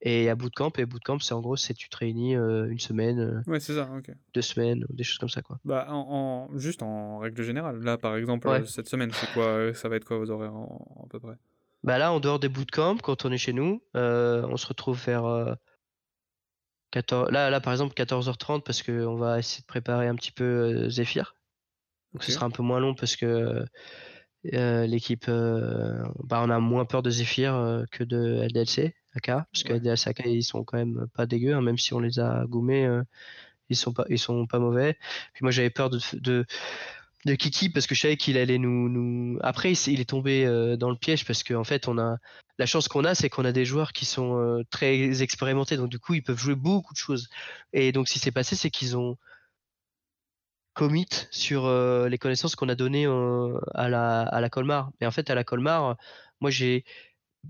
et il y a bootcamp. Et bootcamp, c'est en gros, c'est tu te réunis euh, une semaine, Ouais, c'est ça, deux semaines, des choses comme ça, quoi. Bah, en, en- juste en règle générale. Là, par exemple, Ouais. cette semaine, c'est quoi Ça va être quoi vos horaires en- à peu près? Bah là, en dehors des bootcamps, quand on est chez nous, euh, on se retrouve vers euh, 14... Là, là, par exemple, 14h30 parce qu'on va essayer de préparer un petit peu Zephyr. Donc ce sera un peu moins long parce que euh, l'équipe, euh, bah, on a moins peur de Zephyr euh, que de LDLC AK, parce que Ouais. LDLC AK, ils sont quand même pas dégueux, hein, même si on les a goumés, euh, ils sont pas, ils sont pas mauvais. Puis moi, j'avais peur de, de, de Kiki parce que je savais qu'il allait nous, nous... Après, il, est tombé dans le piège parce qu'en fait, on a la chance qu'on a, c'est qu'on a des joueurs qui sont très expérimentés, donc du coup, ils peuvent jouer beaucoup de choses. Et donc, ce qui s'est passé, c'est qu'ils ont commit sur euh, les connaissances qu'on a données euh, à la à la Colmar. Et en fait, à la Colmar, moi, j'ai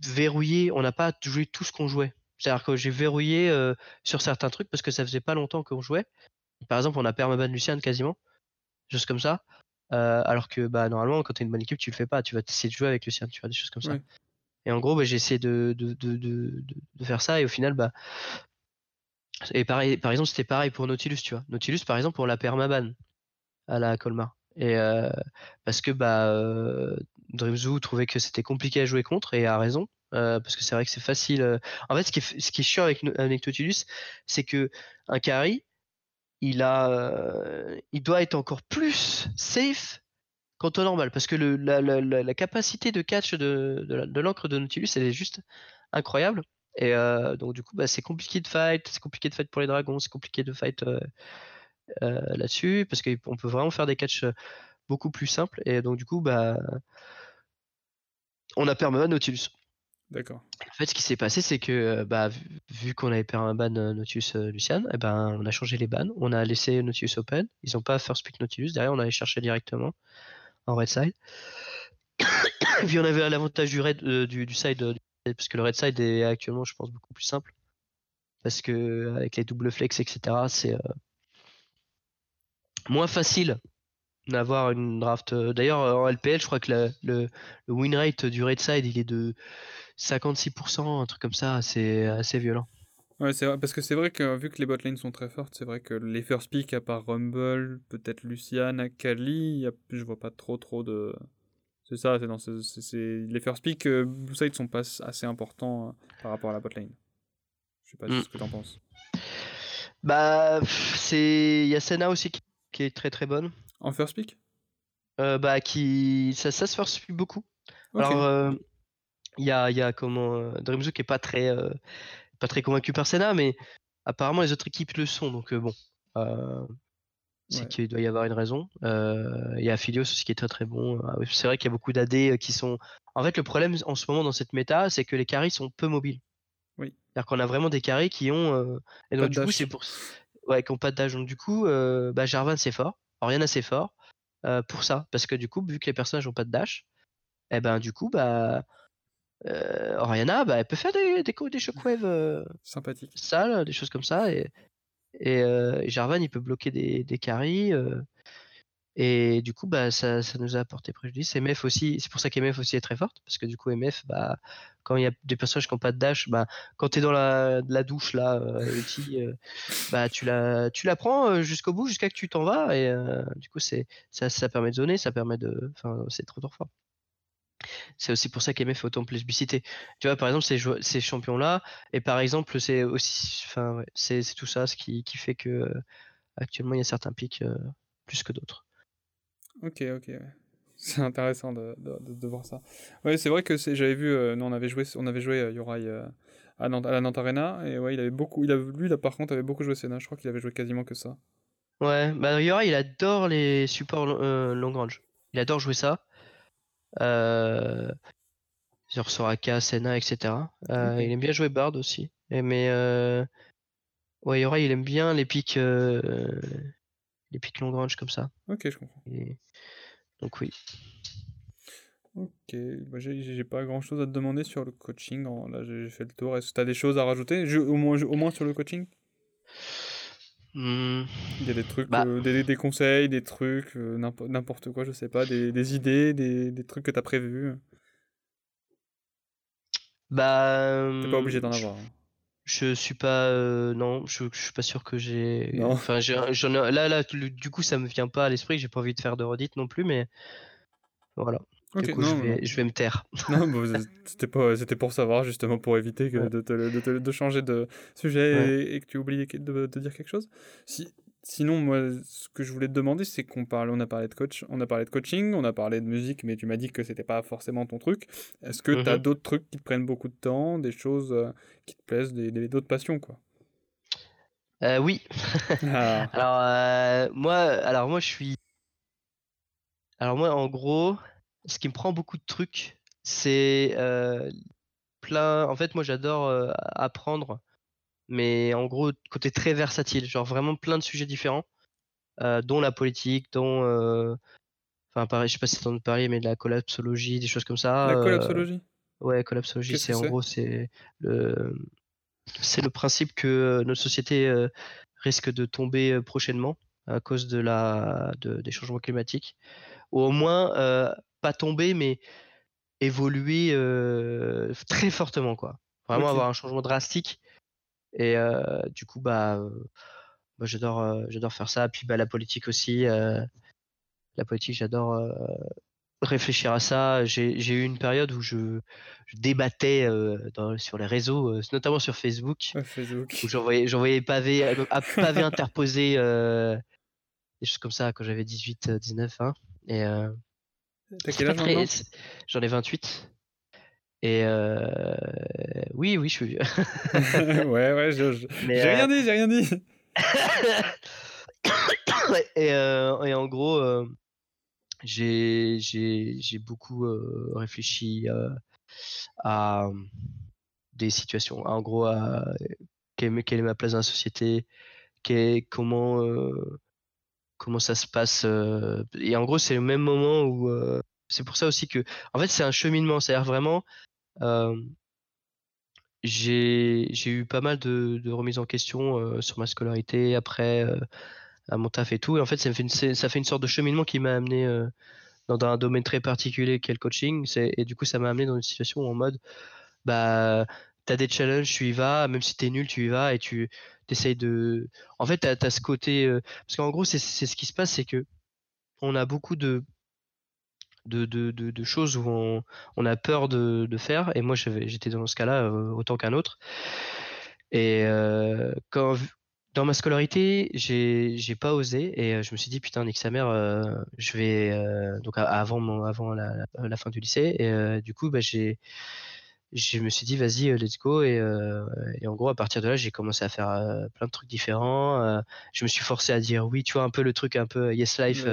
verrouillé. On n'a pas joué tout ce qu'on jouait. C'est-à-dire que j'ai verrouillé euh, sur certains trucs parce que ça faisait pas longtemps qu'on jouait. Par exemple, on a permaban Lucian quasiment, juste comme ça. Euh, alors que bah, normalement, quand tu es une bonne équipe, tu le fais pas. Tu vas essayer de jouer avec Lucian, tu vois, des choses comme ça. Ouais. Et en gros, bah, j'ai essayé de, de, de, de, de- de faire ça. Et au final, bah. Et pareil, par exemple, c'était pareil pour Nautilus, tu vois. Nautilus, par exemple, on l'a permaban à la Colmar. Et parce que bah, euh, trouvait que c'était compliqué à jouer contre et a raison. parce que c'est vrai que c'est facile. En fait, ce qui est, ce avec, avec Nautilus, c'est que un carry, il a, il doit être encore plus safe qu'en temps normal, parce que la, la, la, capacité de catch de, de, l'encre de Nautilus, elle est juste incroyable. Et donc du coup, bah, c'est compliqué de fight, c'est compliqué de fight pour les dragons, c'est compliqué de fight euh, là-dessus, parce qu'on peut vraiment faire des catchs euh, beaucoup plus simples. Et donc du coup, bah, on a permaban Nautilus. D'accord. En fait, ce qui s'est passé, c'est que euh, bah, vu, vu qu'on avait permaban Nautilus euh, Lucian, eh ben, on a changé les bans, on a laissé Nautilus open. Ils n'ont pas first pick Nautilus, derrière on allait chercher directement en red side. Puis on avait l'avantage du red euh, du, du side, parce que le red side est actuellement, je pense, beaucoup plus simple. Parce que avec les double flex, etc., c'est moins facile d'avoir une draft. euh, D'ailleurs, euh, en LPL, je crois que la- le, le win rate du red side, il est de 56%, un truc comme ça, c'est assez violent. Ouais, c'est vrai, parce que c'est vrai que vu que les botlane sont très fortes, c'est vrai que les first pick, à part Rumble, peut-être Lucian, Akali, je vois pas trop trop de. C'est ça, c'est dans c'est- les first pick, euh, Blue Side sont pas assez importants par rapport à la botlane. Je sais pas Mm. ce que t'en penses. Bah, c'est. Il y a Senna aussi qui, qui est très très bonne. En first pick? Euh, bah, qui. Ça, ça se force beaucoup. Alors, euh, il y a, il y a comment. euh, Dreamzo qui est pas très, pas très convaincu par Senna, mais apparemment les autres équipes le sont, donc bon. c'est Ouais. qu'il doit y avoir une raison. Il y a Philios aussi qui est très très bon. Ah oui, C'est vrai qu'il y a beaucoup d'AD qui sont. En fait, le problème en ce moment dans cette méta, c'est que les carries sont peu mobiles. Oui. C'est-à-dire qu'on a vraiment des carries qui ont. euh, Et donc, du coup, c'est pour. Ouais, qui ont pas de dash. Donc, du coup, euh, bah, Jarvan, c'est fort. Oriana, c'est fort. euh, pour ça. Parce que, du coup, vu que les personnages n'ont pas de dash, et ben, du coup, bah. euh, Oriana, bah, elle peut faire des, des, des shockwaves euh, sales, des choses comme ça. Et, et euh, Jarvan, il peut bloquer des, des carries. Et du coup, bah, ça, ça nous a apporté préjudice. MF aussi, c'est pour ça qu'MF aussi est très forte, parce que du coup, MF, bah, quand il y a des personnages qui n'ont pas de dash, bah, quand tu es dans la, la douche, là, euh, euh, bah, tu, la, tu la prends euh, jusqu'au bout, jusqu'à que tu t'en vas, et du coup, c'est, ça, ça permet de zoner, ça permet de. Enfin, c'est trop, trop fort. C'est aussi pour ça qu'MF est autant plébiscité. Tu vois, par exemple, ces, ces champions-là, et par exemple, c'est aussi. C'est, tout ça ce qui, qui fait que actuellement, il y a certains pics plus que d'autres. Ok, ok. C'est intéressant de, de, de- voir ça. Ouais, c'est vrai que j'avais vu, euh, nous on avait joué, on avait joué euh, Yorai euh, à, Nantes- à la Nantes Arena, et ouais, il avait beaucoup, il a, lui là par contre avait beaucoup joué Senna, je crois qu'il avait joué quasiment que ça. Ouais, bah Yora, il adore les supports lo- euh, long range. Il adore jouer ça. Sur Soraka, Senna, etc. Il aime bien jouer Bard aussi. Et mais ouais, Yora, il aime bien les pics, les pics long range comme ça. Ok, je comprends. Et- Donc oui. Ok, bah, j'ai pas grand chose à te demander sur le coaching, là j'ai fait le tour. Est-ce que tu as des choses à rajouter? Je- au, moins, au moins sur le coaching? Hmm, Il y a des trucs, Bah. euh, des, des conseils, des trucs, euh, n'impo- n'importe quoi, je sais pas, des, des idées, des, des trucs que tu as prévus? Bah. T'es pas obligé d'en je- avoir. hein. Je suis pas euh, non, je, je suis pas sûr que j'ai. Enfin, j'en ai là là du coup ça me vient pas à l'esprit. J'ai pas envie de faire de redite non plus, mais voilà. Du coup, non, je vais je vais me taire. Non, c'était pas, c'était pour savoir, justement, pour éviter que Ouais. de, te- de, te- de changer de sujet Ouais. et, et que tu oublies de, de dire quelque chose. Si, sinon, moi, ce que je voulais te demander, c'est qu'on parle, on a parlé de coach, on a parlé de coaching, on a parlé de musique, mais tu m'as dit que c'était pas forcément ton truc. Est-ce que tu as d'autres trucs qui te prennent beaucoup de temps, des choses euh, qui te plaisent, des, d'autres passions, quoi? Euh, oui. Ah, Alors euh, moi alors moi je suis. Alors moi en gros, ce qui me prend beaucoup de trucs, c'est euh, plein. En fait moi j'adore apprendre, mais en gros côté très versatile, genre vraiment plein de sujets différents, euh, dont la politique, dont euh, Enfin, pareil, je sais pas si t'en as parlé, mais de la collapsologie, des choses comme ça. la euh, collapsologie? Ouais, collapsologie, c'est en c'est? gros, c'est le, c'est le principe que euh, notre société euh, risque de tomber euh, prochainement à cause de la, de- des changements climatiques, ou au moins euh, pas tomber, mais évoluer euh, très fortement, quoi. Vraiment avoir un changement drastique. Et du coup, bah, j'adore, j'adore faire ça. Puis bah, la politique aussi. la politique, j'adore réfléchir à ça. J'ai eu une période où je, je débattais euh, dans- sur les réseaux, euh, notamment sur Facebook, où j'envoyais j'envoyais pavé, euh, à- pavé interposé, euh, des choses comme ça quand j'avais 18, euh, 19. Hein. Et T'as quel âge J'en ai 28. Et euh, oui, oui, je suis vieux. Ouais, ouais, je- j'ai euh, rien dit, j'ai rien dit. Et, euh, et en gros, euh, j'ai beaucoup euh, réfléchi euh, à des situations. En gros, à quelle, est- est ma place dans la société, qu'est- comment, euh, comment ça se passe. euh, et en gros, c'est le même moment où. euh, c'est pour ça aussi que. En fait, c'est un cheminement. C'est-à-dire vraiment. J'ai eu pas mal de, de remises en question sur ma scolarité après à mon taf et tout. Et en fait, ça, fait une, ça fait une sorte de cheminement qui m'a amené dans un domaine très particulier qu'est le coaching. Et du coup, ça m'a amené dans une situation où en mode, bah, as des challenges, tu y vas, même si tu es nul, tu y vas et tu essayes de. En fait, tu as, ce côté. Parce qu'en gros, c'est ce qui se passe, c'est que on a beaucoup de de, de, de, choses où on, on, a peur de, faire. Et moi, j'étais dans ce cas-là euh, autant qu'un autre. Et euh, quand, dans ma scolarité, j'ai pas osé et euh, je me suis dit putain nique sa mère, je vais donc avant mon, avant la, la, fin du lycée et du coup bah, j'ai je me suis dit vas-y euh, let's go. Et, euh, et, en gros à partir de là j'ai commencé à faire euh, plein de trucs différents je me suis forcé à dire oui tu vois un peu le truc un peu yes life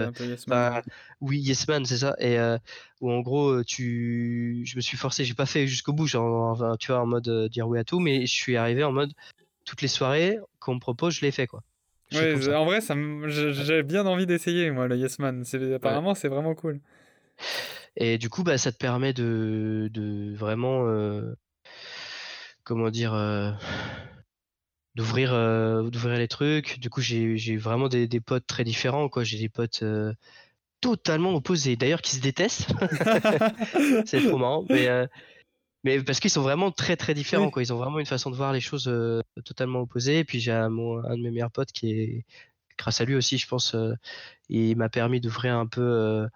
oui yes man c'est ça. Et où en gros tu je me suis forcé j'ai pas fait jusqu'au bout genre tu vois en mode dire oui à tout mais je suis arrivé en mode toutes les soirées qu'on me propose je l'ai fait quoi. Ouais, en vrai ça j'ai bien envie d'essayer moi le yes man. Apparemment c'est vraiment cool et du coup, bah, ça te permet de, de vraiment, euh, comment dire, euh, d'ouvrir, euh, d'ouvrir les trucs. Du coup, j'ai, j'ai vraiment des, des, potes très différents, quoi. J'ai des potes totalement opposés, d'ailleurs, qui se détestent. c'est trop marrant, mais, mais parce qu'ils sont vraiment très très différents, quoi. Ils ont vraiment une façon de voir les choses totalement opposées. Et puis j'ai un, un de mes meilleurs potes qui est, grâce à lui aussi, je pense, il m'a permis d'ouvrir un peu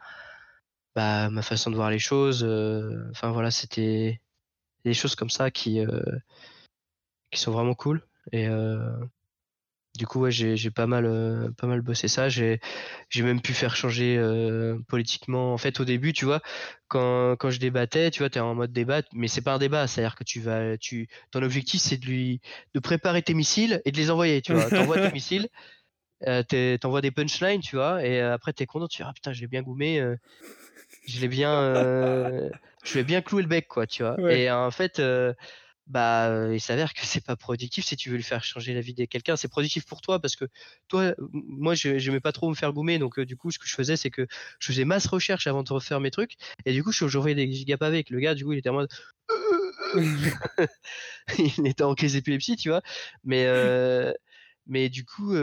bah, ma façon de voir les choses. Euh, enfin voilà, c'était des choses comme ça qui, euh, qui sont vraiment cool. Et euh, du coup, ouais, j'ai pas mal, pas mal bossé ça. J'ai même pu faire changer politiquement. En fait, au début, tu vois, quand, quand je débattais, tu vois, tu es en mode débat, mais c'est pas un débat. C'est-à-dire que tu vas, tu, ton objectif, c'est de lui, de préparer tes missiles et de les envoyer. Tu vois, t'envoies tes missiles, t'envoies des punchlines, tu vois, et après t'es content, tu dis ah putain, j'ai bien goumé je l'ai bien, euh, je vais bien clouer le bec, quoi, tu vois. Et en fait, euh, bah, il s'avère que c'est pas productif si tu veux lui faire changer la vie de quelqu'un. C'est productif pour toi parce que toi, moi, je n'aimais pas trop me faire goumer, donc euh, du coup, ce que je faisais, c'est que je faisais masse recherche avant de refaire mes trucs, et du coup, je j'envoyais des gigapavés avec le gars. Du coup, il était en mode, il était en crise d'épilepsie, tu vois. Mais mais du coup,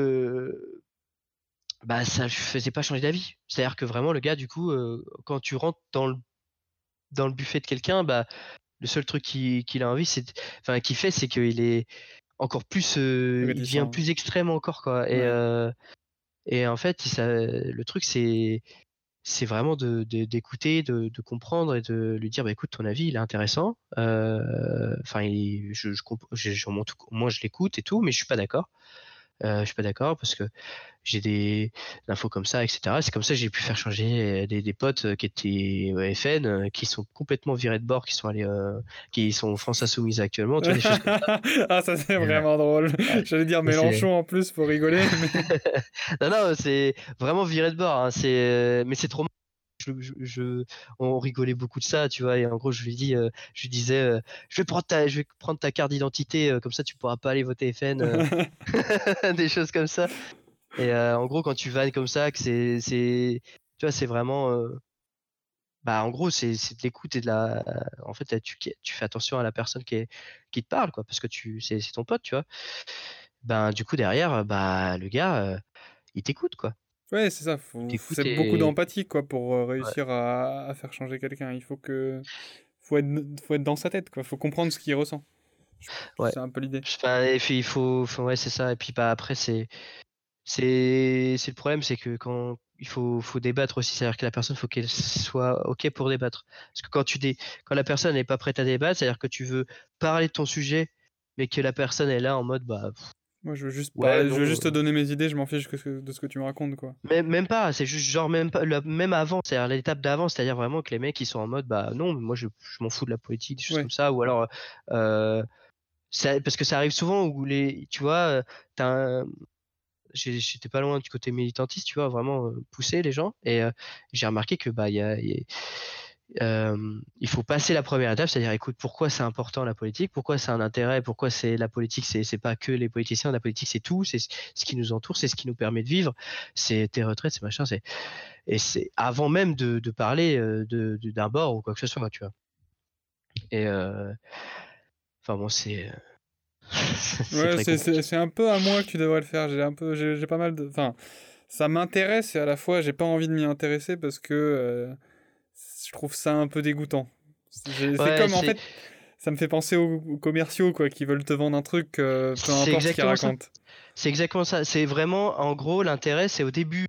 bah ça faisait pas changer d'avis. C'est-à-dire que vraiment le gars du coup quand tu rentres dans le dans le buffet de quelqu'un, bah le seul truc qu'il a envie c'est enfin qu'il fait c'est qu'il est encore plus il devient plus extrême encore quoi. Et et en fait ça, le truc c'est c'est vraiment de d'écouter de, de, comprendre et de lui dire bah écoute ton avis il est intéressant enfin je, je, je, moi je l'écoute et tout mais je suis pas d'accord euh, je suis pas d'accord parce que j'ai des infos comme ça, etc. C'est comme ça que j'ai pu faire changer des, des potes euh, qui étaient FN, euh, qui sont complètement virés de bord, qui sont allés, qui sont France Insoumise actuellement. des choses comme ça. ah, ça c'est vraiment drôle. J'allais dire Mélenchon en plus pour rigoler. non, non, c'est vraiment viré de bord. Hein. C'est, mais c'est trop je, on rigolait beaucoup de ça, tu vois. Et en gros, je lui dis, euh, je lui disais, euh, je vais prendre ta, je vais prendre ta carte d'identité, euh, comme ça, tu pourras pas aller voter FN, des choses comme ça. Et en gros, quand tu vannes comme ça, que c'est, c'est, tu vois, c'est vraiment, bah, en gros, c'est, c'est de l'écoute et de la, en fait, tu, tu fais attention à la personne qui, est, qui te parle, quoi, parce que tu, c'est, c'est ton pote, tu vois. Ben, du coup, derrière, bah, le gars, il t'écoute, quoi. Ouais, c'est ça. Faut, faut beaucoup d'empathie quoi pour euh, réussir à, à, faire changer quelqu'un. Il faut que faut être faut être dans sa tête quoi. Faut comprendre ce qu'il ressent. Ouais. C'est un peu l'idée. et puis il faut, faut ouais c'est ça. Et puis bah après c'est c'est c'est le problème c'est que quand il faut faut débattre aussi. C'est-à-dire que la personne faut qu'elle soit ok pour débattre. Parce que quand tu dé... quand la personne n'est pas prête à débattre, c'est-à-dire que tu veux parler de ton sujet, mais que la personne est là en mode bah moi, je veux juste, je veux juste te donner mes idées, je m'en fiche de ce que tu me racontes, quoi. Même, même pas, c'est juste genre même, pas, même avant, c'est-à-dire l'étape d'avant, c'est-à-dire vraiment que les mecs ils sont en mode bah non, moi je, je m'en fous de la politique, des choses comme ça, ou alors euh, parce que ça arrive souvent où les, tu vois, t'as j'étais pas loin du côté militantiste, tu vois, vraiment euh, pousser les gens, et euh, j'ai remarqué que bah il y a, y a il faut passer la première étape, c'est-à-dire écoute pourquoi c'est important la politique, pourquoi c'est un intérêt, pourquoi c'est la politique, c'est pas que les politiciens, la politique c'est tout, c'est ce qui nous entoure, c'est ce qui nous permet de vivre, c'est tes retraites, c'est machin, c'est et c'est avant même de, de parler de d'un bord ou quoi que ce soit, tu vois. Et enfin bon c'est ouais, c'est un peu à moi que tu devrais le faire. J'ai un peu, j'ai pas mal de, enfin, ça m'intéresse et à la fois j'ai pas envie de m'y intéresser parce que je trouve ça un peu dégoûtant. C'est comme en fait, Ça me fait penser aux, aux commerciaux quoi, qui veulent te vendre un truc, euh, peu importe ce qu'ils racontent. C'est exactement ça. C'est vraiment, en gros, l'intérêt, c'est au début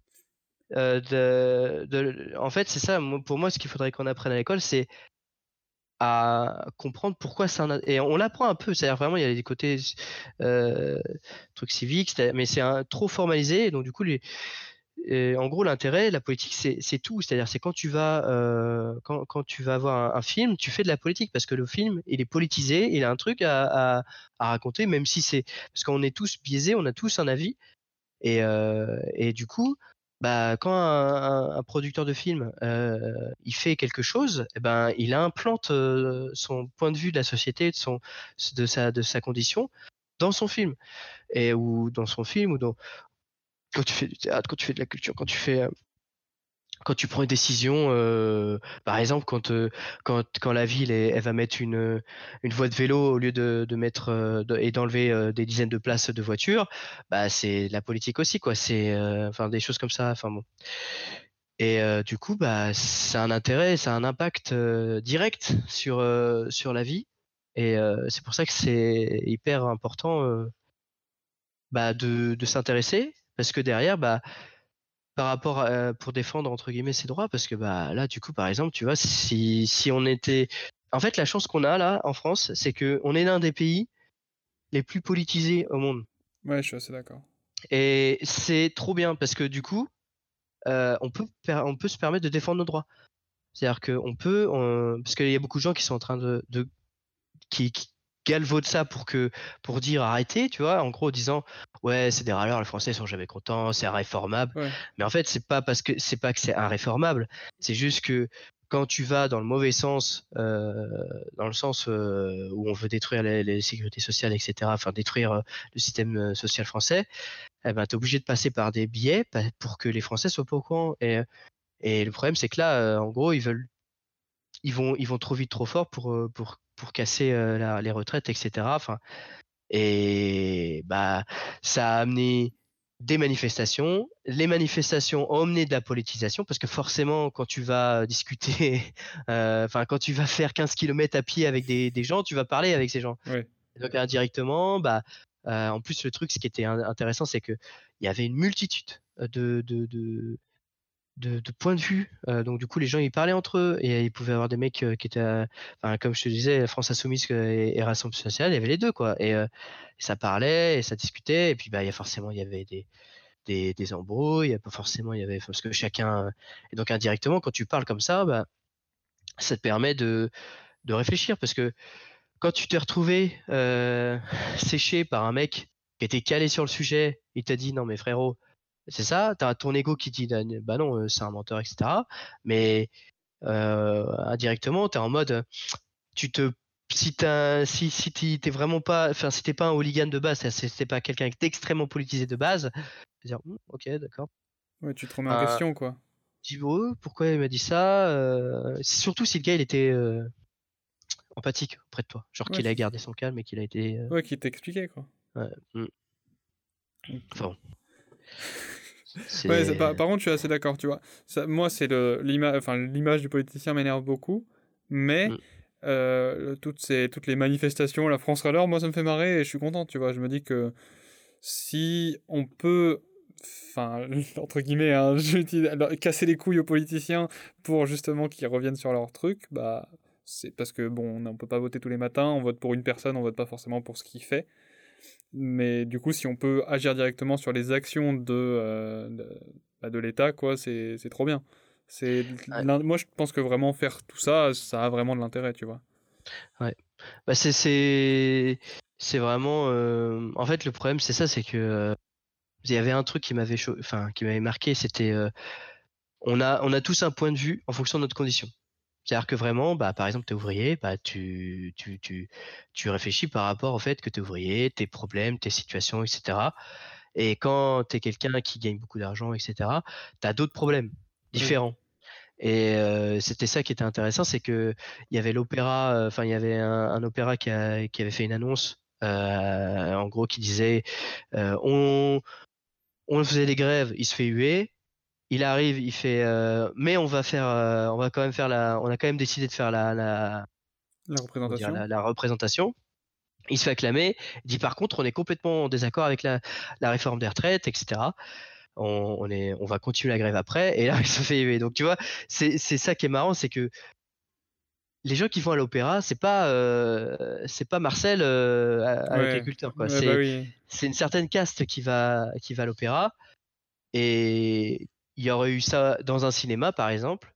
euh, de, de- En fait, c'est ça. Pour moi, ce qu'il faudrait qu'on apprenne à l'école, c'est à comprendre pourquoi c'est un. Et on l'apprend un peu. C'est-à-dire vraiment, il y a des côtés euh, trucs civiques, mais c'est trop formalisé. Donc, du coup, les, en gros, l'intérêt, la politique, c'est tout. C'est-à-dire, c'est quand tu vas euh, quand, tu vas voir un, film, tu fais de la politique parce que le film, il est politisé, il a un truc à, raconter, même si c'est parce qu'on est tous biaisés, on a tous un avis. Et, euh, du coup, bah, quand un, producteur de film euh, il fait quelque chose, eh ben, il implante son point de vue de la société, de, sa, condition dans son film. Ou dans son film, ou dans, quand tu fais du théâtre, quand tu fais de la culture, quand tu fais. euh, quand tu prends une décision, euh, par exemple, quand, euh, quand, quand la ville elle, va mettre une, une voie de vélo au lieu de, de mettre et d'enlever des dizaines de places de voitures, bah c'est la politique aussi, quoi. C'est enfin des choses comme ça. Bon. Et du coup, bah ça a un intérêt, ça a un impact direct sur sur la vie. Et c'est pour ça que c'est hyper important bah, de, de s'intéresser, parce que derrière, bah par rapport à, pour défendre entre guillemets ses droits parce que bah là du coup par exemple tu vois si si on était en fait la chance qu'on a là en France c'est que on est l'un des pays les plus politisés au monde Ouais, je suis assez d'accord. et c'est trop bien parce que du coup euh, on peut on peut se permettre de défendre nos droits c'est-à-dire que on peut on- parce qu'il y a beaucoup de gens qui sont en train de, de qui, qui galvaudent ça pour que pour dire arrêtez tu vois en gros disant ouais c'est des râleurs les Français sont jamais contents c'est irréformable Ouais. mais en fait, c'est pas parce que c'est pas que c'est irréformable, c'est juste que quand tu vas dans le mauvais sens, euh, dans le sens euh, où on veut détruire les, les sécurités sociales, etc., enfin détruire euh, le système social français, eh ben, tu es obligé de passer par des biais pour que les Français soient pas au courant. Et, et le problème, c'est que là, en gros, ils veulent, ils vont, ils vont trop vite, trop fort pour, pour, pour casser la- les retraites, etc. Enfin, et bah, ça a amené des manifestations. Les manifestations ont amené de la politisation parce que forcément, quand tu vas discuter, euh, enfin, quand tu vas faire 15 km à pied avec des, des gens, tu vas parler avec ces gens. Ouais. Donc, indirectement, bah, euh, en plus, le truc, ce qui était in- intéressant, c'est qu'il y avait une multitude de, de, de, de, points de vue. Euh, donc, du coup, les gens, ils parlaient entre eux et ils pouvaient avoir des mecs euh, qui étaient, euh, comme je te disais, France Insoumise et, Rassemblement Social, il y avait les deux, quoi. Et ça parlait et ça discutait. Et puis, bah, y a forcément, il y avait des, des, des embrouilles. Forcément, il y avait, parce que chacun. Et donc, indirectement, quand tu parles comme ça, bah, ça te permet de, de réfléchir parce que quand tu t'es retrouvé séché par un mec qui était calé sur le sujet, il t'a dit non mais frérot, c'est ça, t'as ton ego qui dit bah non, euh, c'est un menteur, etc. Mais euh, indirectement, t'es en mode, tu te si t'as si si t'es t'es vraiment pas, enfin si t'es pas un hooligan de base, si t'es pas quelqu'un d'extrêmement politisé de base, tu dire Hum, ok d'accord. Ouais, tu te remets en Euh, question, quoi. Tu dis oh, pourquoi il m'a dit ça euh, Surtout si le gars il était euh, empathique auprès de toi, genre Ouais, qu'il a gardé son calme et qu'il a été euh, Ouais, qui t'expliquait, quoi. Ouais, mm. Enfin bon. Ouais, par, par contre, je suis assez d'accord, tu vois. Ça, moi, c'est l'image, enfin du politicien m'énerve beaucoup, mais Mm. euh, toutes ces toutes les manifestations, la France Râleur, moi, ça me fait marrer et je suis content, tu vois. Je me dis que si on peut, enfin entre guillemets, hein, je dis, leur- casser les couilles aux politiciens pour justement qu'ils reviennent sur leur truc, bah c'est parce que bon, on peut pas voter tous les matins, on vote pour une personne, on vote pas forcément pour ce qu'il fait. Mais du coup, si on peut agir directement sur les actions de, euh, de, bah, de l'État, quoi, c'est c'est trop bien. C'est Ouais. moi, je pense que vraiment faire tout ça, ça a vraiment de l'intérêt, tu vois. Bah, c'est c'est c'est vraiment euh, en fait le problème c'est ça c'est que euh, il y avait un truc qui m'avait cho- enfin qui m'avait marqué c'était on a on a tous un point de vue en fonction de notre condition. C'est-à-dire que vraiment, bah, par exemple, tu es ouvrier, bah, tu, tu, tu, tu réfléchis par rapport au fait que tu es ouvrier, tes problèmes, tes situations, etc. Et quand tu es quelqu'un qui gagne beaucoup d'argent, etc., tu as d'autres problèmes différents. Et euh, c'était ça qui était intéressant, c'est que il y avait l'opéra, euh, enfin il y avait un, un opéra qui, a- qui avait fait une annonce, euh, en gros qui disait on, on faisait des grèves, il se fait huer, il arrive, il fait euh, mais on va faire, euh, on va quand même faire la, on a quand même décidé de faire la, la La représentation. la, représentation. Il se fait acclamer. Il dit par contre, on est complètement en désaccord avec la, réforme des retraites, etc. On, est, on va continuer la grève après. Et là, il se fait élever. Donc, tu vois, c'est ça qui est marrant, c'est que les gens qui vont à l'opéra, c'est pas euh, c'est pas Marcel euh, agriculteur quoi. c'est bah c'est une certaine caste qui va qui va à l'opéra et il y aurait eu ça dans un cinéma par exemple.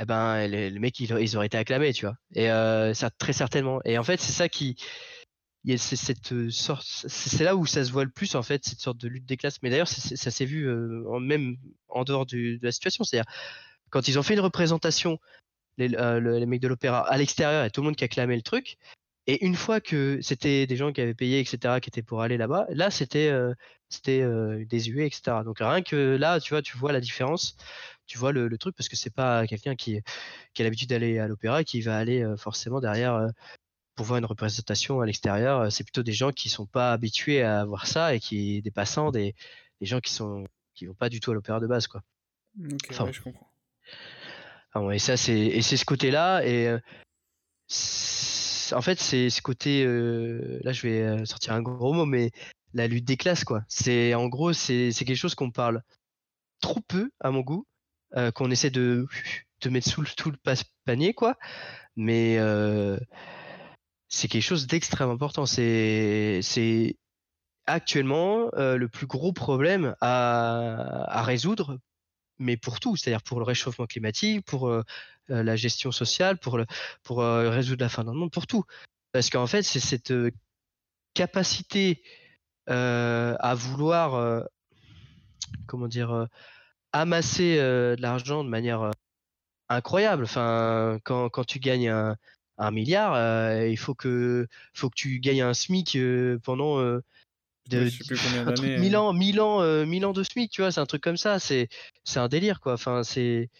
Eh ben les, mecs ils, auraient été acclamés tu vois. Et euh, très certainement. Et en fait c'est ça qui c'est cette sorte c'est là où ça se voit le plus en fait cette sorte de lutte des classes. Mais d'ailleurs ça s'est vu même en dehors de la situation. C'est-à-dire quand ils ont fait une représentation euh, les, mecs de l'opéra à l'extérieur et tout le monde qui acclamait le truc. Et une fois que c'était des gens qui avaient payé, etc., qui étaient pour aller là-bas, là, c'était euh, c'était euh, désuet, etc. Donc rien que là, tu vois, tu vois la différence, tu vois le, truc, parce que c'est pas quelqu'un qui, qui a l'habitude d'aller à l'opéra qui va aller forcément derrière pour voir une représentation à l'extérieur. C'est plutôt des gens qui sont pas habitués à voir ça et qui des passants, des, des gens qui sont qui vont pas du tout à l'opéra de base, quoi. Ok, je comprends. Ah et ça, c'est et c'est ce côté-là et en fait, c'est ce côté. Là, je vais sortir un gros mot, mais la lutte des classes, quoi. C'est en gros, c'est quelque chose qu'on parle trop peu à mon goût, qu'on essaie de mettre sous le, tout le panier, quoi. Mais c'est quelque chose d'extrêmement important. C'est actuellement le plus gros problème à, à résoudre mais pour tout, c'est-à-dire pour le réchauffement climatique, pour euh, euh, la gestion sociale, pour, le, pour euh, résoudre la fin d'un monde, pour tout. Parce qu'en fait, c'est cette capacité à vouloir, comment dire, amasser de l'argent de manière incroyable. Enfin, quand, quand tu gagnes un, un milliard, il faut que, faut que tu gagnes un SMIC pendant de, je sais plus combien d'années. Euh. ans, mille ans, euh, ans de SMIC, tu vois, c'est un truc comme ça. C'est, c'est un délire, quoi. Enfin, c'est,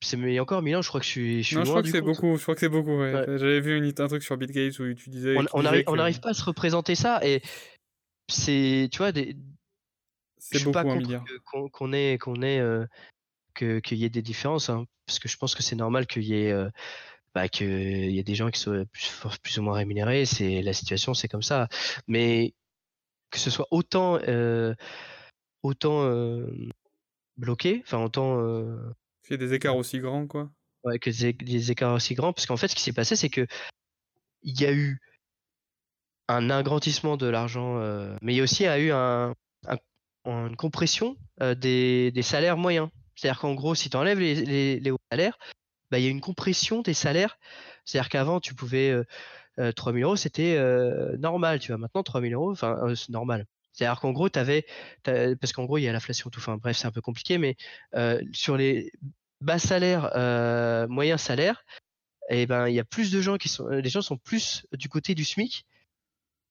c'est mais encore mille ans, je crois que je suis. Je suis non, je crois que c'est beaucoup. Je crois que c'est beaucoup. Ouais. J'avais vu une, un truc sur Bill Gates où tu disais. On n'arrive n'arrive pas à se représenter ça et c'est, tu vois, des. C'est beaucoup pas un milliard. Qu'on ait, qu'on ait, euh, que qu'il y ait des différences, hein, parce que je pense que c'est normal qu'il y ait. bah, qu'il y ait des gens qui soient plus, plus ou moins rémunérés, c'est la situation, c'est comme ça. Mais que ce soit autant euh, autant bloqué, enfin autant il y a des écarts aussi grands quoi. Ouais, que des, écarts aussi grands parce qu'en fait ce qui s'est passé c'est que il y a eu un agrandissement de l'argent, mais il y a aussi eu un, une compression des, des, salaires moyens. C'est-à-dire qu'en gros, si tu enlèves les, hauts salaires, bah, il y a une compression des salaires. C'est-à-dire qu'avant, tu pouvais 3000 euros, c'était normal, tu vois. Maintenant, 3000 euros, enfin, c'est normal. C'est-à-dire qu'en gros, tu avais, parce qu'en gros, il y a l'inflation, tout. Bref, c'est un peu compliqué, mais sur les bas salaires, moyens salaires, eh ben, il y a plus de gens qui sont, les gens sont plus du côté du SMIC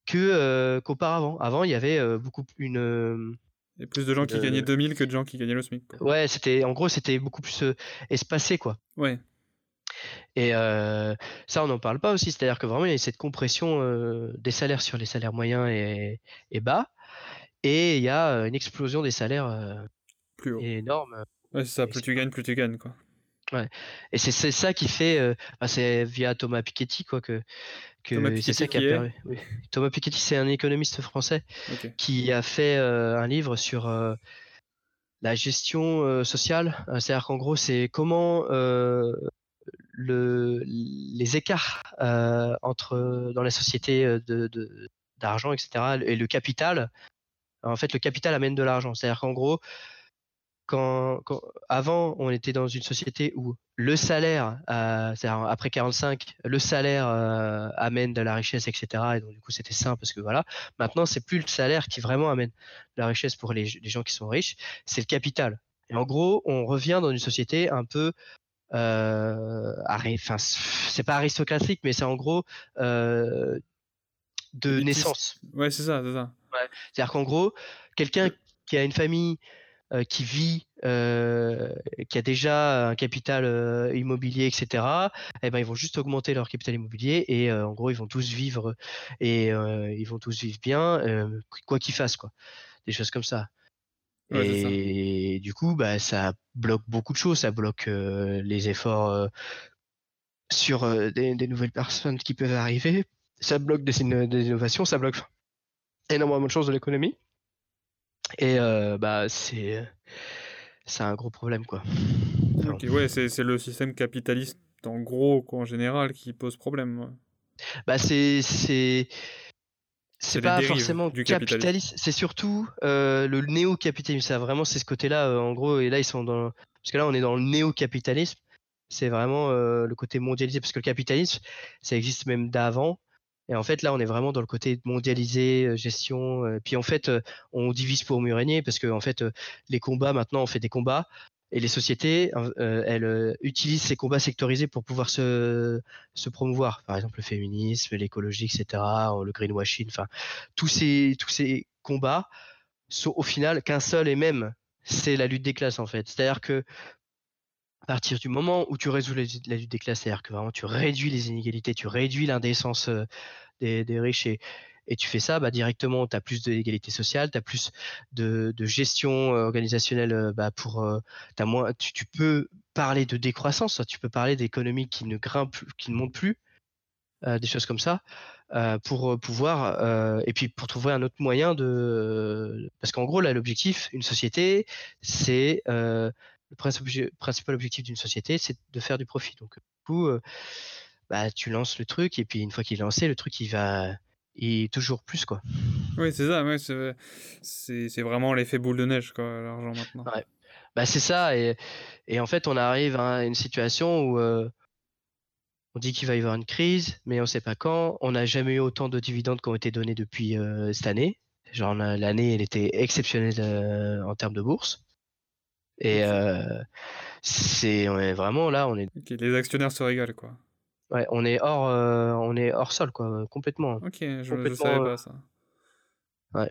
que qu'auparavant. Avant, il y avait beaucoup une il y a plus de gens qui gagnaient 2000 que de gens qui gagnaient le SMIC. Ouais, c'était en gros c'était beaucoup plus espacé quoi. Ouais. Et ça, on n'en parle pas aussi. C'est-à-dire que vraiment, il y a cette compression des salaires sur les salaires moyens et, bas. Et il y a une explosion des salaires plus haut. énorme. Ouais, c'est ça. Plus tu gagnes, plus tu gagnes. Quoi. Ouais. Et c'est ça qui fait. Bah, c'est via Thomas Piketty quoi, que c'est ça qui a. Thomas Piketty, c'est un économiste français qui a fait un livre sur la gestion sociale. C'est-à-dire qu'en gros, c'est comment le, les écarts euh, entre dans la société euh, de, d'argent, etc. et le capital. En fait, le capital amène de l'argent. C'est-à-dire qu'en gros, quand, avant, on était dans une société où le salaire, euh, c'est-à-dire après 45, le salaire amène de la richesse, etc. Et donc du coup, c'était simple parce que voilà. Maintenant, c'est plus le salaire qui vraiment amène de la richesse pour les, les gens qui sont riches, c'est le capital. Et en gros, on revient dans une société un peu euh, enfin, c'est pas aristocratique, mais c'est en gros euh, de naissance. Ouais, c'est ça, c'est ça. Ouais. C'est-à-dire qu'en gros, quelqu'un qui a une famille euh, qui vit, euh, qui a déjà un capital euh, immobilier, etc. Eh ben, ils vont juste augmenter leur capital immobilier et en gros, ils vont tous vivre et ils vont tous vivre bien, quoi qu'ils fassent, quoi. Des choses comme ça et du coup, bah, ça bloque beaucoup de choses. Ça bloque les efforts sur des, nouvelles personnes qui peuvent arriver. Ça bloque des, innovations, ça bloque énormément de choses de l'économie. Et bah c'est c'est un gros problème quoi. ouais, c'est le système capitaliste en gros en général qui pose problème. Bah c'est c'est c'est pas forcément du capitaliste, c'est surtout le néo-capitalisme. Ça vraiment c'est ce côté-là en gros et là ils sont dans parce que là on est dans le néo-capitalisme. C'est vraiment le côté mondialisé parce que le capitalisme ça existe même d'avant. Et en fait, là, on est vraiment dans le côté mondialisé, gestion. puis en fait, on divise pour mieux régner parce que en fait, les combats maintenant, on fait des combats et les sociétés, hein, euh, elles euh, utilisent ces combats sectorisés pour pouvoir se, se promouvoir. Par exemple, le féminisme, l'écologie, etc., le greenwashing, enfin, tous ces, tous ces combats sont au final qu'un seul et même, c'est la lutte des classes, en fait. C'est-à-dire que à partir du moment où tu résous la, lutte des classes, c'est-à-dire que vraiment tu réduis les inégalités, tu réduis l'indécence des, riches et, tu fais ça, bah, directement, tu as plus d'égalité sociale, tu as plus de, gestion organisationnelle, bah, pour, as moins, tu, peux parler de décroissance, tu peux parler d'économie qui ne grimpe, qui ne monte plus, des choses comme ça, pour pouvoir, et puis pour trouver un autre moyen de, parce qu'en gros, là, l'objectif, une société, c'est le principal objectif d'une société, c'est de faire du profit. Donc, du coup, bah, tu lances le truc, et puis une fois qu'il est lancé, le truc, il va, et toujours plus quoi. Oui, c'est ça, ouais, c'est vraiment l'effet boule de neige quoi, l'argent maintenant. Ouais. Bah c'est ça et, et, en fait on arrive à une situation où euh, on dit qu'il va y avoir une crise, mais on sait pas quand. On n'a jamais eu autant de dividendes qui ont été donnés depuis euh, cette année. Genre l'année elle était exceptionnelle euh, en termes de bourse. Et c'est on est vraiment là, on est. les actionnaires se régalent quoi. Ouais, on est hors, euh, on est hors sol, quoi, complètement. Ok, je ne savais pas ça. Ouais.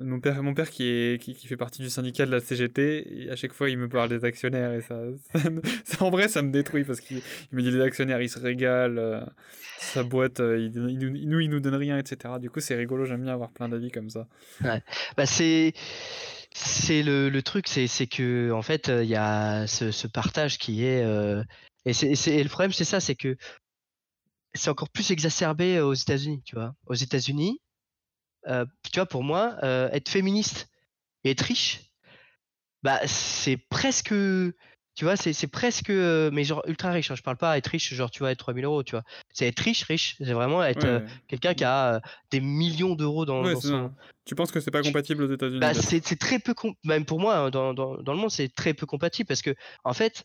Mon père, mon père qui, est, qui, fait partie du syndicat de la CGT, à chaque fois il me parle des actionnaires et ça, en vrai ça me détruit parce qu'il me dit les actionnaires ils se régalent, euh, sa boîte euh, il, nous il nous donne rien etc. Du coup c'est rigolo, j'aime bien avoir plein d'avis comme ça. Bah c'est c'est le, le, truc c'est que en fait il y a ce, partage qui est et, c'est, le problème, c'est ça, c'est que c'est encore plus exacerbé aux États-Unis, tu vois. Aux États-Unis, euh, tu vois, pour moi, euh, être féministe et être riche, bah, c'est presque, tu vois, c'est, presque, euh, mais genre ultra riche. Hein. Je parle pas être riche, genre, tu vois, être 3000 euros, tu vois. C'est être riche, riche. C'est vraiment être quelqu'un qui a des millions d'euros dans, son. Tu penses que c'est pas compatible aux États-Unis bah, c'est, très peu, même pour moi, hein, dans, dans, dans le monde, c'est très peu compatible parce que, en fait,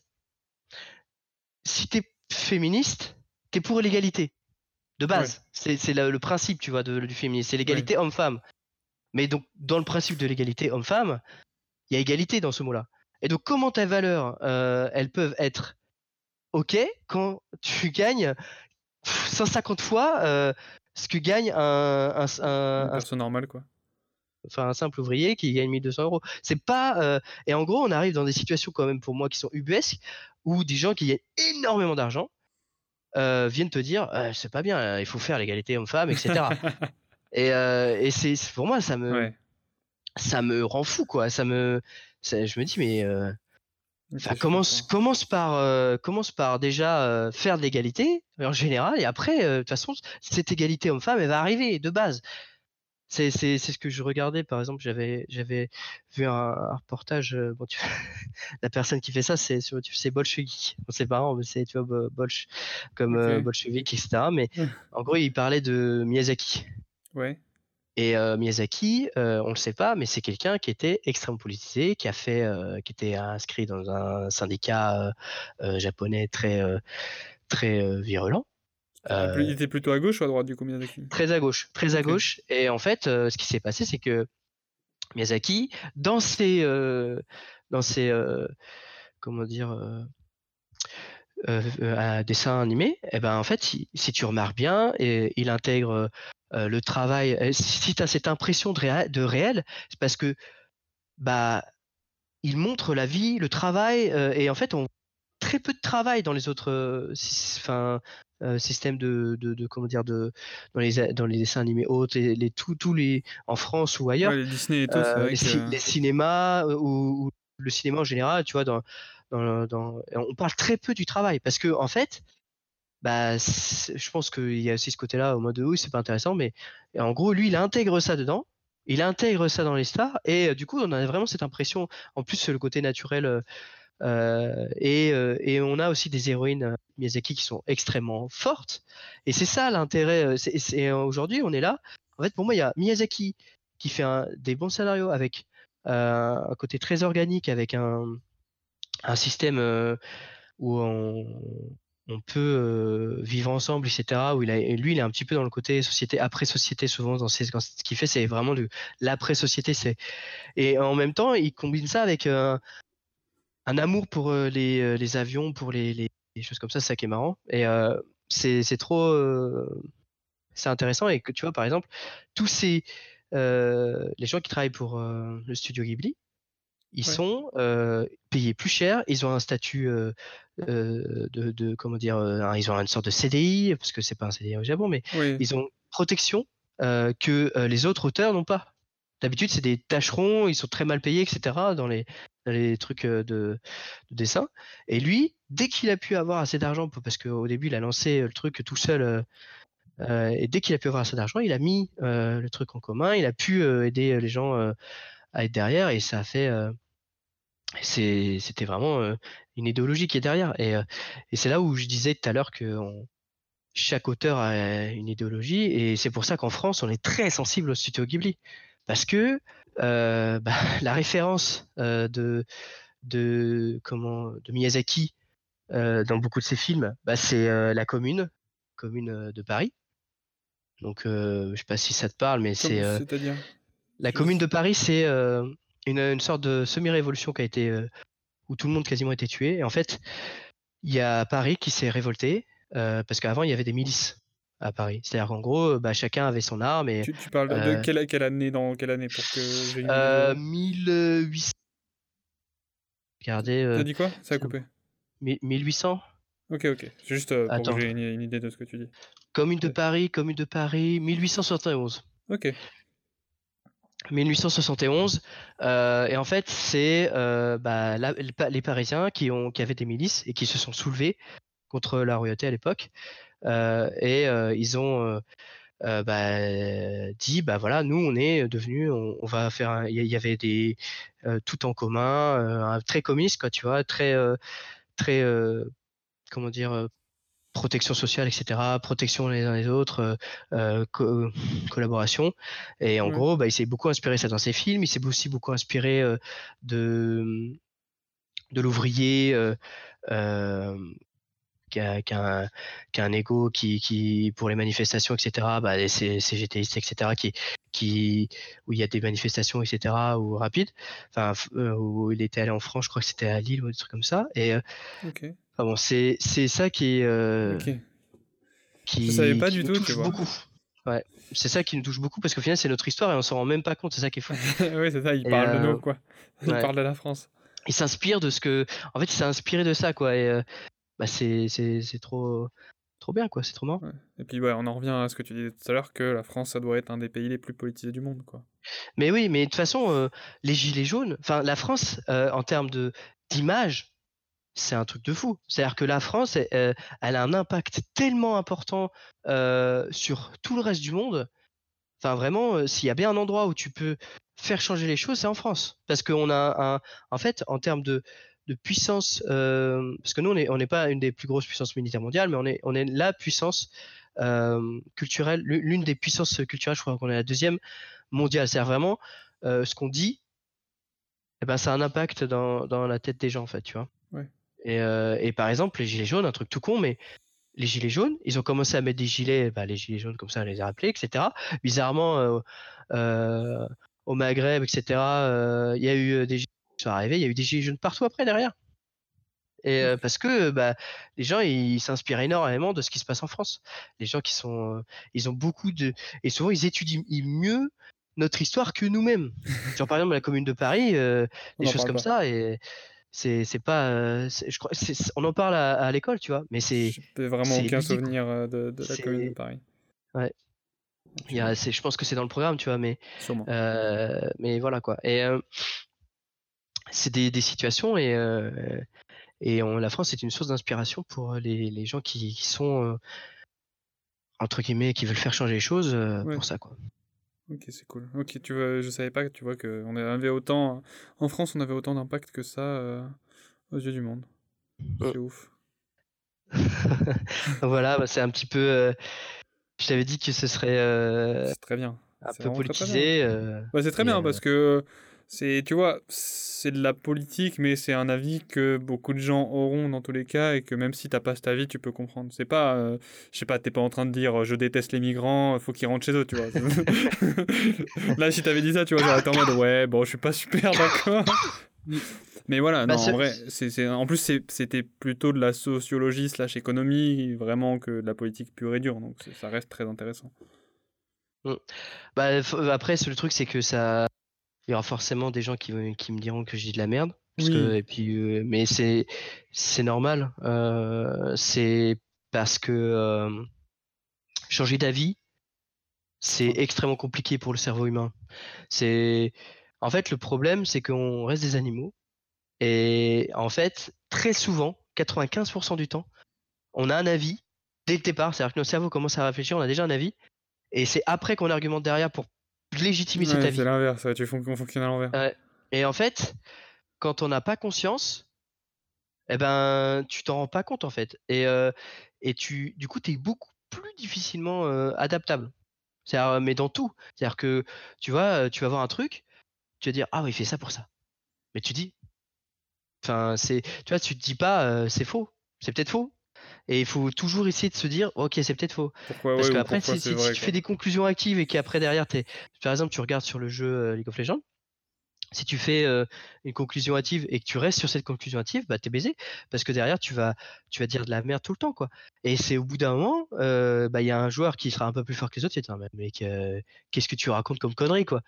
si t'es féministe, t'es pour l'égalité. De base. C'est le principe, tu vois, de, du féminisme. C'est l'égalité homme-femme. Mais donc, dans le principe de l'égalité homme-femme, il y a égalité dans ce mot-là. Et donc, comment tes valeurs, euh, elles peuvent être OK quand tu gagnes 150 fois euh, ce que gagne un, un, un, personne normale, quoi. Enfin, un simple ouvrier qui gagne 1200 euros. C'est pas. Euh, et en gros, on arrive dans des situations, quand même, pour moi, qui sont ubuesques, où des gens qui gagnent énormément d'argent euh, viennent te dire «Euh, c'est pas bien, il faut faire l'égalité homme-femme, etc. et, euh, et c'est pour moi ça me ça me rend fou quoi. Ça me je me dis mais commence commence par commence par déjà faire de l'égalité en général et après de toute façon cette égalité homme-femme elle va arriver de base. C'est, c'est, c'est ce que je regardais, par exemple, j'avais, j'avais vu un, reportage, euh, bon, tu, la personne qui fait ça, c'est sur YouTube, c'est Bolchevik. Bon, c'est marrant, mais c'est, tu vois, Bolch, comme euh, Bolchevik, etc. Mais en gros, il parlait de Miyazaki. Ouais. Et euh, Miyazaki, on le sait pas, mais c'est quelqu'un qui était extrêmement politisé, qui a fait, qui était inscrit dans un syndicat japonais très, très virulent. Euh, il était plutôt à gauche ou à droite du coup Miyazaki? Très à gauche, très à gauche. Et en fait, euh, ce qui s'est passé, c'est que Miyazaki, dans ses, euh, dans ses, comment dire, dessins animés, eh ben en fait, si tu remarques bien, et, il intègre le travail. Si tu as cette impression de, de réel, c'est parce que bah il montre la vie, le travail, et en fait, on très peu de travail dans les autres enfin euh, système de, de, comment dire de dans les dans les dessins animés hautes les, les tous les en France ou ailleurs les Disney et tout, euh, les, cinémas euh, ou, le cinéma en général tu vois dans, dans, dans, on parle très peu du travail parce que en fait bah, je pense qu'il y a aussi ce côté-là au mode oui, c'est pas intéressant, mais en gros, lui, il intègre ça dedans, il intègre ça dans les stars, et du coup, on a vraiment cette impression, en plus, le côté naturel. Et, et, on a aussi des héroïnes Miyazaki qui sont extrêmement fortes. Et c'est ça l'intérêt. Aujourd'hui, on est là. En fait, pour moi, il y a Miyazaki qui fait un, des bons scénarios avec un côté très organique, avec un, un système où on, peut euh, vivre ensemble, etc. Où lui, il est un petit peu dans le côté société après société souvent ce qu'il fait, c'est vraiment l'après société. Et en même temps, il combine ça avec euh, un amour pour euh, les, les, avions, pour les, les, choses comme ça. C'est ça qui est marrant. Et c'est trop, c'est intéressant. Et que tu vois, par exemple, tous ces les gens qui travaillent pour le studio Ghibli, ils sont payés plus cher, ils ont un statut de, de, comment dire, ils ont une sorte de CDI parce que c'est pas un CDI au Japon, mais ils ont protection que les autres auteurs n'ont pas. D'habitude, c'est des tâcherons, ils sont très mal payés, etc. dans les, les trucs de, de, dessin. Et lui, dès qu'il a pu avoir assez d'argent, parce qu'au début, il a lancé le truc tout seul, et dès qu'il a pu avoir assez d'argent, il a mis le truc en commun, il a pu aider les gens à être derrière et ça a fait c'était vraiment une idéologie qui est derrière. Et, c'est là où je disais tout à l'heure que chaque auteur a une idéologie et c'est pour ça qu'en France on est très sensible au studio Ghibli. Parce que bah, la référence de de comment de Miyazaki dans beaucoup de ses films bah, c'est la commune commune de Paris. Donc je sais pas si ça te parle mais c'est la commune de Paris, c'est euh, une, sorte de semi-révolution qui a été euh, où tout le monde quasiment a été tué. Et en fait, il y a Paris qui s'est révolté euh, parce qu'avant il y avait des milices à Paris. C'est-à-dire qu'en gros, bah, chacun avait son arme. Et, tu, parles de quelle, quelle, année dans quelle année pour que j'ai une 1800. Regardez. T'as dit quoi? Ça a coupé. 1800. Ok, ok. Juste pour que j'ai une, une, idée de ce que tu dis. Commune de Paris, commune de Paris, 1871. Ok. 1871 euh, et en fait c'est euh, bah, les Parisiens qui ont qui avaient des milices et qui se sont soulevés contre la royauté à l'époque euh, et ils ont bah, dit bah voilà nous on est devenus on, va faire il y, avait des tout en commun très communiste quoi tu vois très très comment dire protection sociale, etc., protection les uns les autres, euh, euh, collaboration. Et en gros, bah, il s'est beaucoup inspiré ça dans ses films. Il s'est aussi beaucoup inspiré euh, de de l'ouvrier qui a, qui, a un, ego qui, qui, pour les manifestations, etc., bah, c'est CGTistes, etc., qui, qui, où il y a des manifestations, etc., ou rapides, enfin, où il était allé en France, je crois que c'était à Lille ou des trucs comme ça. Et ah bon, c'est ça qui euh, qui, savais pas du tout, touche beaucoup. Ouais, c'est ça qui nous touche beaucoup parce qu'au final c'est notre histoire et on s'en rend même pas compte. C'est ça qui est fou. oui, c'est ça. Il parle de nous, euh, quoi. Il parle de la France. Il s'inspire de ce que. En fait, il s'est inspiré de ça, quoi. Et euh, bah, c'est trop trop bien quoi c'est trop marrant et puis ouais on en revient à ce que tu disais tout à l'heure que la France ça doit être un des pays les plus politisés du monde quoi mais oui mais de toute façon les gilets jaunes enfin la France en termes d'image c'est un truc de fou. C'est-à-dire que la France, elle, a un impact tellement important sur tout le reste du monde. Enfin, vraiment, s'il y a bien un endroit où tu peux faire changer les choses, c'est en France. Parce qu'on a un, en fait, en termes de, puissance, parce que nous, on n'est pas une des plus grosses puissances militaires mondiales, mais on est, on est la puissance culturelle, l'une des puissances culturelles, je crois qu'on est la deuxième mondiale. C'est vraiment ce qu'on dit, eh ben, ça a un impact dans, dans la tête des gens, en fait, tu vois. Euh, et, par exemple, les gilets jaunes, un truc tout con, mais les gilets jaunes, ils ont commencé à mettre des gilets, bah, les gilets jaunes comme ça, on les a appelés, etc. Bizarrement, euh, euh, au Maghreb, etc., il y a eu des sont arrivés, il y a eu des gilets jaunes partout après derrière. Et parce que bah, les gens ils s'inspirent énormément de ce qui se passe en France. Les gens qui sont, ils ont beaucoup de, et souvent ils étudient mieux notre histoire que nous-mêmes. Genre par exemple la Commune de Paris, des choses comme ça et c'est c'est pas euh, je crois on en parle à, l'école tu vois mais c'est vraiment aucun souvenir euh, de, de la commune de Paris. ouais. Il y a, je pense que c'est dans le programme tu vois mais euh, mais voilà quoi. Et c'est des, des, situations et Et la France est une source d'inspiration pour les, les gens qui, qui sont entre guillemets qui veulent faire changer les choses pour ça quoi. Ok, c'est cool. Ok, tu vois, je savais pas que tu vois que on avait autant en France, on avait autant d'impact que ça aux yeux du monde. C'est ouf. voilà, bah, c'est un petit peu. je t'avais dit que ce serait. c'est très bien. Un peu politisé. Bah, c'est très bien parce que c'est, tu vois, c'est de la politique, mais c'est un avis que beaucoup de gens auront dans tous les cas et que même si t'as pas cet avis, tu peux comprendre. C'est pas, euh, je sais pas, t'es pas en train de dire je déteste les migrants, faut qu'ils rentrent chez eux, tu vois. Là, si t'avais dit ça, tu vois, j'aurais été en mode ouais, bon, je suis pas super d'accord. Mais voilà, bah, non, en vrai, c'est, en plus, c'était plutôt de la sociologie slash économie, vraiment que de la politique pure et dure, donc ça reste très intéressant. Mmh. Bah, après, le truc, c'est que ça, il y aura forcément des gens qui, qui me diront que j'ai de la merde. Parce que, et puis, euh, mais c'est, c'est normal. Euh, c'est parce que euh, changer d'avis, c'est extrêmement compliqué pour le cerveau humain. C'est, en fait, le problème, c'est qu'on reste des animaux. Et en fait, très souvent, 95% du temps, on a un avis dès le départ. C'est-à-dire que nos cerveaux commencent à réfléchir, on a déjà un avis. Et c'est après qu'on argumente derrière pour légitimer cet avis. C'est l'inverse, tu fonctionnes à l'envers. et en fait, quand on n'a pas conscience, eh ben, tu t'en rends pas compte en fait. Et, euh, et tu, du coup, tu es beaucoup plus difficilement euh, adaptable. C'est-à-dire, mais dans tout. C'est-à-dire que, tu vois, tu vas voir un truc, tu vas dire, ah oui, il fait ça pour ça. Mais tu dis, enfin, c'est, tu vois, tu te dis pas, euh, c'est faux. C'est peut-être faux, et il faut toujours essayer de se dire, ok, c'est peut-être faux. Parce qu'après, si, tu fais des conclusions actives et qu'après derrière, es... par exemple, tu regardes sur le jeu euh, League of Legends, si tu fais euh, une conclusion active et que tu restes sur cette conclusion active, bah t'es baisé parce que derrière tu vas tu vas dire de la merde tout le temps quoi. Et c'est au bout d'un moment, euh, bah il y a un joueur qui sera un peu plus fort que les autres, c'est un mec, qu'est-ce que tu racontes comme connerie quoi.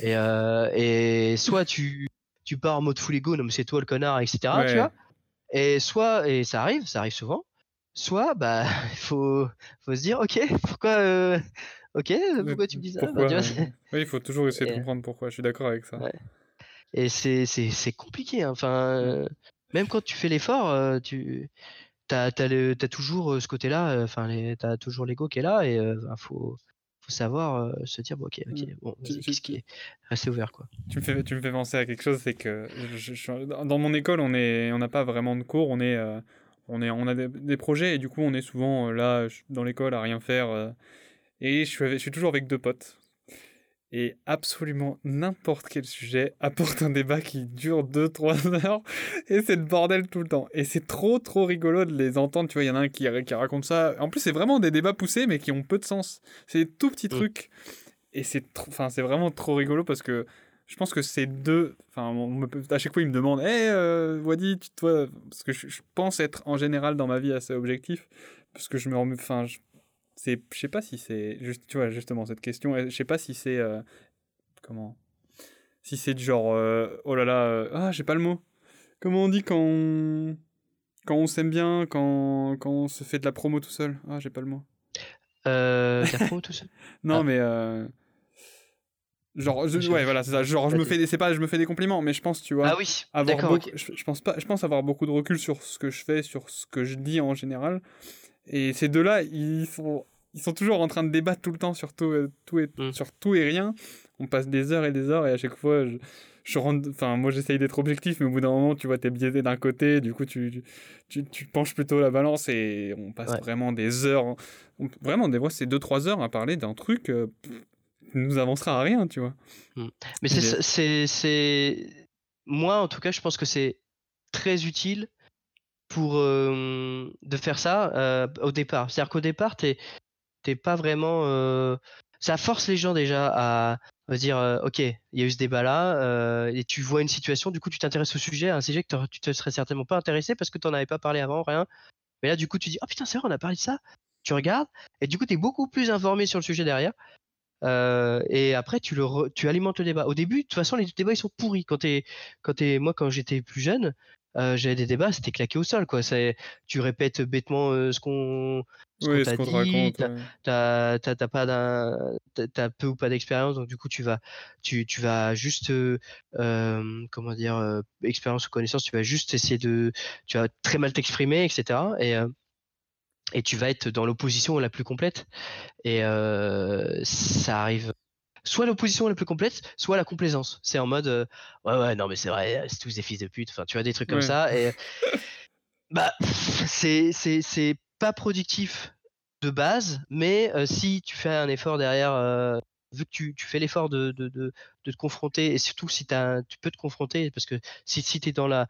Et, et soit tu tu pars en mode full ego, non mais c'est toi le connard, etc. Tu vois. Et soit et ça arrive, ça arrive souvent soit bah il faut, faut se dire ok pourquoi euh, ok pourquoi tu me dis ça? Bah, oui il faut toujours essayer de comprendre pourquoi je suis d'accord avec ça. et c'est c'est compliqué hein. enfin euh, même quand tu fais l'effort euh, tu t'as as, toujours ce côté là enfin t'as toujours l'ego qui est là et il faut faut savoir se dire bon, ok ok mmh. bon qu'est-ce qui est rester ouvert quoi? Tu me fais tu me fais penser à quelque chose c'est que dans mon école on est on n'a pas vraiment de cours on est on, est, on a des, projets et du coup on est souvent euh, là dans l'école à rien faire. Euh, et je suis, je suis toujours avec deux potes. Et absolument n'importe quel sujet apporte un débat qui dure 2-3 heures. Et c'est le bordel tout le temps. Et c'est trop trop rigolo de les entendre. Tu vois, il y en a un qui, qui raconte ça. En plus, c'est vraiment des débats poussés mais qui ont peu de sens. C'est des tout petits mm. trucs. Et c'est enfin, c'est vraiment trop rigolo parce que je pense que c'est deux. Enfin, à chaque fois, il me demande Hé, hey, euh, Wadi, toi. Parce que je, pense être en général dans ma vie assez objectif. Parce que je me remets. Enfin, je, je sais pas si c'est. Tu vois, justement, cette question. Je sais pas si c'est. Euh, comment Si c'est du genre. Euh, oh là là. ah, j'ai pas le mot. Comment on dit quand on. Quand on s'aime bien, quand, quand on se fait de la promo tout seul? Ah, j'ai pas le mot. Euh, la promo tout seul? Non, ah. mais. Genre, je, ouais, voilà, c'est ça. Genre, je me fais, c'est pas, je me fais des compliments, mais je pense, tu vois, ah oui, avoir beaucoup, je, pense pas, je pense avoir beaucoup de recul sur ce que je fais, sur ce que je dis en général. Et ces deux-là, ils sont, ils sont toujours en train de débattre tout le temps sur tout, euh, tout et, mm. sur tout et rien. On passe des heures et des heures, et à chaque fois, je, je rentre, enfin, moi, j'essaye d'être objectif, mais au bout d'un moment, tu vois, t'es biaisé d'un côté, du coup, tu, tu, tu, penches plutôt la balance, et on passe vraiment des heures, vraiment, des fois, c'est 2-3 heures à parler d'un truc. Euh, nous avancera à rien, tu vois. Mm. Mais c'est, c'est, moi en tout cas, je pense que c'est très utile pour euh, de faire ça euh, au départ. C'est-à-dire qu'au départ, t'es, t'es pas vraiment. Euh, ça force les gens déjà à, dire, ok, il y a eu ce débat-là, et tu vois une situation, du coup, tu t'intéresses au sujet, un sujet que tu te serais certainement pas intéressé parce que tu n'en avais pas parlé avant, rien. Mais là, du coup, tu dis, oh putain, c'est vrai, on a parlé de ça. Tu regardes, et du coup, tu es beaucoup plus informé sur le sujet derrière. Euh, et après, tu, le re- tu alimentes le débat. Au début, de toute façon, les débats, ils sont pourris. Quand t'es, quand t'es, moi, quand j'étais plus jeune, euh, j'avais des débats, c'était claqué au sol, quoi. Tu répètes bêtement euh, ce qu'on, Oui, t'a qu'on te dit, t'as- ouais. pas t'as- peu ou pas d'expérience donc du coup tu vas tu, tu vas juste euh, comment dire expérience ou connaissance tu vas juste essayer de tu vas très mal t'exprimer etc et et tu vas être dans l'opposition la plus complète. Et euh, ça arrive soit l'opposition la plus complète soit la complaisance. C'est en mode euh, ouais ouais non mais c'est vrai c'est tous des fils de pute. Enfin tu vois des trucs comme Ouais. ça. Et bah c'est c'est c'est pas productif de base mais euh, si tu fais un effort derrière euh, vu que tu, tu fais l'effort de, de, de, de te confronter et surtout si t'as- tu peux te confronter parce que si, si tu es dans la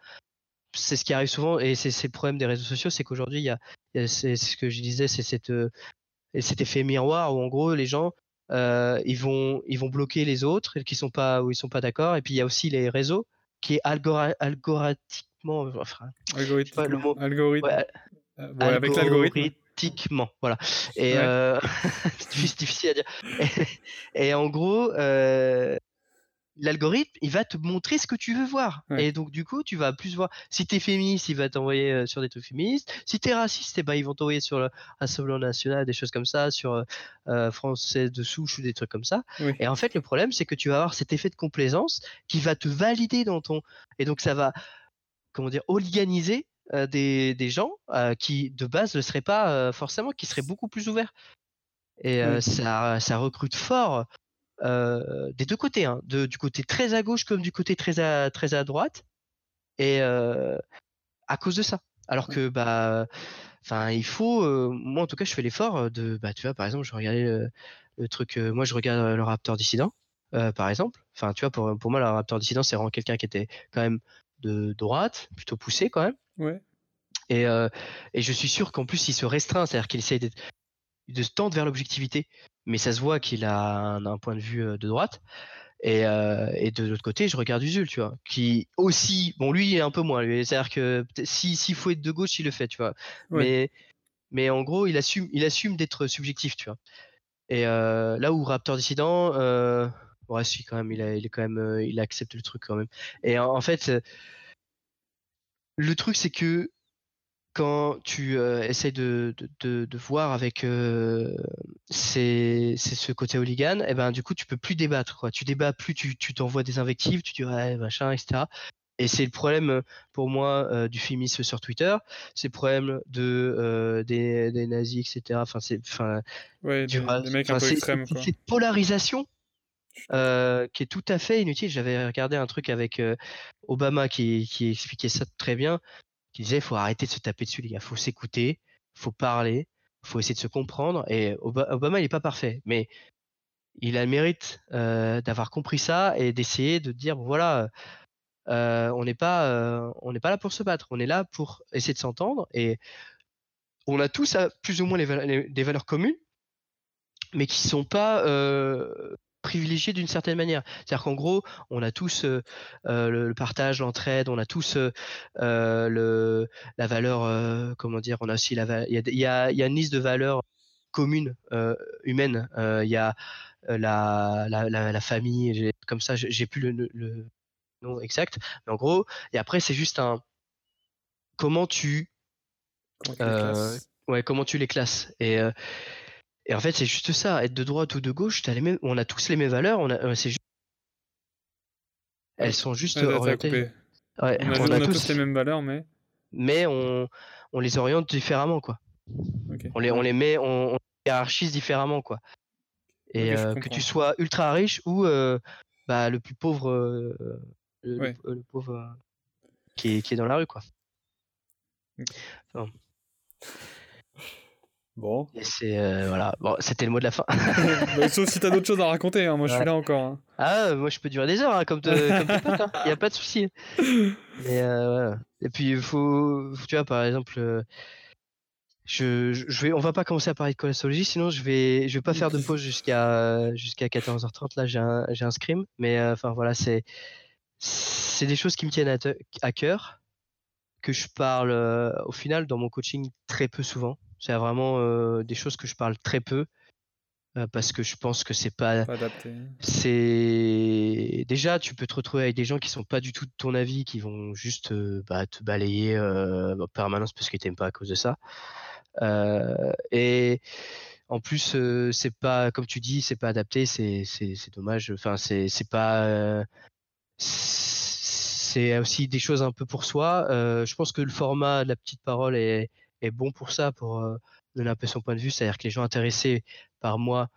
c'est ce qui arrive souvent et c'est le problème des réseaux sociaux c'est qu'aujourd'hui il y a, c'est ce que je disais c'est cette euh, et cet effet miroir où en gros les gens euh, ils vont ils vont bloquer les autres qui sont pas où ils sont pas d'accord et puis il y a aussi les réseaux qui est algora- algorithmiquement enfin Algorithmiquement. le mot. Algorithme. ouais, Euh, ouais, avec l'algorithme. algorithmiquement, voilà et Ouais. euh, c'est difficile- difficile à dire et, et en gros l'algorithme il va te montrer ce que tu veux voir Ouais. et donc du coup tu vas plus voir si t'es féministe il va t'envoyer euh, sur des trucs féministes si t'es raciste eh ben, ils vont t'envoyer sur le Rassemblement National des choses comme ça sur euh, euh, français de souche ou des trucs comme ça Oui. et en fait le problème c'est que tu vas avoir cet effet de complaisance qui va te valider dans ton et donc ça va comment dire hooliganiser euh, des, des gens euh, qui de base ne seraient pas euh, forcément qui seraient beaucoup plus ouverts et euh, Oui. ça ça recrute fort euh, des deux côtés, hein, de- du côté très à gauche comme du côté très à, très à droite, et euh, à cause de ça. Alors que bah, enfin, il faut, euh, moi en tout cas, je fais l'effort de, bah, tu vois, par exemple, je regardais le, le truc, moi je regarde le Raptor dissident, par exemple. Enfin, tu vois, pour, pour moi, le Raptor dissident, c'est vraiment quelqu'un qui était quand même de droite, plutôt poussé quand même. Ouais. Et, et je suis sûr qu'en plus, il se restreint, c'est-à-dire qu'il essaye d'être- de se tendre vers l'objectivité, mais ça se voit qu'il a un, un point de vue euh, de droite. Et, euh, et de l'autre côté, je regarde Usul, tu vois, qui aussi, bon, lui, il est un peu moins. C'est-à-dire que peut-être si s'il faut être de gauche, il le fait, tu vois. Ouais. Mais, mais en gros, il assume, il assume d'être subjectif, tu vois. Et euh, là où Raptor dissident, euh, ouais, si quand même, il, a, il est quand même, il accepte le truc quand même. Et en, en fait, le truc, c'est que quand tu euh, essayes de, de, de, de voir avec euh, ces- ce côté hooligan, et ben du coup tu peux plus débattre quoi. Tu débats plus, tu t'envoies des invectives, tu dis ouais machin etc. Et c'est le problème euh, pour moi euh, du féminisme sur Twitter, c'est le problème de des, des nazis etc. Enfin c'est enfin Ouais. Cette polarisation euh, qui est tout à fait inutile. J'avais regardé un truc avec euh, Obama qui, qui expliquait ça très bien, qui disait il faut arrêter de se taper dessus, les gars. faut s'écouter, faut parler, faut essayer de se comprendre. Et Oba- Obama, il n'est pas parfait, mais il a le mérite euh, d'avoir compris ça et d'essayer de dire voilà, euh, on n'est pas, euh, pas là pour se battre, on est là pour essayer de s'entendre et on a tous plus ou moins des valeurs communes, mais qui sont pas privilégiées d'une certaine manière. C'est-à-dire qu'en gros, on a tous euh, euh, le, le partage, l'entraide, on a tous euh, le, la valeur, euh, comment dire, on a aussi la, il y a, y y une liste de valeurs communes humaines. Il y a la, la, la, la famille, comme ça, j'ai plus le, nom exact, mais en gros, et après c'est juste un comment tu ouais, comment tu les classes. Et, et en fait, c'est juste ça. Être de droite ou de gauche, t'as les mêmes, on a tous les mêmes valeurs. On a, euh, c'est juste, elles sont juste Ah, orientées. Ouais, On a, on on a a tous tous, les mêmes valeurs, mais. mais on, on les oriente différemment, quoi. On les, on les met, on, on les hiérarchise différemment, quoi. Et euh, que tu sois ultra riche ou euh, bah, le plus pauvre, euh, le, le- Ouais. le pauvre qui, est, qui est dans la rue, quoi. Bon. Et c'est euh, voilà. Bon, c'était le mot de la fin. Bah, sauf si t'as d'autres choses à raconter, hein. moi je suis là encore. hein. Ah, euh, moi je peux durer des heures, hein, comme, te, hein. y a pas de souci. Mais euh. Et puis il faut, tu vois, par exemple, je, je vais, on va pas commencer à parler de collapsologie, sinon je vais, je vais pas faire de pause jusqu'à jusqu'à 14h30. Là, j'ai un, j'ai un scrim, mais euh, enfin voilà, c'est, c'est des choses qui me tiennent à, te- à cœur, que je parle euh, au final dans mon coaching très peu souvent. C'est vraiment euh, des choses que je parle très peu. euh, parce que je pense que c'est pas, Pas adapté. c'est déjà tu peux te retrouver avec des gens qui sont pas du tout de ton avis, qui vont juste euh, bah, te balayer en permanence parce qu'ils t'aiment pas à cause de ça. Et en plus, c'est pas comme tu dis, c'est pas adapté, c'est c'est c'est dommage. Enfin, c'est c'est pas c'est aussi des choses un peu pour soi. Euh, je pense que le format de la petite parole est, est bon pour ça, pour donner un peu son point de vue. C'est-à-dire que les gens intéressés par moi,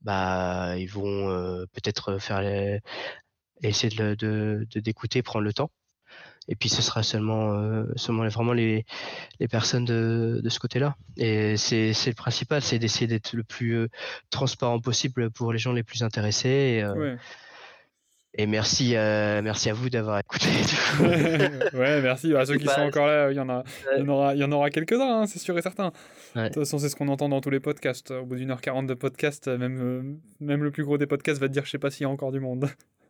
bah, ils vont peut-être faire essayer de d'écouter, prendre le temps. Et puis ce sera seulement, seulement vraiment les, les personnes de, de ce côté-là. Et c'est le principal, c'est d'essayer d'être le plus transparent possible pour les gens les plus intéressés. Et merci, euh, merci à vous d'avoir écouté. ouais, merci. À ceux qui Bah, sont encore là, il y en a, il y en aura, il y en aura quelques-uns, hein, c'est sûr et certain. Ouais. De toute façon, c'est ce qu'on entend dans tous les podcasts. Au bout d'une heure quarante de podcast, même, euh, même le plus gros des podcasts va te dire, je sais pas s'il y a encore du monde.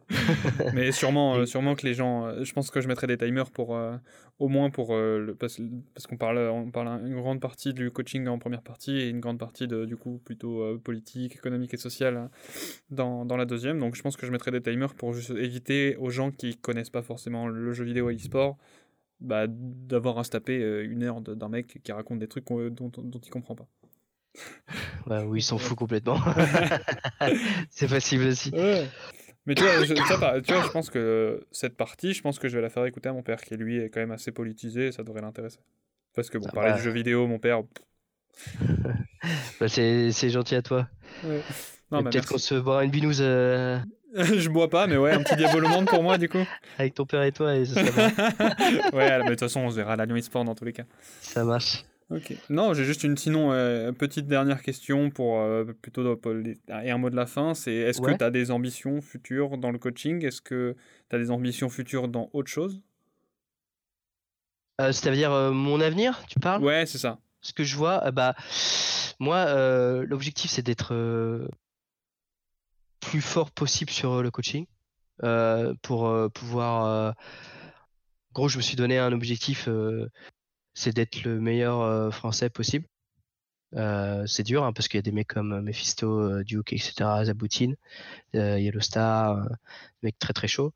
Mais sûrement, euh, sûrement que les gens. euh, je pense que je mettrai des timers pour euh, au moins pour euh, le- parce, parce qu'on parle, on parle une grande partie du coaching en première partie et une grande partie de, du coup plutôt euh, politique, économique et sociale hein, dans, dans la deuxième. Donc je pense que je mettrai des timers pour juste éviter aux gens qui connaissent pas forcément le jeu vidéo et l'e-sport bah, d'avoir à se taper euh, une heure d'un mec qui raconte des trucs qu'on- dont, dont il comprend pas. Ouais, oui, ils s'en foutent complètement. c'est possible aussi. Ouais. Mais tu vois, je, ça, par- tu vois, je pense que cette partie, je pense que je vais la faire écouter à mon père, qui lui est quand même assez politisé, et ça devrait l'intéresser. Parce que bon, parler va. de jeux vidéo, mon père. Bah, c'est gentil à toi. ouais. Bah, Peut-être qu'on se boira une binouse euh, je bois pas, mais ouais, un petit diabolomande pour moi, du coup. avec ton père et toi et ce serait bon. ouais, mais de toute façon, on se verra à la Lyon e-sport dans tous les cas. Ça marche. Ok. Non, j'ai juste une sinon euh, petite dernière question pour euh, plutôt et un mot de la fin. C'est est-ce Ouais. que tu as des ambitions futures dans le coaching? Est-ce que tu as des ambitions futures dans autre chose? Euh, C'est-à-dire mon avenir, tu parles? Ouais, c'est ça. Ce que je vois, bah, moi, l'objectif, c'est d'être plus fort possible sur le coaching pour pouvoir. En gros, je me suis donné un objectif, c'est d'être le meilleur euh, français possible. Euh, c'est dur hein, parce qu'il y a des mecs comme euh, Mephisto, Duke, etc., Zaboutine, Yellowstar, mecs très très chauds.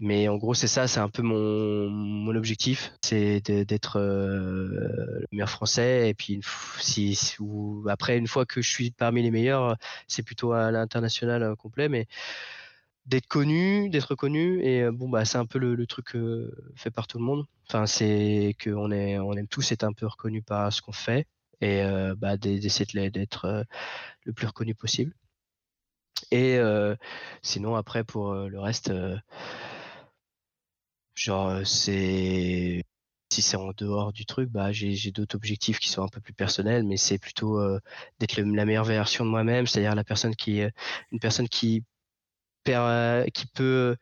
Mais en gros, c'est ça, c'est un peu mon, mon objectif, c'est d'être le meilleur français. Et puis, si, ou après, une fois que je suis parmi les meilleurs, c'est plutôt à l'international complet. Mais d'être connu, d'être reconnu, et euh, bon, bah, c'est un peu le, truc euh, fait par tout le monde. Enfin, c'est qu'on on aime tous être un peu reconnu par ce qu'on fait et euh, bah, d'e- d'essayer d'être euh, le plus reconnu possible. Et sinon, après, pour le reste, genre, c'est. Si c'est en dehors du truc, bah, j'ai d'autres objectifs qui sont un peu plus personnels, mais c'est plutôt d'être la meilleure version de moi-même, c'est-à-dire la personne qui, une personne qui, euh, qui peut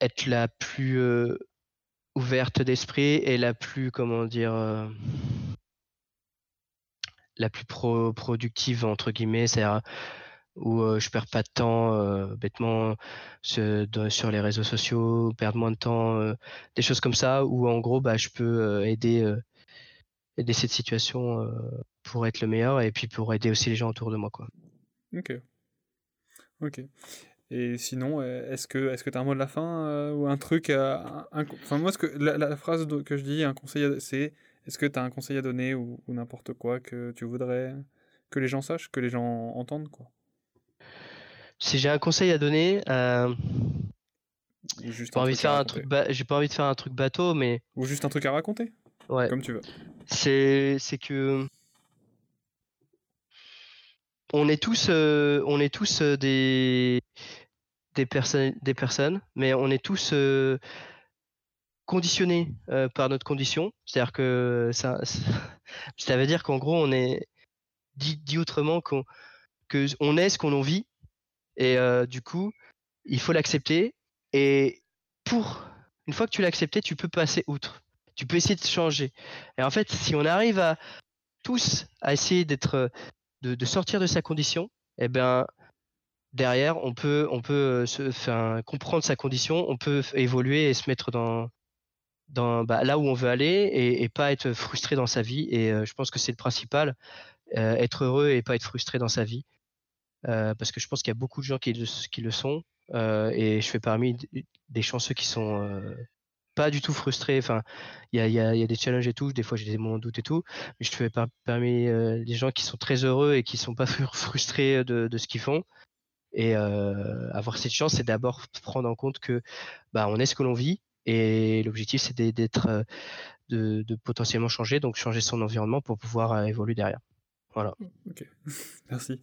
être la plus euh, ouverte d'esprit et la plus, comment dire, euh, la plus pro productive entre guillemets, c'est-à-dire où euh, je perds pas de temps bêtement sur les réseaux sociaux, perdre moins de temps, des choses comme ça, où en gros bah, je peux aider, aider cette situation pour être le meilleur et puis pour aider aussi les gens autour de moi. Quoi. Ok. Ok. Et sinon, euh, est-ce que est-ce que tu as un mot de la fin euh, ou un truc euh, un- un- Enfin, moi, ce que, la, la phrase que je dis, un conseil, c'est est-ce que tu as un conseil à donner ou, ou n'importe quoi que tu voudrais que les gens sachent, que les gens entendent, quoi? Si j'ai un conseil à donner, euh, j'ai pas envie de faire un truc, ba- j'ai pas envie de faire un truc bateau, mais Ou juste un truc à raconter, ouais, comme tu veux. c'est c'est que on est tous euh, on est tous euh, des des personnes des personnes mais on est tous conditionnés par notre condition. C'est-à-dire que ça ça veut dire qu'en gros on est dit, autrement qu'on que on est ce qu'on en vit. Et du coup il faut l'accepter. Et pour une fois que tu l'as accepté tu peux passer outre. Tu peux essayer de changer. Et en fait si on arrive à tous à essayer d'être de, sortir de sa condition et ben derrière on peut euh, se comprendre sa condition on peut évoluer et se mettre dans bah, là où on veut aller et, pas être frustré dans sa vie et euh, je pense que c'est le principal être heureux et pas être frustré dans sa vie. parce que je pense qu'il y a beaucoup de gens qui le, sont. et je fais parmi des chanceux qui sont pas du tout frustrés. Enfin, il y a, des challenges et tout. Des fois, j'ai des moments de doute et tout. Mais je fais parmi des gens qui sont très heureux et qui sont pas frustrés de ce qu'ils font. Et avoir cette chance, c'est d'abord prendre en compte que bah, on est ce que l'on vit. Et l'objectif, c'est d'être, de, de, potentiellement changer, donc changer son environnement pour pouvoir évoluer derrière. Voilà. Ok, merci.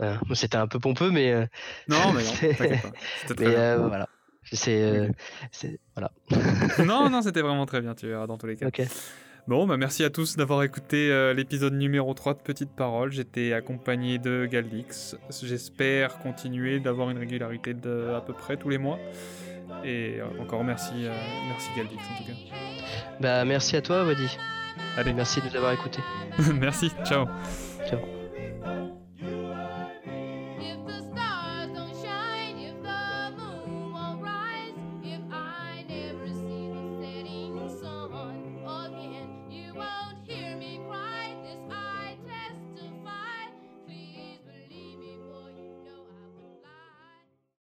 Euh, C'était un peu pompeux, mais. non, mais non, t'inquiète pas. C'était très bien. voilà. C'est, voilà. non, non, c'était vraiment très bien, tu verras dans tous les cas. Ok. Bon, bah merci à tous d'avoir écouté euh, l'épisode numéro 3 de Petite Parole. J'étais accompagné de Galdix. J'espère continuer d'avoir une régularité de à peu près tous les mois. Et euh, encore merci, euh, merci Galdix en tout cas. Bah merci à toi, Wadi. Allez. Merci de nous avoir écoutés. merci, ciao. Ciao.